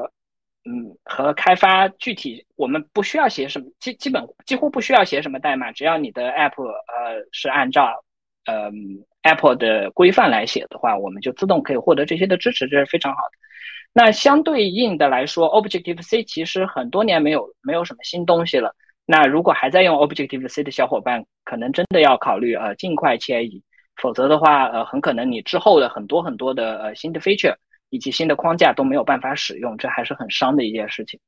嗯，和开发具体我们不需要写什么基基本几乎不需要写什么代码，只要你的 App 呃是按照呃 Apple 的规范来写的话，我们就自动可以获得这些的支持，这是非常好的。那相对应的来说，Objective C 其实很多年没有没有什么新东西了。那如果还在用 Objective C 的小伙伴，可能真的要考虑呃尽快迁移，否则的话呃很可能你之后的很多很多的呃新的 feature 以及新的框架都没有办法使用，这还是很伤的一件事情。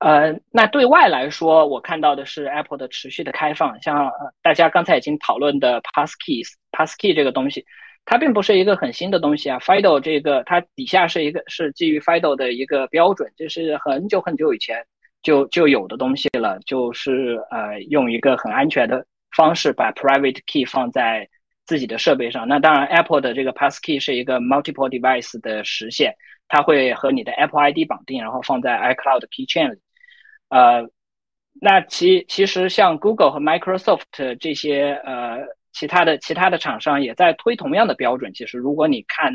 呃，那对外来说，我看到的是 Apple 的持续的开放，像大家刚才已经讨论的 Passkey，Passkey 这个东西，它并不是一个很新的东西啊。Fido 这个它底下是一个是基于 Fido 的一个标准，这是很久很久以前。就就有的东西了，就是呃，用一个很安全的方式把 private key 放在自己的设备上。那当然，Apple 的这个 passkey 是一个 multiple device 的实现，它会和你的 Apple ID 绑定，然后放在 iCloud keychain 里。呃，那其其实像 Google 和 Microsoft 这些呃其他的其他的厂商也在推同样的标准。其实如果你看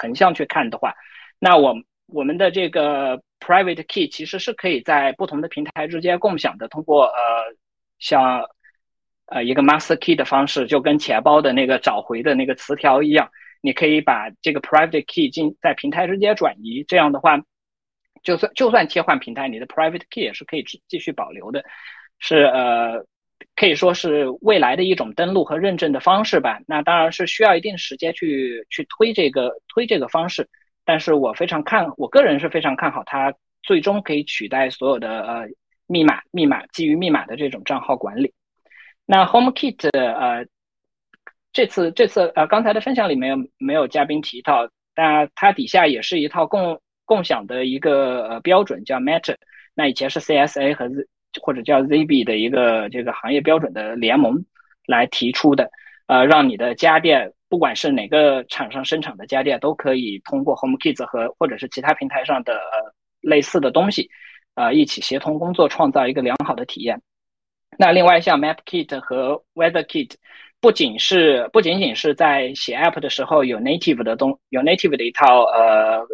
横向去看的话，那我我们的这个。Private key 其实是可以在不同的平台之间共享的，通过呃像呃一个 Master key 的方式，就跟钱包的那个找回的那个词条一样，你可以把这个 Private key 进在平台之间转移。这样的话，就算就算切换平台，你的 Private key 也是可以继续保留的，是呃可以说是未来的一种登录和认证的方式吧。那当然是需要一定时间去去推这个推这个方式。但是我非常看，我个人是非常看好它最终可以取代所有的呃密码、密码基于密码的这种账号管理。那 HomeKit 呃，这次这次呃刚才的分享里面没有嘉宾提到，但它底下也是一套共共享的一个呃标准叫 Matter。那以前是 CSA 和 Z 或者叫 ZB 的一个这个行业标准的联盟来提出的，呃，让你的家电。不管是哪个厂商生产的家电，都可以通过 HomeKit 和或者是其他平台上的呃类似的东西，呃，一起协同工作，创造一个良好的体验。那另外像 MapKit 和 WeatherKit，不仅是不仅仅是在写 App 的时候有 native 的东有 native 的一套呃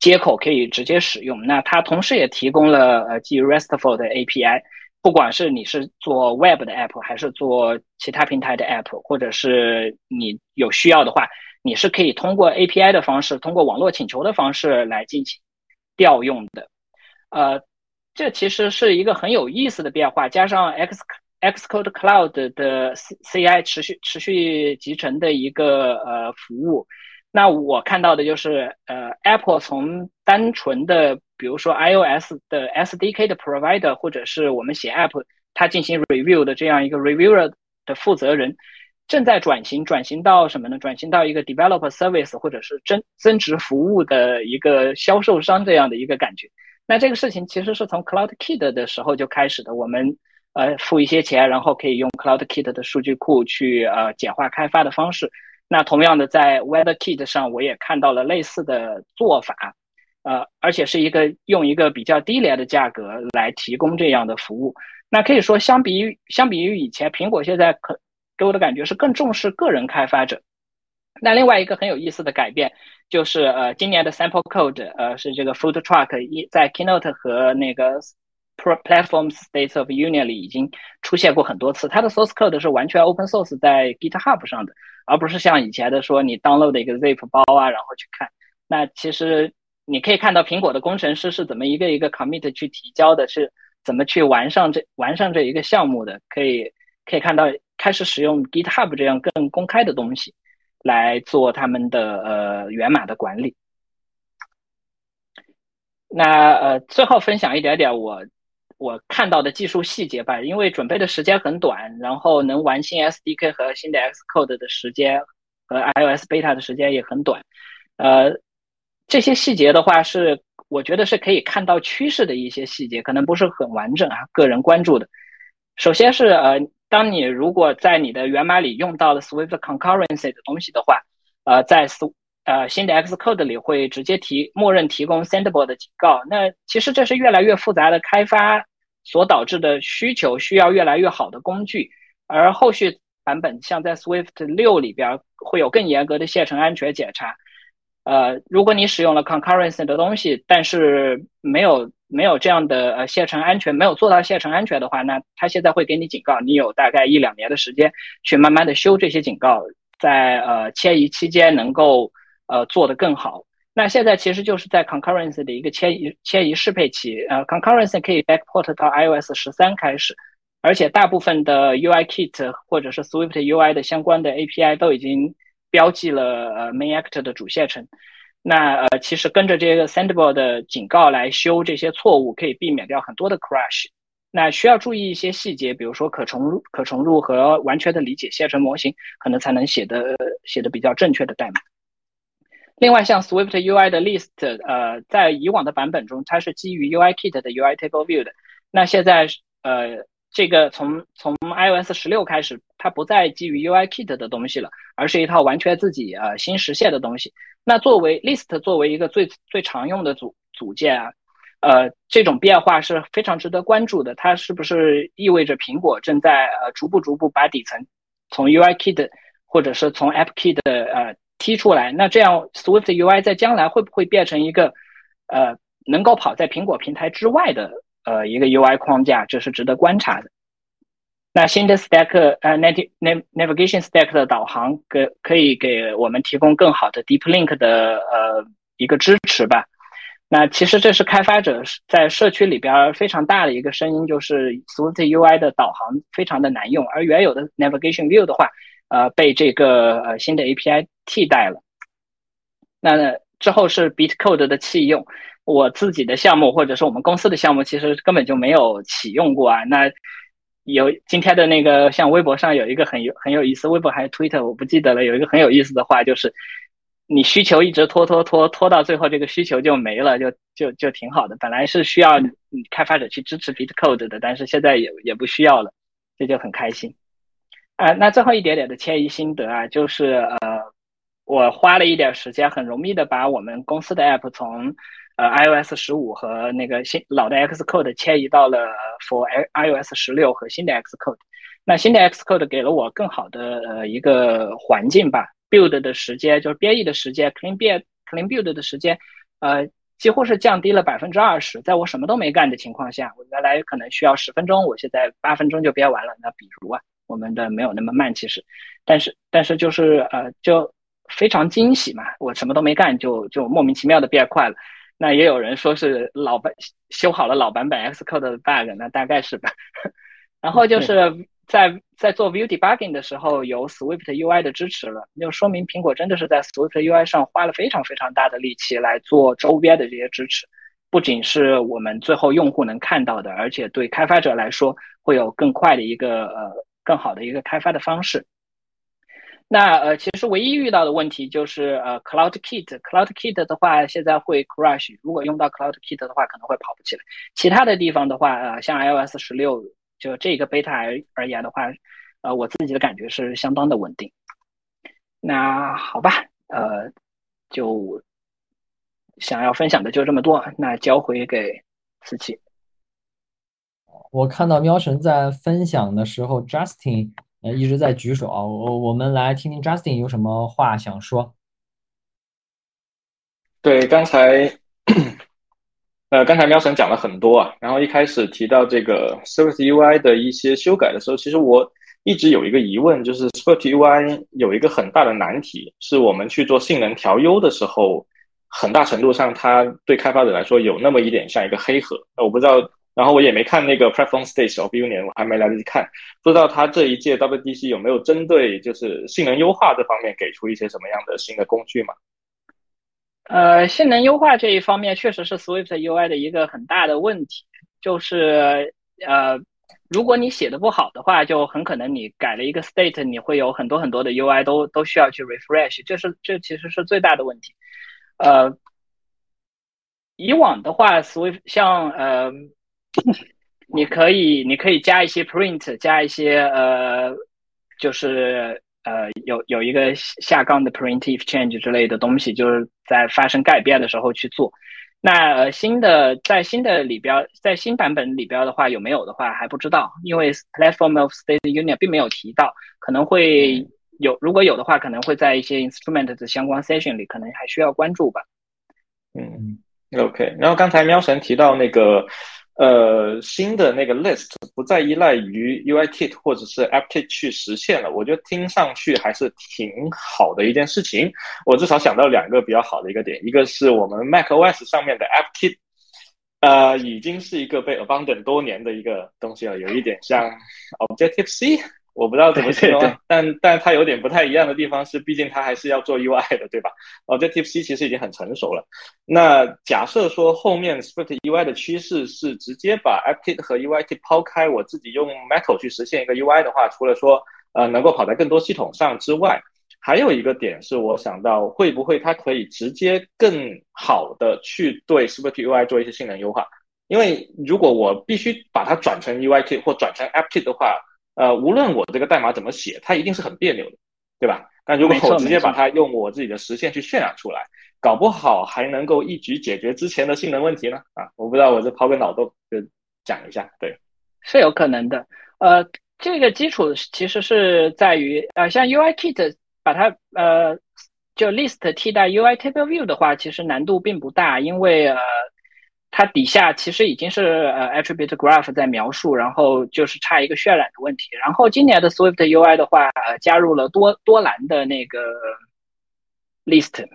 接口可以直接使用，那它同时也提供了呃基于 RESTful 的 API。不管是你是做 Web 的 App，还是做其他平台的 App，或者是你有需要的话，你是可以通过 API 的方式，通过网络请求的方式来进行调用的。呃，这其实是一个很有意思的变化，加上 X Xcode Cloud 的 C C I 持续持续集成的一个呃服务。那我看到的就是，呃，Apple 从单纯的，比如说 iOS 的 SDK 的 provider，或者是我们写 App，它进行 review 的这样一个 reviewer 的负责人，正在转型，转型到什么呢？转型到一个 developer service，或者是增增值服务的一个销售商这样的一个感觉。那这个事情其实是从 CloudKit 的时候就开始的，我们呃付一些钱，然后可以用 CloudKit 的数据库去呃简化开发的方式。那同样的，在 WeatherKit 上，我也看到了类似的做法，呃，而且是一个用一个比较低廉的价格来提供这样的服务。那可以说，相比于相比于以前，苹果现在可给我的感觉是更重视个人开发者。那另外一个很有意思的改变就是，呃，今年的 Sample Code，呃，是这个 Food Truck 一在 Keynote 和那个。Platforms State of Union 里已经出现过很多次，它的 source code 是完全 open source 在 GitHub 上的，而不是像以前的说你 download 一个 zip 包啊，然后去看。那其实你可以看到苹果的工程师是怎么一个一个 commit 去提交的，是怎么去完善这完善这一个项目的。可以可以看到开始使用 GitHub 这样更公开的东西来做他们的呃源码的管理。那呃最后分享一点点我。我看到的技术细节吧，因为准备的时间很短，然后能玩新 SDK 和新的 Xcode 的时间和 iOS beta 的时间也很短。呃，这些细节的话是我觉得是可以看到趋势的一些细节，可能不是很完整啊，个人关注的。首先是呃，当你如果在你的源码里用到了 Swift concurrency 的东西的话，呃，在 S 呃新的 Xcode 里会直接提默认提供 Sendable 的警告。那其实这是越来越复杂的开发所导致的需求，需要越来越好的工具。而后续版本像在 Swift 六里边会有更严格的线程安全检查。呃，如果你使用了 concurrency 的东西，但是没有没有这样的呃线程安全，没有做到线程安全的话，那它现在会给你警告，你有大概一两年的时间去慢慢的修这些警告，在呃迁移期间能够呃做得更好。那现在其实就是在 concurrency 的一个迁移迁移适配期，呃 concurrency 可以 backport 到 iOS 十三开始，而且大部分的 UIKit 或者是 Swift UI 的相关的 API 都已经。标记了呃 main actor 的主线程，那呃其实跟着这个 sendable 的警告来修这些错误，可以避免掉很多的 crash。那需要注意一些细节，比如说可重入、可重入和完全的理解线程模型，可能才能写的写的比较正确的代码。另外，像 Swift UI 的 list，呃，在以往的版本中，它是基于 UIKit 的 UI Table View 的，那现在呃。这个从从 iOS 十六开始，它不再基于 UIKit 的东西了，而是一套完全自己呃新实现的东西。那作为 List 作为一个最最常用的组组件啊，呃，这种变化是非常值得关注的。它是不是意味着苹果正在呃逐步逐步把底层从 UIKit 或者是从 AppKit 的呃踢出来？那这样 Swift UI 在将来会不会变成一个呃能够跑在苹果平台之外的？呃，一个 UI 框架，这是值得观察的。那新的 Stack 呃 Navigation Stack 的导航，给可以给我们提供更好的 Deep Link 的呃一个支持吧。那其实这是开发者在社区里边非常大的一个声音，就是 Swift UI 的导航非常的难用，而原有的 Navigation View 的话，呃，被这个呃新的 API 替代了。那之后是 Bitcode 的弃用。我自己的项目或者是我们公司的项目，其实根本就没有启用过啊。那有今天的那个，像微博上有一个很有很有意思，微博还是 Twitter，我不记得了。有一个很有意思的话，就是你需求一直拖拖拖拖到最后，这个需求就没了，就就就挺好的。本来是需要你开发者去支持 Bitcode 的，但是现在也也不需要了，这就很开心。啊，那最后一点点的迁移心得啊，就是呃，我花了一点时间，很容易的把我们公司的 App 从呃，iOS 十五和那个新老的 Xcode 迁移到了 for iOS 十六和新的 Xcode。那新的 Xcode 给了我更好的呃一个环境吧，build 的时间就是编译的时间，clean build clean build 的时间，呃，几乎是降低了百分之二十。在我什么都没干的情况下，我原来可能需要十分钟，我现在八分钟就编完了。那比如啊，我们的没有那么慢，其实，但是但是就是呃，就非常惊喜嘛，我什么都没干就就莫名其妙的变快了。那也有人说是老版修好了老版本 Xcode 的 bug，那大概是吧。然后就是在在做 View debugging 的时候有 Swift UI 的支持了，就说明苹果真的是在 Swift UI 上花了非常非常大的力气来做周边的这些支持，不仅是我们最后用户能看到的，而且对开发者来说会有更快的一个呃更好的一个开发的方式。那呃，其实唯一遇到的问题就是呃，Cloud Kit，Cloud Kit 的话现在会 crash，如果用到 Cloud Kit 的话，可能会跑不起来。其他的地方的话，呃，像 iOS 十六就这个 beta 而而言的话，呃，我自己的感觉是相当的稳定。那好吧，呃，就想要分享的就这么多，那交回给思琪。我看到喵神在分享的时候，Justin。呃，一直在举手啊，我我们来听听 Justin 有什么话想说。对，刚才，呃，刚才喵神讲了很多啊，然后一开始提到这个 Swift UI 的一些修改的时候，其实我一直有一个疑问，就是 Swift UI 有一个很大的难题，是我们去做性能调优的时候，很大程度上它对开发者来说有那么一点像一个黑盒。那我不知道。然后我也没看那个 Platform Stage of Union，我还没来得及看，不知道他这一届 WDC 有没有针对就是性能优化这方面给出一些什么样的新的工具嘛？呃，性能优化这一方面确实是 Swift UI 的一个很大的问题，就是呃，如果你写的不好的话，就很可能你改了一个 state，你会有很多很多的 UI 都都需要去 refresh，这是这其实是最大的问题。呃，以往的话，Swift 像呃，你可以你可以加一些 print，加一些呃，就是呃有有一个下杠的 print if change 之类的东西，就是在发生改变的时候去做。那呃新的在新的里边，在新版本里边的话有没有的话还不知道，因为 Platform of State Union 并没有提到，可能会有，如果有的话，可能会在一些 instrument 的相关 session 里，可能还需要关注吧。嗯，OK。然后刚才喵神提到那个，呃，新的那个 list 不再依赖于 UIKit 或者是 AppKit 去实现了，我觉得听上去还是挺好的一件事情。我至少想到两个比较好的一个点，一个是我们 macOS 上面的 AppKit，呃，已经是一个被 abandon 多年的一个东西了，有一点像 Objective C。我不知道怎么形容，但但它有点不太一样的地方是，毕竟它还是要做 UI 的，对吧？Objective C 其实已经很成熟了。那假设说后面 Swift UI 的趋势是直接把 AppKit 和 UIKit 抛开，我自己用 Metal 去实现一个 UI 的话，除了说呃能够跑在更多系统上之外，还有一个点是我想到会不会它可以直接更好的去对 Swift UI 做一些性能优化？因为如果我必须把它转成 UIKit 或转成 AppKit 的话，呃，无论我这个代码怎么写，它一定是很别扭的，对吧？但如果我直接把它用我自己的实现去渲染出来，搞不好还能够一举解决之前的性能问题呢。啊，我不知道，我这抛个脑洞就讲一下，对，是有可能的。呃，这个基础其实是在于，呃，像 UIKit 把它呃就 list 替代 UI Table View 的话，其实难度并不大，因为呃。它底下其实已经是呃 attribute graph 在描述，然后就是差一个渲染的问题。然后今年的 Swift UI 的话，呃，加入了多多栏的那个 list，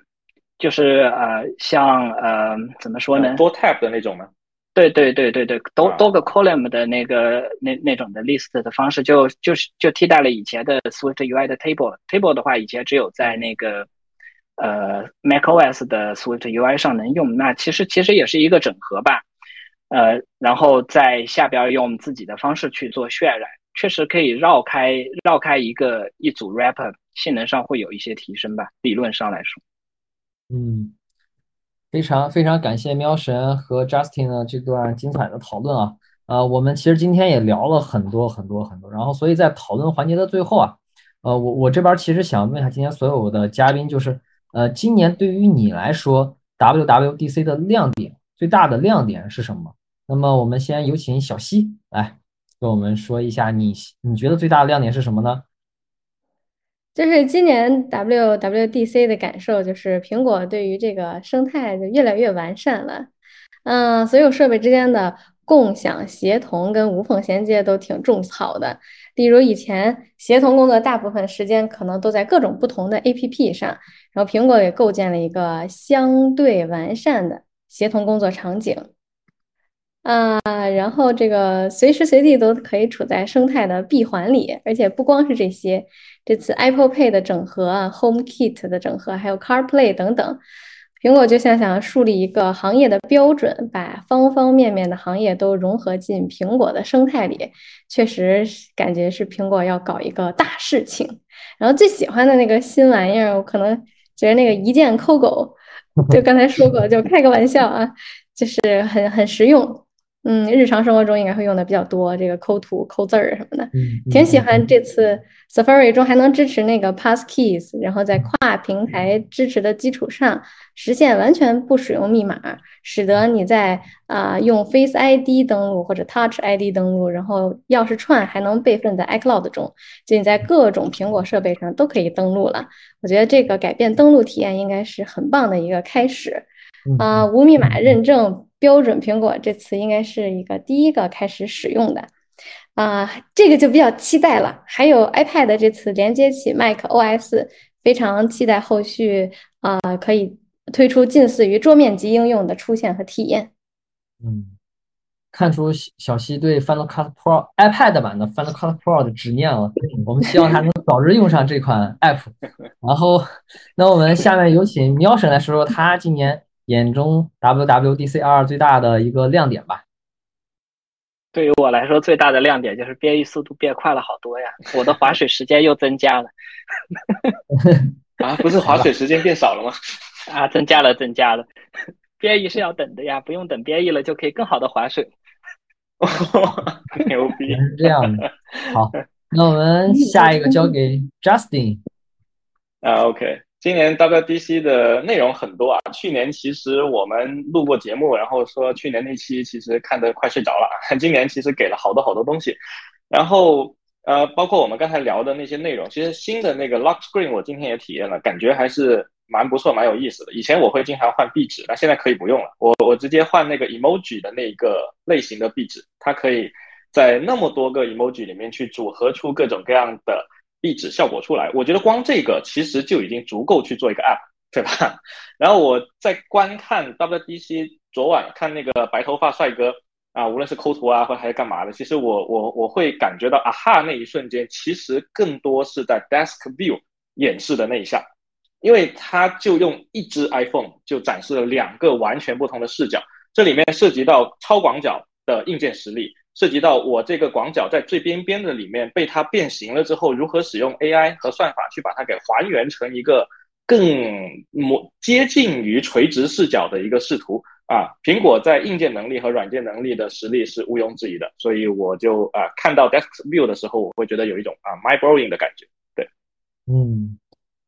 就是呃像呃怎么说呢？多 tab 的那种吗？对对对对对，多多个 column 的那个那那种的 list 的方式，就就是就替代了以前的 Swift UI 的 table。table 的话，以前只有在那个。呃，macOS 的 Swift UI 上能用，那其实其实也是一个整合吧，呃，然后在下边用自己的方式去做渲染，确实可以绕开绕开一个一组 wrapper，性能上会有一些提升吧，理论上来说。嗯，非常非常感谢喵神和 Justin 的这段精彩的讨论啊，呃，我们其实今天也聊了很多很多很多，然后所以在讨论环节的最后啊，呃，我我这边其实想问一下今天所有的嘉宾，就是。呃，今年对于你来说，WWDC 的亮点最大的亮点是什么？那么我们先有请小西来跟我们说一下，你你觉得最大的亮点是什么呢？就是今年 WWDC 的感受，就是苹果对于这个生态就越来越完善了，嗯，所有设备之间的共享、协同跟无缝衔接都挺种草的。例如以前协同工作大部分时间可能都在各种不同的 APP 上，然后苹果也构建了一个相对完善的协同工作场景，啊，然后这个随时随地都可以处在生态的闭环里，而且不光是这些，这次 Apple Pay 的整合啊，HomeKit 的整合，还有 CarPlay 等等。苹果就像想树立一个行业的标准，把方方面面的行业都融合进苹果的生态里，确实感觉是苹果要搞一个大事情。然后最喜欢的那个新玩意儿，我可能觉得那个一键抠狗，就刚才说过，就开个玩笑啊，就是很很实用。嗯，日常生活中应该会用的比较多，这个抠图、抠字儿什么的，挺喜欢。这次 Safari 中还能支持那个 Passkeys，然后在跨平台支持的基础上，实现完全不使用密码，使得你在啊用 Face ID 登录或者 Touch ID 登录，然后钥匙串还能备份在 iCloud 中，就你在各种苹果设备上都可以登录了。我觉得这个改变登录体验应该是很棒的一个开始。啊，无密码认证。标准苹果这次应该是一个第一个开始使用的，啊，这个就比较期待了。还有 iPad 这次连接起 macOS，非常期待后续啊可以推出近似于桌面级应用的出现和体验。嗯，看出小西对 Final Cut Pro iPad 版的 Final Cut Pro 的执念了。我们希望他能早日用上这款 App。然后，那我们下面有请喵神来说说他今年。眼中 WWDC 二最大的一个亮点吧。对于我来说，最大的亮点就是编译速度变快了好多呀！我的划水时间又增加了。啊，不是划水时间变少了吗？啊，增加了，增加了。BIE 是要等的呀，不用等 BIE 了就可以更好的划水。牛逼，是这样的。好，那我们下一个交给 Justin。啊，OK，今年 WDC 的内容很多啊。去年其实我们录过节目，然后说去年那期其实看得快睡着了。今年其实给了好多好多东西，然后呃，包括我们刚才聊的那些内容，其实新的那个 Lock Screen 我今天也体验了，感觉还是蛮不错、蛮有意思的。以前我会经常换壁纸，那现在可以不用了。我我直接换那个 Emoji 的那个类型的壁纸，它可以在那么多个 Emoji 里面去组合出各种各样的。壁纸效果出来，我觉得光这个其实就已经足够去做一个 app，对吧？然后我在观看 WDC 昨晚看那个白头发帅哥啊，无论是抠图啊，或还是干嘛的，其实我我我会感觉到啊哈那一瞬间，其实更多是在 desk view 演示的那一下，因为他就用一只 iPhone 就展示了两个完全不同的视角，这里面涉及到超广角的硬件实力。涉及到我这个广角在最边边的里面被它变形了之后，如何使用 AI 和算法去把它给还原成一个更模接近于垂直视角的一个视图啊？苹果在硬件能力和软件能力的实力是毋庸置疑的，所以我就啊看到 Desk View 的时候，我会觉得有一种啊 My Blowing 的感觉。对，嗯，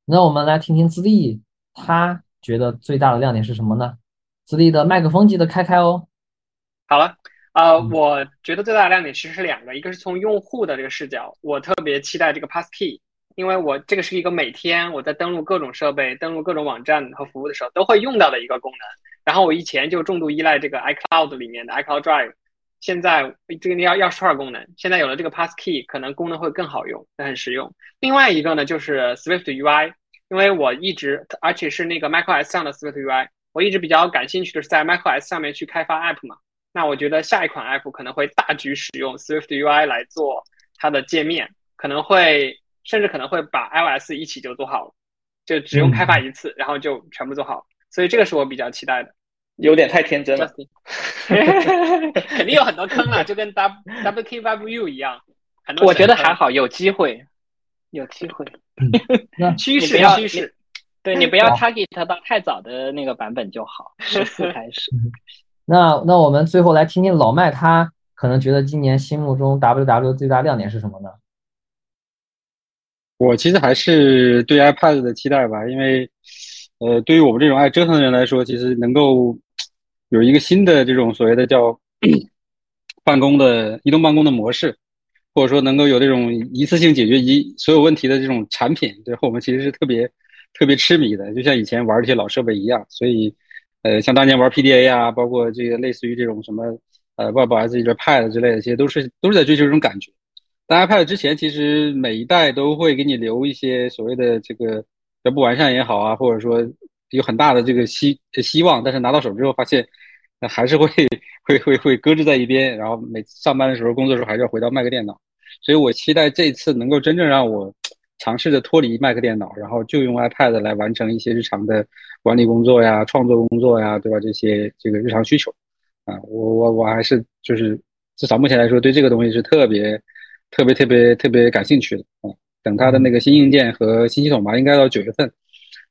那我们来听听资历，他觉得最大的亮点是什么呢？资历的麦克风记得开开哦。好了。呃，我觉得最大的亮点其实是两个，一个是从用户的这个视角，我特别期待这个 Passkey，因为我这个是一个每天我在登录各种设备、登录各种网站和服务的时候都会用到的一个功能。然后我以前就重度依赖这个 iCloud 里面的 iCloud Drive，现在这个要钥匙串功能，现在有了这个 Passkey，可能功能会更好用，很实用。另外一个呢，就是 Swift UI，因为我一直而且是那个 macOS 上的 Swift UI，我一直比较感兴趣的是在 macOS 上面去开发 App 嘛。那我觉得下一款 app 可能会大举使用 Swift UI 来做它的界面，可能会甚至可能会把 iOS 一起就做好了，就只用开发一次，然后就全部做好。所以这个是我比较期待的。有点太天真了，肯定有很多坑啊，就跟 W WKWU 一样。我觉得还好，有机会，有机会。趋势趋势，对 你不要 target 到太早的那个版本就好，十四开始。那那我们最后来听听老麦，他可能觉得今年心目中 WW 最大亮点是什么呢？我其实还是对 iPad 的期待吧，因为呃，对于我们这种爱折腾的人来说，其实能够有一个新的这种所谓的叫办公的移动办公的模式，或者说能够有这种一次性解决一所有问题的这种产品，对我们其实是特别特别痴迷的，就像以前玩这些老设备一样，所以。呃，像当年玩 PDA 啊，包括这个类似于这种什么呃 WebOS 这 Pad 之类的，这些都是都是在追求这种感觉。但 iPad 之前其实每一代都会给你留一些所谓的这个要不完善也好啊，或者说有很大的这个希希望，但是拿到手之后发现还是会 会会会搁置在一边，然后每次上班的时候、工作时候还是要回到 Mac 电脑。所以我期待这次能够真正让我。尝试着脱离 Mac 电脑，然后就用 iPad 来完成一些日常的管理工作呀、创作工作呀，对吧？这些这个日常需求，啊，我我我还是就是至少目前来说，对这个东西是特别特别特别特别感兴趣的啊。等它的那个新硬件和新系统吧，应该到九月份，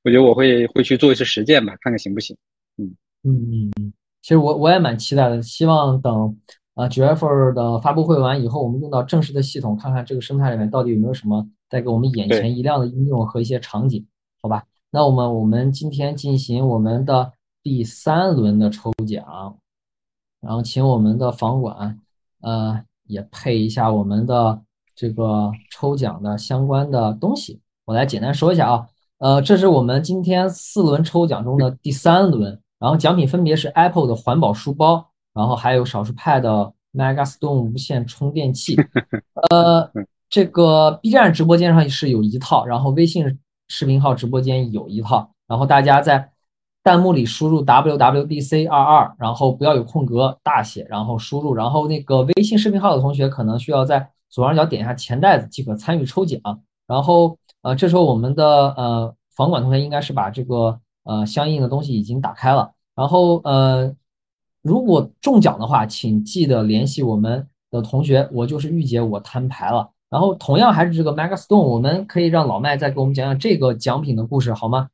我觉得我会会去做一次实践吧，看看行不行。嗯嗯嗯嗯，其实我我也蛮期待的，希望等啊九月份的发布会完以后，我们用到正式的系统，看看这个生态里面到底有没有什么。带给我们眼前一亮的应用和一些场景，好吧？那我们我们今天进行我们的第三轮的抽奖，然后请我们的房管呃也配一下我们的这个抽奖的相关的东西。我来简单说一下啊，呃，这是我们今天四轮抽奖中的第三轮，然后奖品分别是 Apple 的环保书包，然后还有少数派的 Megastone 无线充电器，呃。这个 B 站直播间上是有一套，然后微信视频号直播间有一套，然后大家在弹幕里输入 WWDC 二二，然后不要有空格，大写，然后输入，然后那个微信视频号的同学可能需要在左上角点一下钱袋子即可参与抽奖。然后呃，这时候我们的呃房管同学应该是把这个呃相应的东西已经打开了。然后呃，如果中奖的话，请记得联系我们的同学，我就是玉姐，我摊牌了。然后同样还是这个 MagStone，我们可以让老麦再给我们讲讲这个奖品的故事，好吗？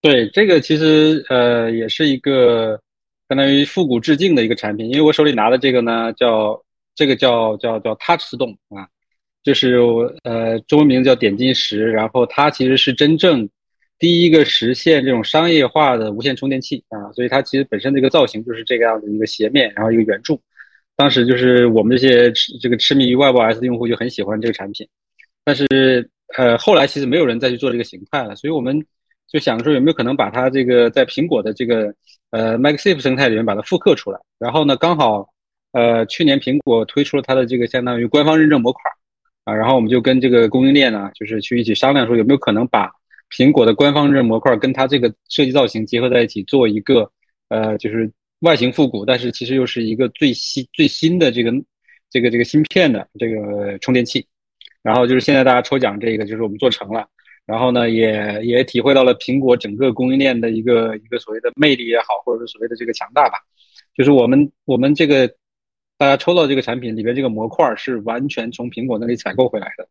对，这个其实呃也是一个相当于复古致敬的一个产品，因为我手里拿的这个呢叫这个叫叫叫 Touch 动啊，就是呃中文名字叫点金石，然后它其实是真正第一个实现这种商业化的无线充电器啊，所以它其实本身这个造型就是这个样子一个斜面，然后一个圆柱，当时就是我们这些这个痴迷于 WebOS 的用户就很喜欢这个产品，但是呃后来其实没有人再去做这个形态了，所以我们。就想说有没有可能把它这个在苹果的这个呃 MagSafe 生态里面把它复刻出来，然后呢刚好呃去年苹果推出了它的这个相当于官方认证模块啊，然后我们就跟这个供应链呢就是去一起商量说有没有可能把苹果的官方认证模块跟它这个设计造型结合在一起做一个呃就是外形复古，但是其实又是一个最新最新的这个这个这个芯片的这个充电器，然后就是现在大家抽奖这个就是我们做成了。然后呢，也也体会到了苹果整个供应链的一个一个所谓的魅力也好，或者是所谓的这个强大吧。就是我们我们这个大家抽到这个产品里边这个模块是完全从苹果那里采购回来的，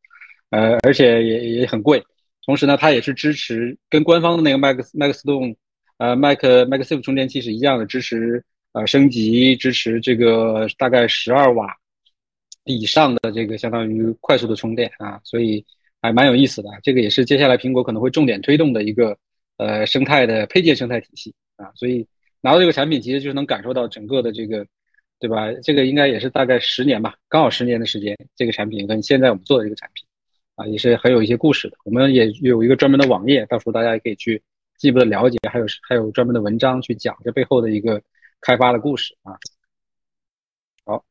呃，而且也也很贵。同时呢，它也是支持跟官方的那个 Max Maxstone 呃 Mac MagSafe 充电器是一样的，支持呃升级，支持这个大概十二瓦以上的这个相当于快速的充电啊，所以。还蛮有意思的，这个也是接下来苹果可能会重点推动的一个呃生态的配件生态体系啊，所以拿到这个产品，其实就能感受到整个的这个，对吧？这个应该也是大概十年吧，刚好十年的时间，这个产品跟现在我们做的这个产品啊，也是很有一些故事的。我们也有一个专门的网页，到时候大家也可以去进一步的了解，还有还有专门的文章去讲这背后的一个开发的故事啊。好，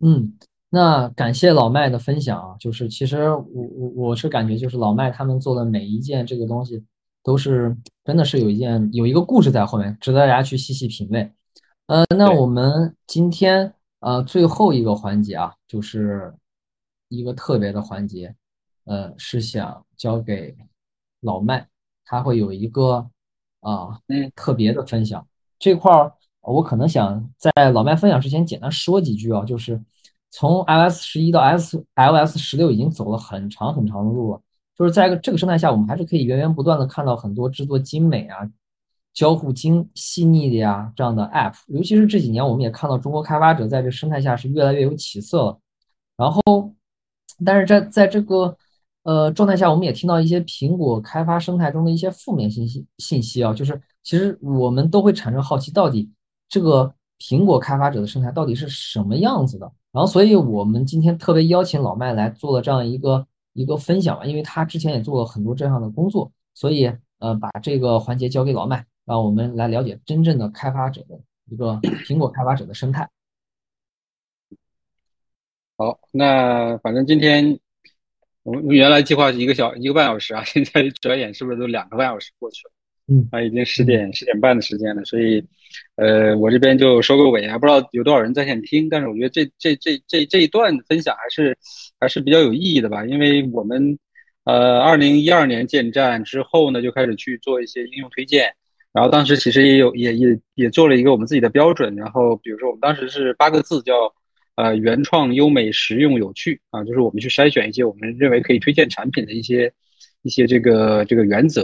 嗯。那感谢老麦的分享啊，就是其实我我我是感觉就是老麦他们做的每一件这个东西都是真的是有一件有一个故事在后面，值得大家去细细品味。呃，那我们今天呃最后一个环节啊，就是一个特别的环节，呃，是想交给老麦，他会有一个啊特别的分享。这块儿我可能想在老麦分享之前简单说几句啊，就是。从 iOS 十一到 S iOS 十六已经走了很长很长的路了，就是在这个生态下，我们还是可以源源不断的看到很多制作精美啊、交互精细腻的呀这样的 App。尤其是这几年，我们也看到中国开发者在这生态下是越来越有起色了。然后，但是在在这个呃状态下，我们也听到一些苹果开发生态中的一些负面信息信息啊，就是其实我们都会产生好奇，到底这个苹果开发者的生态到底是什么样子的？然后，所以我们今天特别邀请老麦来做了这样一个一个分享吧，因为他之前也做了很多这样的工作，所以呃，把这个环节交给老麦，让我们来了解真正的开发者的一个 苹果开发者的生态。好，那反正今天我们原来计划是一个小一个半小时啊，现在转眼是不是都两个半小时过去了？嗯，啊，已经十点十点半的时间了，所以，呃，我这边就收个尾啊，不知道有多少人在线听，但是我觉得这这这这这一段分享还是还是比较有意义的吧，因为我们，呃，二零一二年建站之后呢，就开始去做一些应用推荐，然后当时其实也有也也也做了一个我们自己的标准，然后比如说我们当时是八个字叫，呃，原创、优美、实用、有趣啊，就是我们去筛选一些我们认为可以推荐产品的一些一些这个这个原则。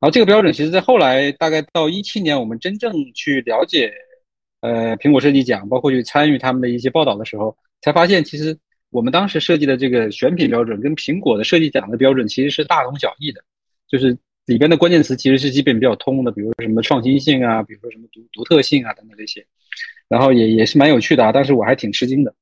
然后这个标准，其实在后来大概到一七年，我们真正去了解，呃，苹果设计奖，包括去参与他们的一些报道的时候，才发现，其实我们当时设计的这个选品标准，跟苹果的设计奖的标准其实是大同小异的，就是里边的关键词其实是基本比较通的，比如说什么创新性啊，比如说什么独独特性啊等等这些，然后也也是蛮有趣的啊，但是我还挺吃惊的，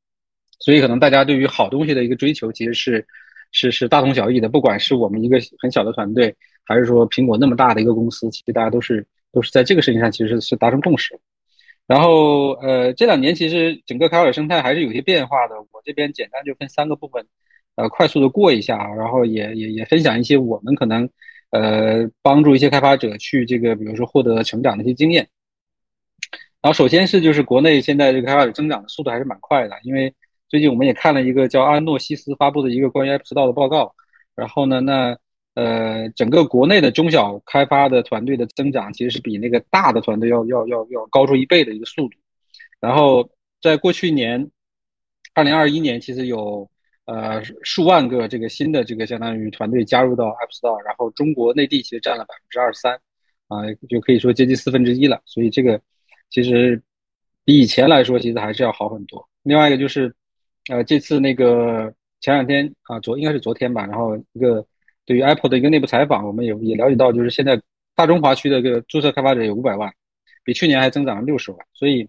所以可能大家对于好东西的一个追求，其实是是是大同小异的，不管是我们一个很小的团队。还是说苹果那么大的一个公司，其实大家都是都是在这个事情上其实是达成共识。然后呃这两年其实整个开发者生态还是有些变化的。我这边简单就分三个部分，呃快速的过一下，然后也也也分享一些我们可能呃帮助一些开发者去这个比如说获得成长的一些经验。然后首先是就是国内现在这个开发者增长的速度还是蛮快的，因为最近我们也看了一个叫阿诺西斯发布的一个关于 App Store 的报告，然后呢那。呃，整个国内的中小开发的团队的增长，其实是比那个大的团队要要要要高出一倍的一个速度。然后，在过去年，二零二一年，其实有呃数万个这个新的这个相当于团队加入到 App Store，然后中国内地其实占了百分之二三，啊，就可以说接近四分之一了。所以这个其实比以前来说，其实还是要好很多。另外一个就是，呃，这次那个前两天啊，昨应该是昨天吧，然后一个对于 Apple 的一个内部采访，我们也也了解到，就是现在大中华区的这个注册开发者有五百万，比去年还增长了六十万。所以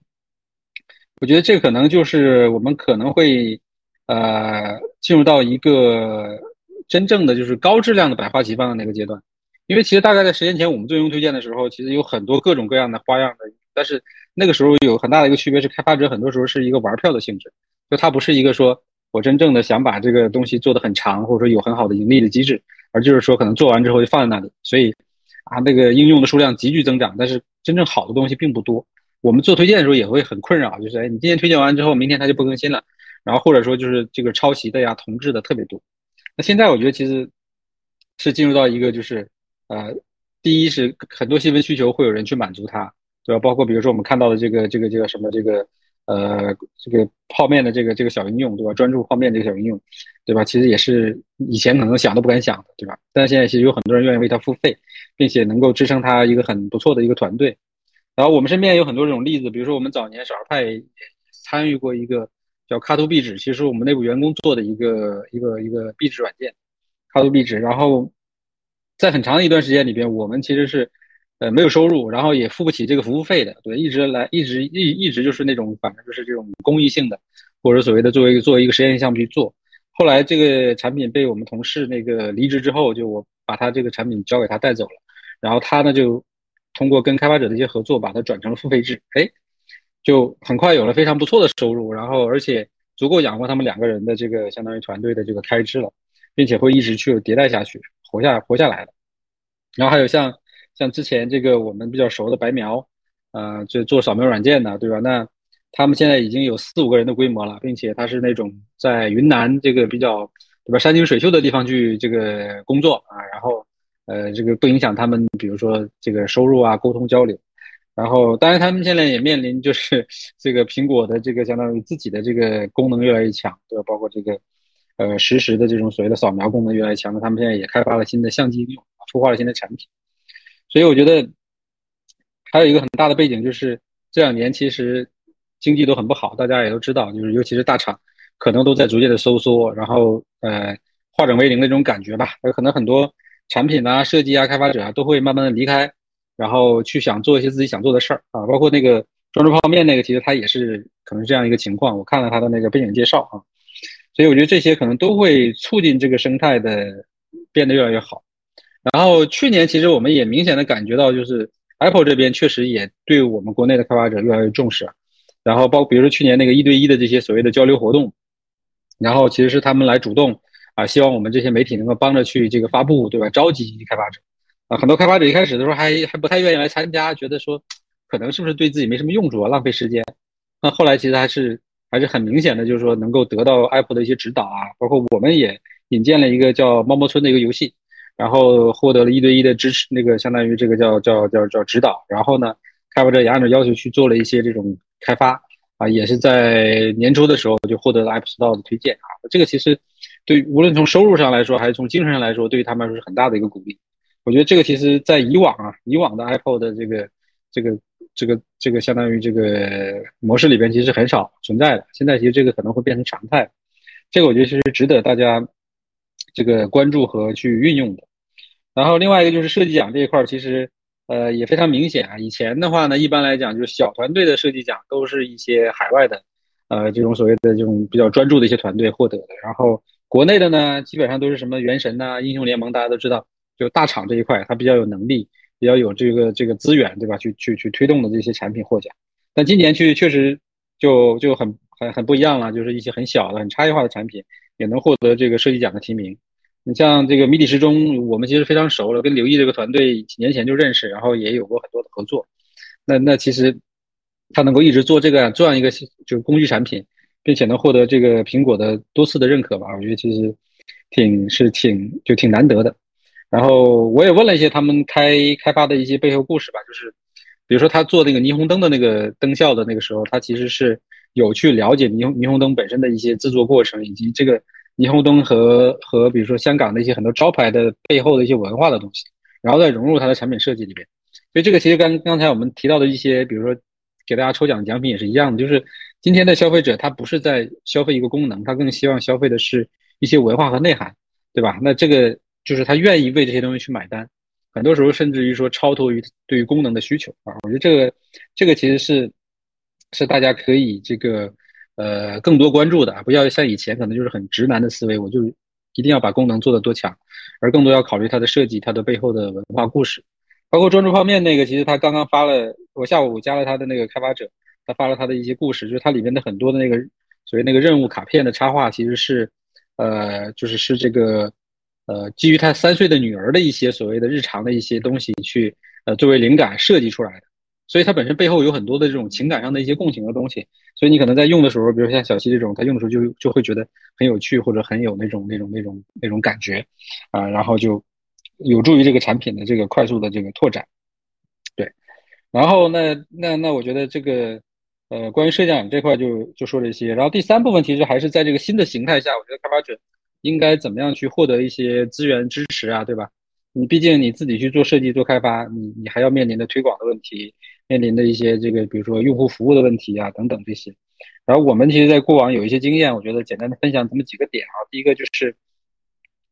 我觉得这可能就是我们可能会呃进入到一个真正的就是高质量的百花齐放的那个阶段。因为其实大概在十年前我们做用推荐的时候，其实有很多各种各样的花样的，但是那个时候有很大的一个区别是，开发者很多时候是一个玩票的性质。就它不是一个说我真正的想把这个东西做得很长，或者说有很好的盈利的机制，而就是说可能做完之后就放在那里。所以啊，那个应用的数量急剧增长，但是真正好的东西并不多。我们做推荐的时候也会很困扰，就是哎，你今天推荐完之后，明天它就不更新了，然后或者说就是这个抄袭的呀、同质的特别多。那现在我觉得其实是进入到一个就是呃，第一是很多新闻需求会有人去满足它，对吧？包括比如说我们看到的这个这个这个什么这个。呃，这个泡面的这个这个小应用，对吧？专注泡面这个小应用，对吧？其实也是以前可能想都不敢想的，对吧？但现在其实有很多人愿意为它付费，并且能够支撑它一个很不错的一个团队。然后我们身边有很多这种例子，比如说我们早年少儿派参与过一个叫卡图壁纸，其实我们内部员工做的一个一个一个壁纸软件，卡图壁纸。然后在很长的一段时间里边，我们其实是。呃，没有收入，然后也付不起这个服务费的，对，一直来，一直一一直就是那种，反正就是这种公益性的，或者所谓的作为作为一个实验项目去做。后来这个产品被我们同事那个离职之后，就我把他这个产品交给他带走了，然后他呢就通过跟开发者的一些合作，把它转成了付费制，哎，就很快有了非常不错的收入，然后而且足够养活他们两个人的这个相当于团队的这个开支了，并且会一直去迭代下去，活下活下来的。然后还有像。像之前这个我们比较熟的白描，呃，就做扫描软件的，对吧？那他们现在已经有四五个人的规模了，并且他是那种在云南这个比较对吧山清水秀的地方去这个工作啊，然后呃，这个不影响他们，比如说这个收入啊、沟通交流。然后当然他们现在也面临就是这个苹果的这个相当于自己的这个功能越来越强，对吧？包括这个呃实时的这种所谓的扫描功能越来越强那，他们现在也开发了新的相机应用，孵化了新的产品。所以我觉得还有一个很大的背景，就是这两年其实经济都很不好，大家也都知道，就是尤其是大厂可能都在逐渐的收缩，然后呃化整为零的这种感觉吧。有可能很多产品啊、设计啊、开发者啊都会慢慢的离开，然后去想做一些自己想做的事儿啊。包括那个专注泡面那个，其实它也是可能这样一个情况。我看了他的那个背景介绍啊，所以我觉得这些可能都会促进这个生态的变得越来越好。然后去年其实我们也明显的感觉到，就是 Apple 这边确实也对我们国内的开发者越来越重视。然后包比如说去年那个一对一的这些所谓的交流活动，然后其实是他们来主动啊，希望我们这些媒体能够帮着去这个发布，对吧？召集开发者很多开发者一开始的时候还还不太愿意来参加，觉得说可能是不是对自己没什么用处啊，浪费时间。那后来其实还是还是很明显的，就是说能够得到 Apple 的一些指导啊，包括我们也引荐了一个叫猫猫村的一个游戏。然后获得了一对一的支持，那个相当于这个叫叫叫叫指导。然后呢，开发者也按照要求去做了一些这种开发啊，也是在年初的时候就获得了 App Store 的推荐啊。这个其实对无论从收入上来说，还是从精神上来说，对于他们来说是很大的一个鼓励。我觉得这个其实在以往啊，以往的 Apple 的这个这个这个这个相当于这个模式里边，其实很少存在的。现在其实这个可能会变成常态，这个我觉得其实值得大家。这个关注和去运用的，然后另外一个就是设计奖这一块，其实呃也非常明显啊。以前的话呢，一般来讲就是小团队的设计奖都是一些海外的，呃这种所谓的这种比较专注的一些团队获得的。然后国内的呢，基本上都是什么原神呐、英雄联盟，大家都知道，就大厂这一块，它比较有能力，比较有这个这个资源，对吧？去去去推动的这些产品获奖。但今年去确实就就很很很不一样了，就是一些很小的、很差异化的产品。也能获得这个设计奖的提名。你像这个谜底时钟，我们其实非常熟了，跟刘毅这个团队几年前就认识，然后也有过很多的合作。那那其实他能够一直做这个这样一个就是工具产品，并且能获得这个苹果的多次的认可吧，我觉得其实挺是挺就挺难得的。然后我也问了一些他们开开发的一些背后故事吧，就是比如说他做那个霓虹灯的那个灯效的那个时候，他其实是。有去了解霓虹霓虹灯本身的一些制作过程，以及这个霓虹灯和和比如说香港的一些很多招牌的背后的一些文化的东西，然后再融入它的产品设计里边。所以这个其实刚刚才我们提到的一些，比如说给大家抽奖奖品也是一样的，就是今天的消费者他不是在消费一个功能，他更希望消费的是一些文化和内涵，对吧？那这个就是他愿意为这些东西去买单，很多时候甚至于说超脱于对于功能的需求啊。我觉得这个这个其实是是大家可以这个呃更多关注的，不要像以前可能就是很直男的思维，我就一定要把功能做得多强，而更多要考虑它的设计、它的背后的文化故事。包括专注泡面那个，其实他刚刚发了，我下午加了他的那个开发者，他发了他的一些故事，就是它里面的很多的那个所谓那个任务卡片的插画，其实是呃，就是是这个呃，基于他三岁的女儿的一些所谓的日常的一些东西去呃作为灵感设计出来的，所以它本身背后有很多的这种情感上的一些共情的东西，所以你可能在用的时候，比如像小溪这种，他用的时候就就会觉得很有趣或者很有那种那种那种那种感觉啊，然后就。有助于这个产品的这个快速的这个拓展，对。然后那那那我觉得这个呃关于摄像这块就就说这些。然后第三部分其实还是在这个新的形态下，我觉得开发者应该怎么样去获得一些资源支持啊，对吧？你毕竟你自己去做设计做开发，你你还要面临的推广的问题，面临的一些这个比如说用户服务的问题啊等等这些。然后我们其实，在过往有一些经验，我觉得简单的分享这么几个点啊。第一个就是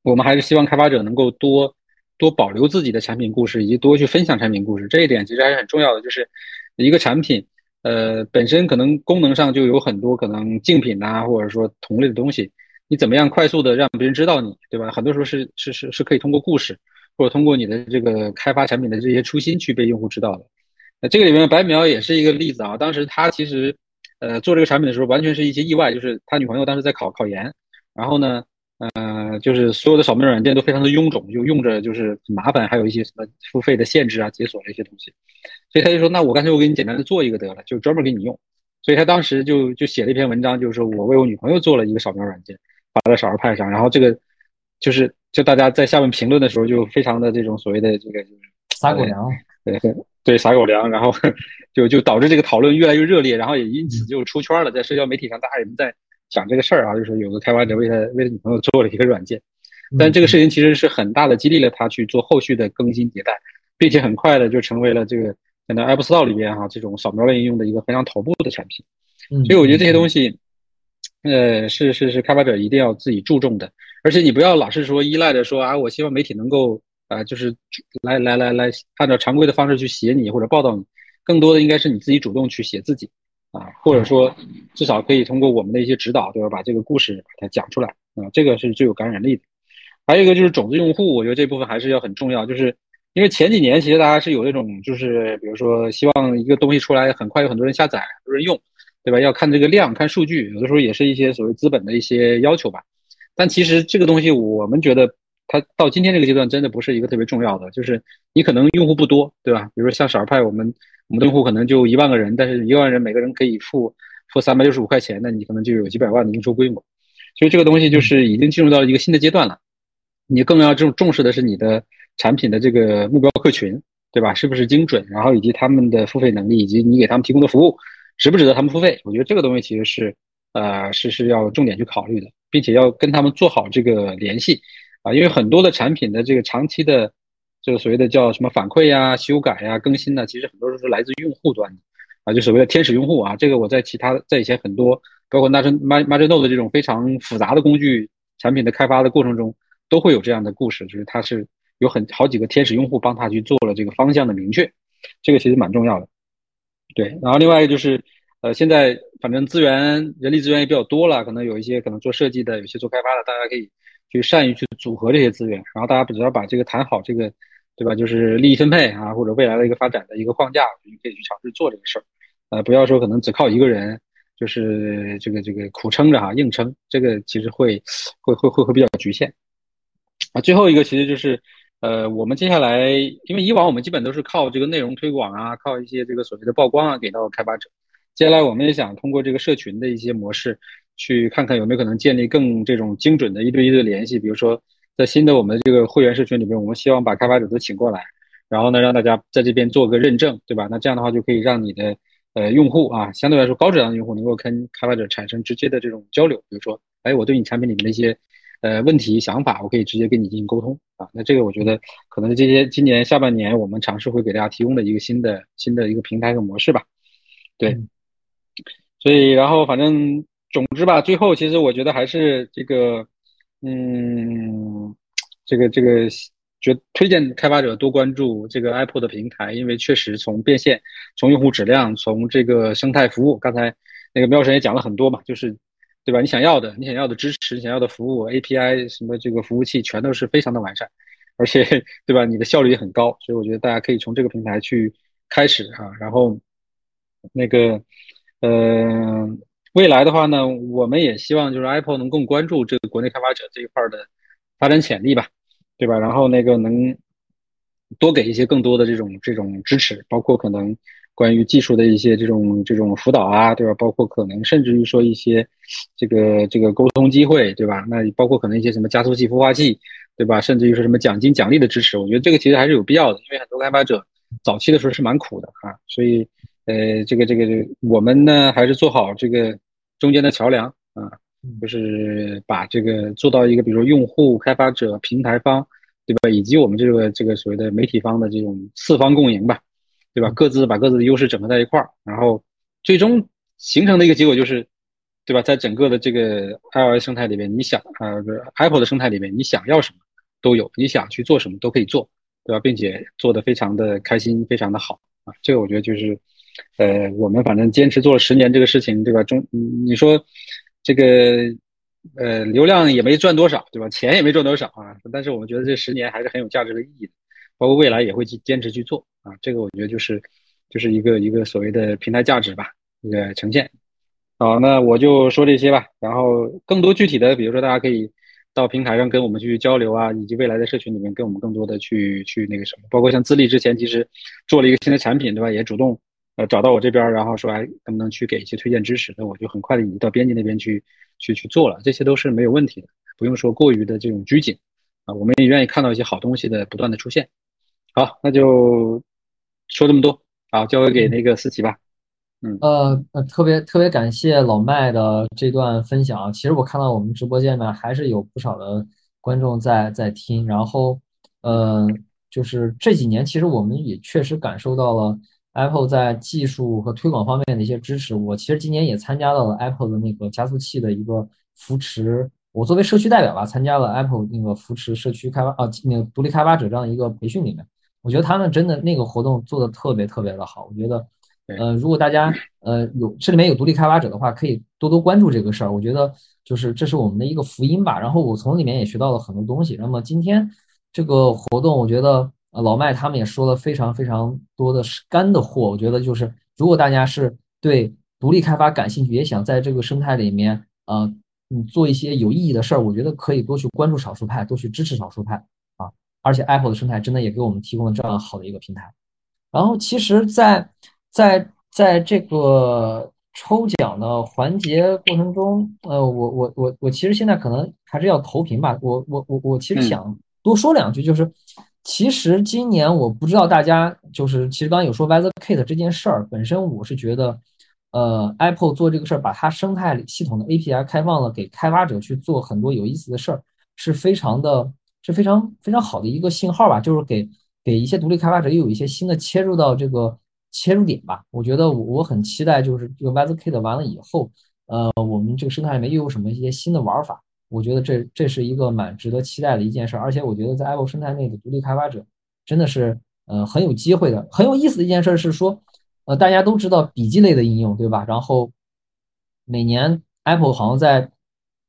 我们还是希望开发者能够多。多保留自己的产品故事，以及多去分享产品故事，这一点其实还是很重要的。就是一个产品，呃，本身可能功能上就有很多可能竞品呐，或者说同类的东西，你怎么样快速的让别人知道你，对吧？很多时候是是是是可以通过故事，或者通过你的这个开发产品的这些初心去被用户知道的。那这个里面白苗也是一个例子啊。当时他其实，呃，做这个产品的时候，完全是一些意外，就是他女朋友当时在考考研，然后呢。呃，就是所有的扫描软件都非常的臃肿，就用着就是很麻烦，还有一些什么付费的限制啊、解锁这些东西，所以他就说，那我干脆我给你简单的做一个得了，就专门给你用。所以他当时就就写了一篇文章，就是说我为我女朋友做了一个扫描软件，发在少儿派上，然后这个就是就大家在下面评论的时候就非常的这种所谓的这个就是撒狗粮，对对撒狗粮，然后就就导致这个讨论越来越热烈，然后也因此就出圈了，在社交媒体上大家也在。讲这个事儿啊，就是有个开发者为他为他女朋友做了一个软件，但这个事情其实是很大的激励了他去做后续的更新迭代，并且很快的就成为了这个在 App Store 里边哈这种扫描类应用的一个非常头部的产品。所以我觉得这些东西，呃，是是是开发者一定要自己注重的，而且你不要老是说依赖着说啊，我希望媒体能够啊，就是来来来来按照常规的方式去写你或者报道你，更多的应该是你自己主动去写自己。啊，或者说，至少可以通过我们的一些指导，对吧？把这个故事把它讲出来啊，这个是最有感染力的。还有一个就是种子用户，我觉得这部分还是要很重要，就是因为前几年其实大家是有那种，就是比如说希望一个东西出来很快有很多人下载、很多人用，对吧？要看这个量、看数据，有的时候也是一些所谓资本的一些要求吧。但其实这个东西，我们觉得它到今天这个阶段真的不是一个特别重要的，就是你可能用户不多，对吧？比如说像少儿派，我们。我们的用户可能就一万个人，但是一万人每个人可以付付三百六十五块钱，那你可能就有几百万的营收规模。所以这个东西就是已经进入到了一个新的阶段了。你更要重重视的是你的产品的这个目标客群，对吧？是不是精准？然后以及他们的付费能力，以及你给他们提供的服务值不值得他们付费？我觉得这个东西其实是呃是是要重点去考虑的，并且要跟他们做好这个联系啊，因为很多的产品的这个长期的。这个所谓的叫什么反馈呀、修改呀、更新呢？其实很多都是来自用户端的，啊，就所谓的天使用户啊。这个我在其他在以前很多，包括 Margin Margin 的这种非常复杂的工具产品的开发的过程中，都会有这样的故事，就是它是有很好几个天使用户帮他去做了这个方向的明确，这个其实蛮重要的。对，然后另外一个就是，呃，现在反正资源、人力资源也比较多了，可能有一些可能做设计的，有些做开发的，大家可以去善于去组合这些资源，然后大家只要把这个谈好这个。对吧？就是利益分配啊，或者未来的一个发展的一个框架，你可以去尝试做这个事儿。呃，不要说可能只靠一个人，就是这个这个苦撑着哈，硬撑，这个其实会会会会会比较局限。啊，最后一个其实就是，呃，我们接下来，因为以往我们基本都是靠这个内容推广啊，靠一些这个所谓的曝光啊给到开发者。接下来我们也想通过这个社群的一些模式，去看看有没有可能建立更这种精准的一对一的联系，比如说。在新的我们这个会员社群里面，我们希望把开发者都请过来，然后呢，让大家在这边做个认证，对吧？那这样的话就可以让你的呃用户啊，相对来说高质量的用户能够跟开发者产生直接的这种交流。比如说，哎，我对你产品里面的一些呃问题想法，我可以直接跟你进行沟通啊。那这个我觉得可能这些今年下半年我们尝试会给大家提供的一个新的新的一个平台和模式吧。对，所以然后反正总之吧，最后其实我觉得还是这个，嗯，这个这个。觉推荐开发者多关注这个 Apple 的平台，因为确实从变现、从用户质量、从这个生态服务，刚才那个喵神也讲了很多嘛，就是对吧？你想要的、你想要的支持、你想要的服务 API 什么这个服务器，全都是非常的完善，而且对吧？你的效率也很高，所以我觉得大家可以从这个平台去开始啊。然后那个呃，未来的话呢，我们也希望就是 Apple 能更关注这个国内开发者这一块的发展潜力吧。对吧？然后那个能多给一些更多的这种这种支持，包括可能关于技术的一些这种这种辅导啊，对吧？包括可能甚至于说一些这个这个沟通机会，对吧？那包括可能一些什么加速器、孵化器，对吧？甚至于说什么奖金奖励的支持，我觉得这个其实还是有必要的，因为很多开发者早期的时候是蛮苦的啊，所以呃，这个这个这个我们呢还是做好这个中间的桥梁啊。就是把这个做到一个，比如说用户、开发者、平台方，对吧？以及我们这个这个所谓的媒体方的这种四方共赢吧，对吧？各自把各自的优势整合在一块儿，然后最终形成的一个结果就是，对吧？在整个的这个 iOS 生态里面，你想啊，不是 Apple 的生态里面，你想要什么都有，你想去做什么都可以做，对吧？并且做的非常的开心，非常的好啊。这个我觉得就是，呃，我们反正坚持做了十年这个事情，对吧？中你说。这个呃，流量也没赚多少，对吧？钱也没赚多少啊。但是我们觉得这十年还是很有价值的意义的，包括未来也会去坚持去做啊。这个我觉得就是就是一个一个所谓的平台价值吧，一个呈现。好，那我就说这些吧。然后更多具体的，比如说大家可以到平台上跟我们去交流啊，以及未来的社群里面跟我们更多的去去那个什么。包括像自立之前其实做了一个新的产品，对吧？也主动。呃，找到我这边，然后说，哎，能不能去给一些推荐支持？那我就很快的移到编辑那边去，去去做了，这些都是没有问题的，不用说过于的这种拘谨啊。我们也愿意看到一些好东西的不断的出现。好，那就说这么多，好，交给那个思琪吧。嗯，呃呃，特别特别感谢老麦的这段分享啊。其实我看到我们直播间呢，还是有不少的观众在在听。然后，呃，就是这几年，其实我们也确实感受到了。Apple 在技术和推广方面的一些支持，我其实今年也参加到了 Apple 的那个加速器的一个扶持。我作为社区代表吧，参加了 Apple 那个扶持社区开发啊，那个独立开发者这样一个培训里面，我觉得他们真的那个活动做的特别特别的好。我觉得，呃，如果大家呃有这里面有独立开发者的话，可以多多关注这个事儿。我觉得就是这是我们的一个福音吧。然后我从里面也学到了很多东西。那么今天这个活动，我觉得。呃，老麦他们也说了非常非常多的干的货，我觉得就是如果大家是对独立开发感兴趣，也想在这个生态里面，呃，嗯，做一些有意义的事儿，我觉得可以多去关注少数派，多去支持少数派啊。而且 Apple 的生态真的也给我们提供了这样好的一个平台。然后其实，在在在这个抽奖的环节过程中，呃，我我我我其实现在可能还是要投屏吧。我我我我其实想多说两句，就是。其实今年我不知道大家就是，其实刚刚有说 WeatherKit 这件事儿本身，我是觉得，呃，Apple 做这个事儿，把它生态系统的 API 开放了给开发者去做很多有意思的事儿，是非常的，是非常非常好的一个信号吧，就是给给一些独立开发者又有一些新的切入到这个切入点吧。我觉得我我很期待，就是这个 WeatherKit 完了以后，呃，我们这个生态里面又有什么一些新的玩法。我觉得这这是一个蛮值得期待的一件事，而且我觉得在 Apple 生态内的独立开发者真的是呃很有机会的。很有意思的一件事是说，呃大家都知道笔记类的应用对吧？然后每年 Apple 好像在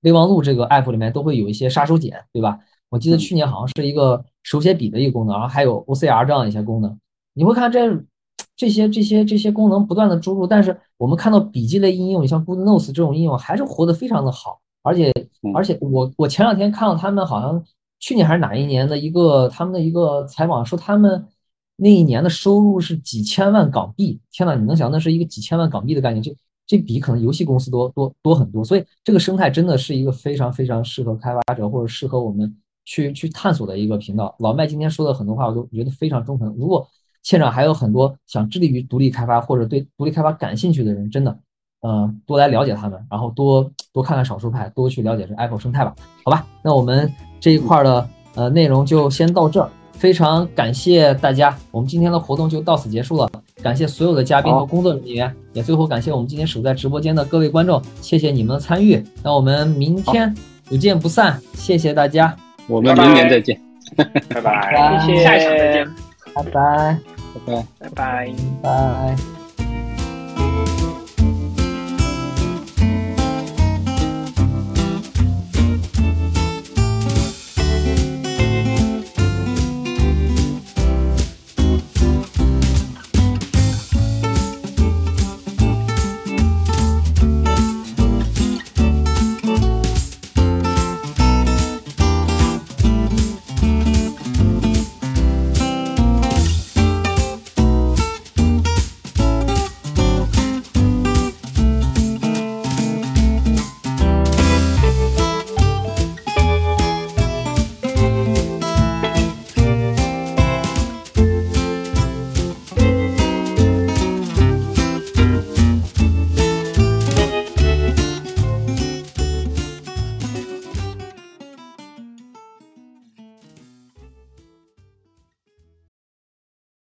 备忘录这个 App 里面都会有一些杀手锏对吧？我记得去年好像是一个手写笔的一个功能，然后还有 OCR 这样一些功能。你会看这这些这些这些功能不断的注入，但是我们看到笔记类应用，你像 Good Notes 这种应用还是活得非常的好。而且，而且我我前两天看到他们好像去年还是哪一年的一个他们的一个采访，说他们那一年的收入是几千万港币。天呐，你能想那是一个几千万港币的概念？这这比可能游戏公司多多多很多。所以这个生态真的是一个非常非常适合开发者或者适合我们去去探索的一个频道。老麦今天说的很多话，我都觉得非常中肯。如果现场还有很多想致力于独立开发或者对独立开发感兴趣的人，真的。呃多来了解他们，然后多多看看少数派，多去了解这 Apple 生态吧。好吧，那我们这一块的呃内容就先到这儿。非常感谢大家，我们今天的活动就到此结束了。感谢所有的嘉宾和工作人员，也最后感谢我们今天守在直播间的各位观众，谢谢你们的参与。那我们明天不见不散，谢谢大家，我们明年再见，拜拜，谢谢，下一场再见，拜拜，拜。拜，拜。拜，拜。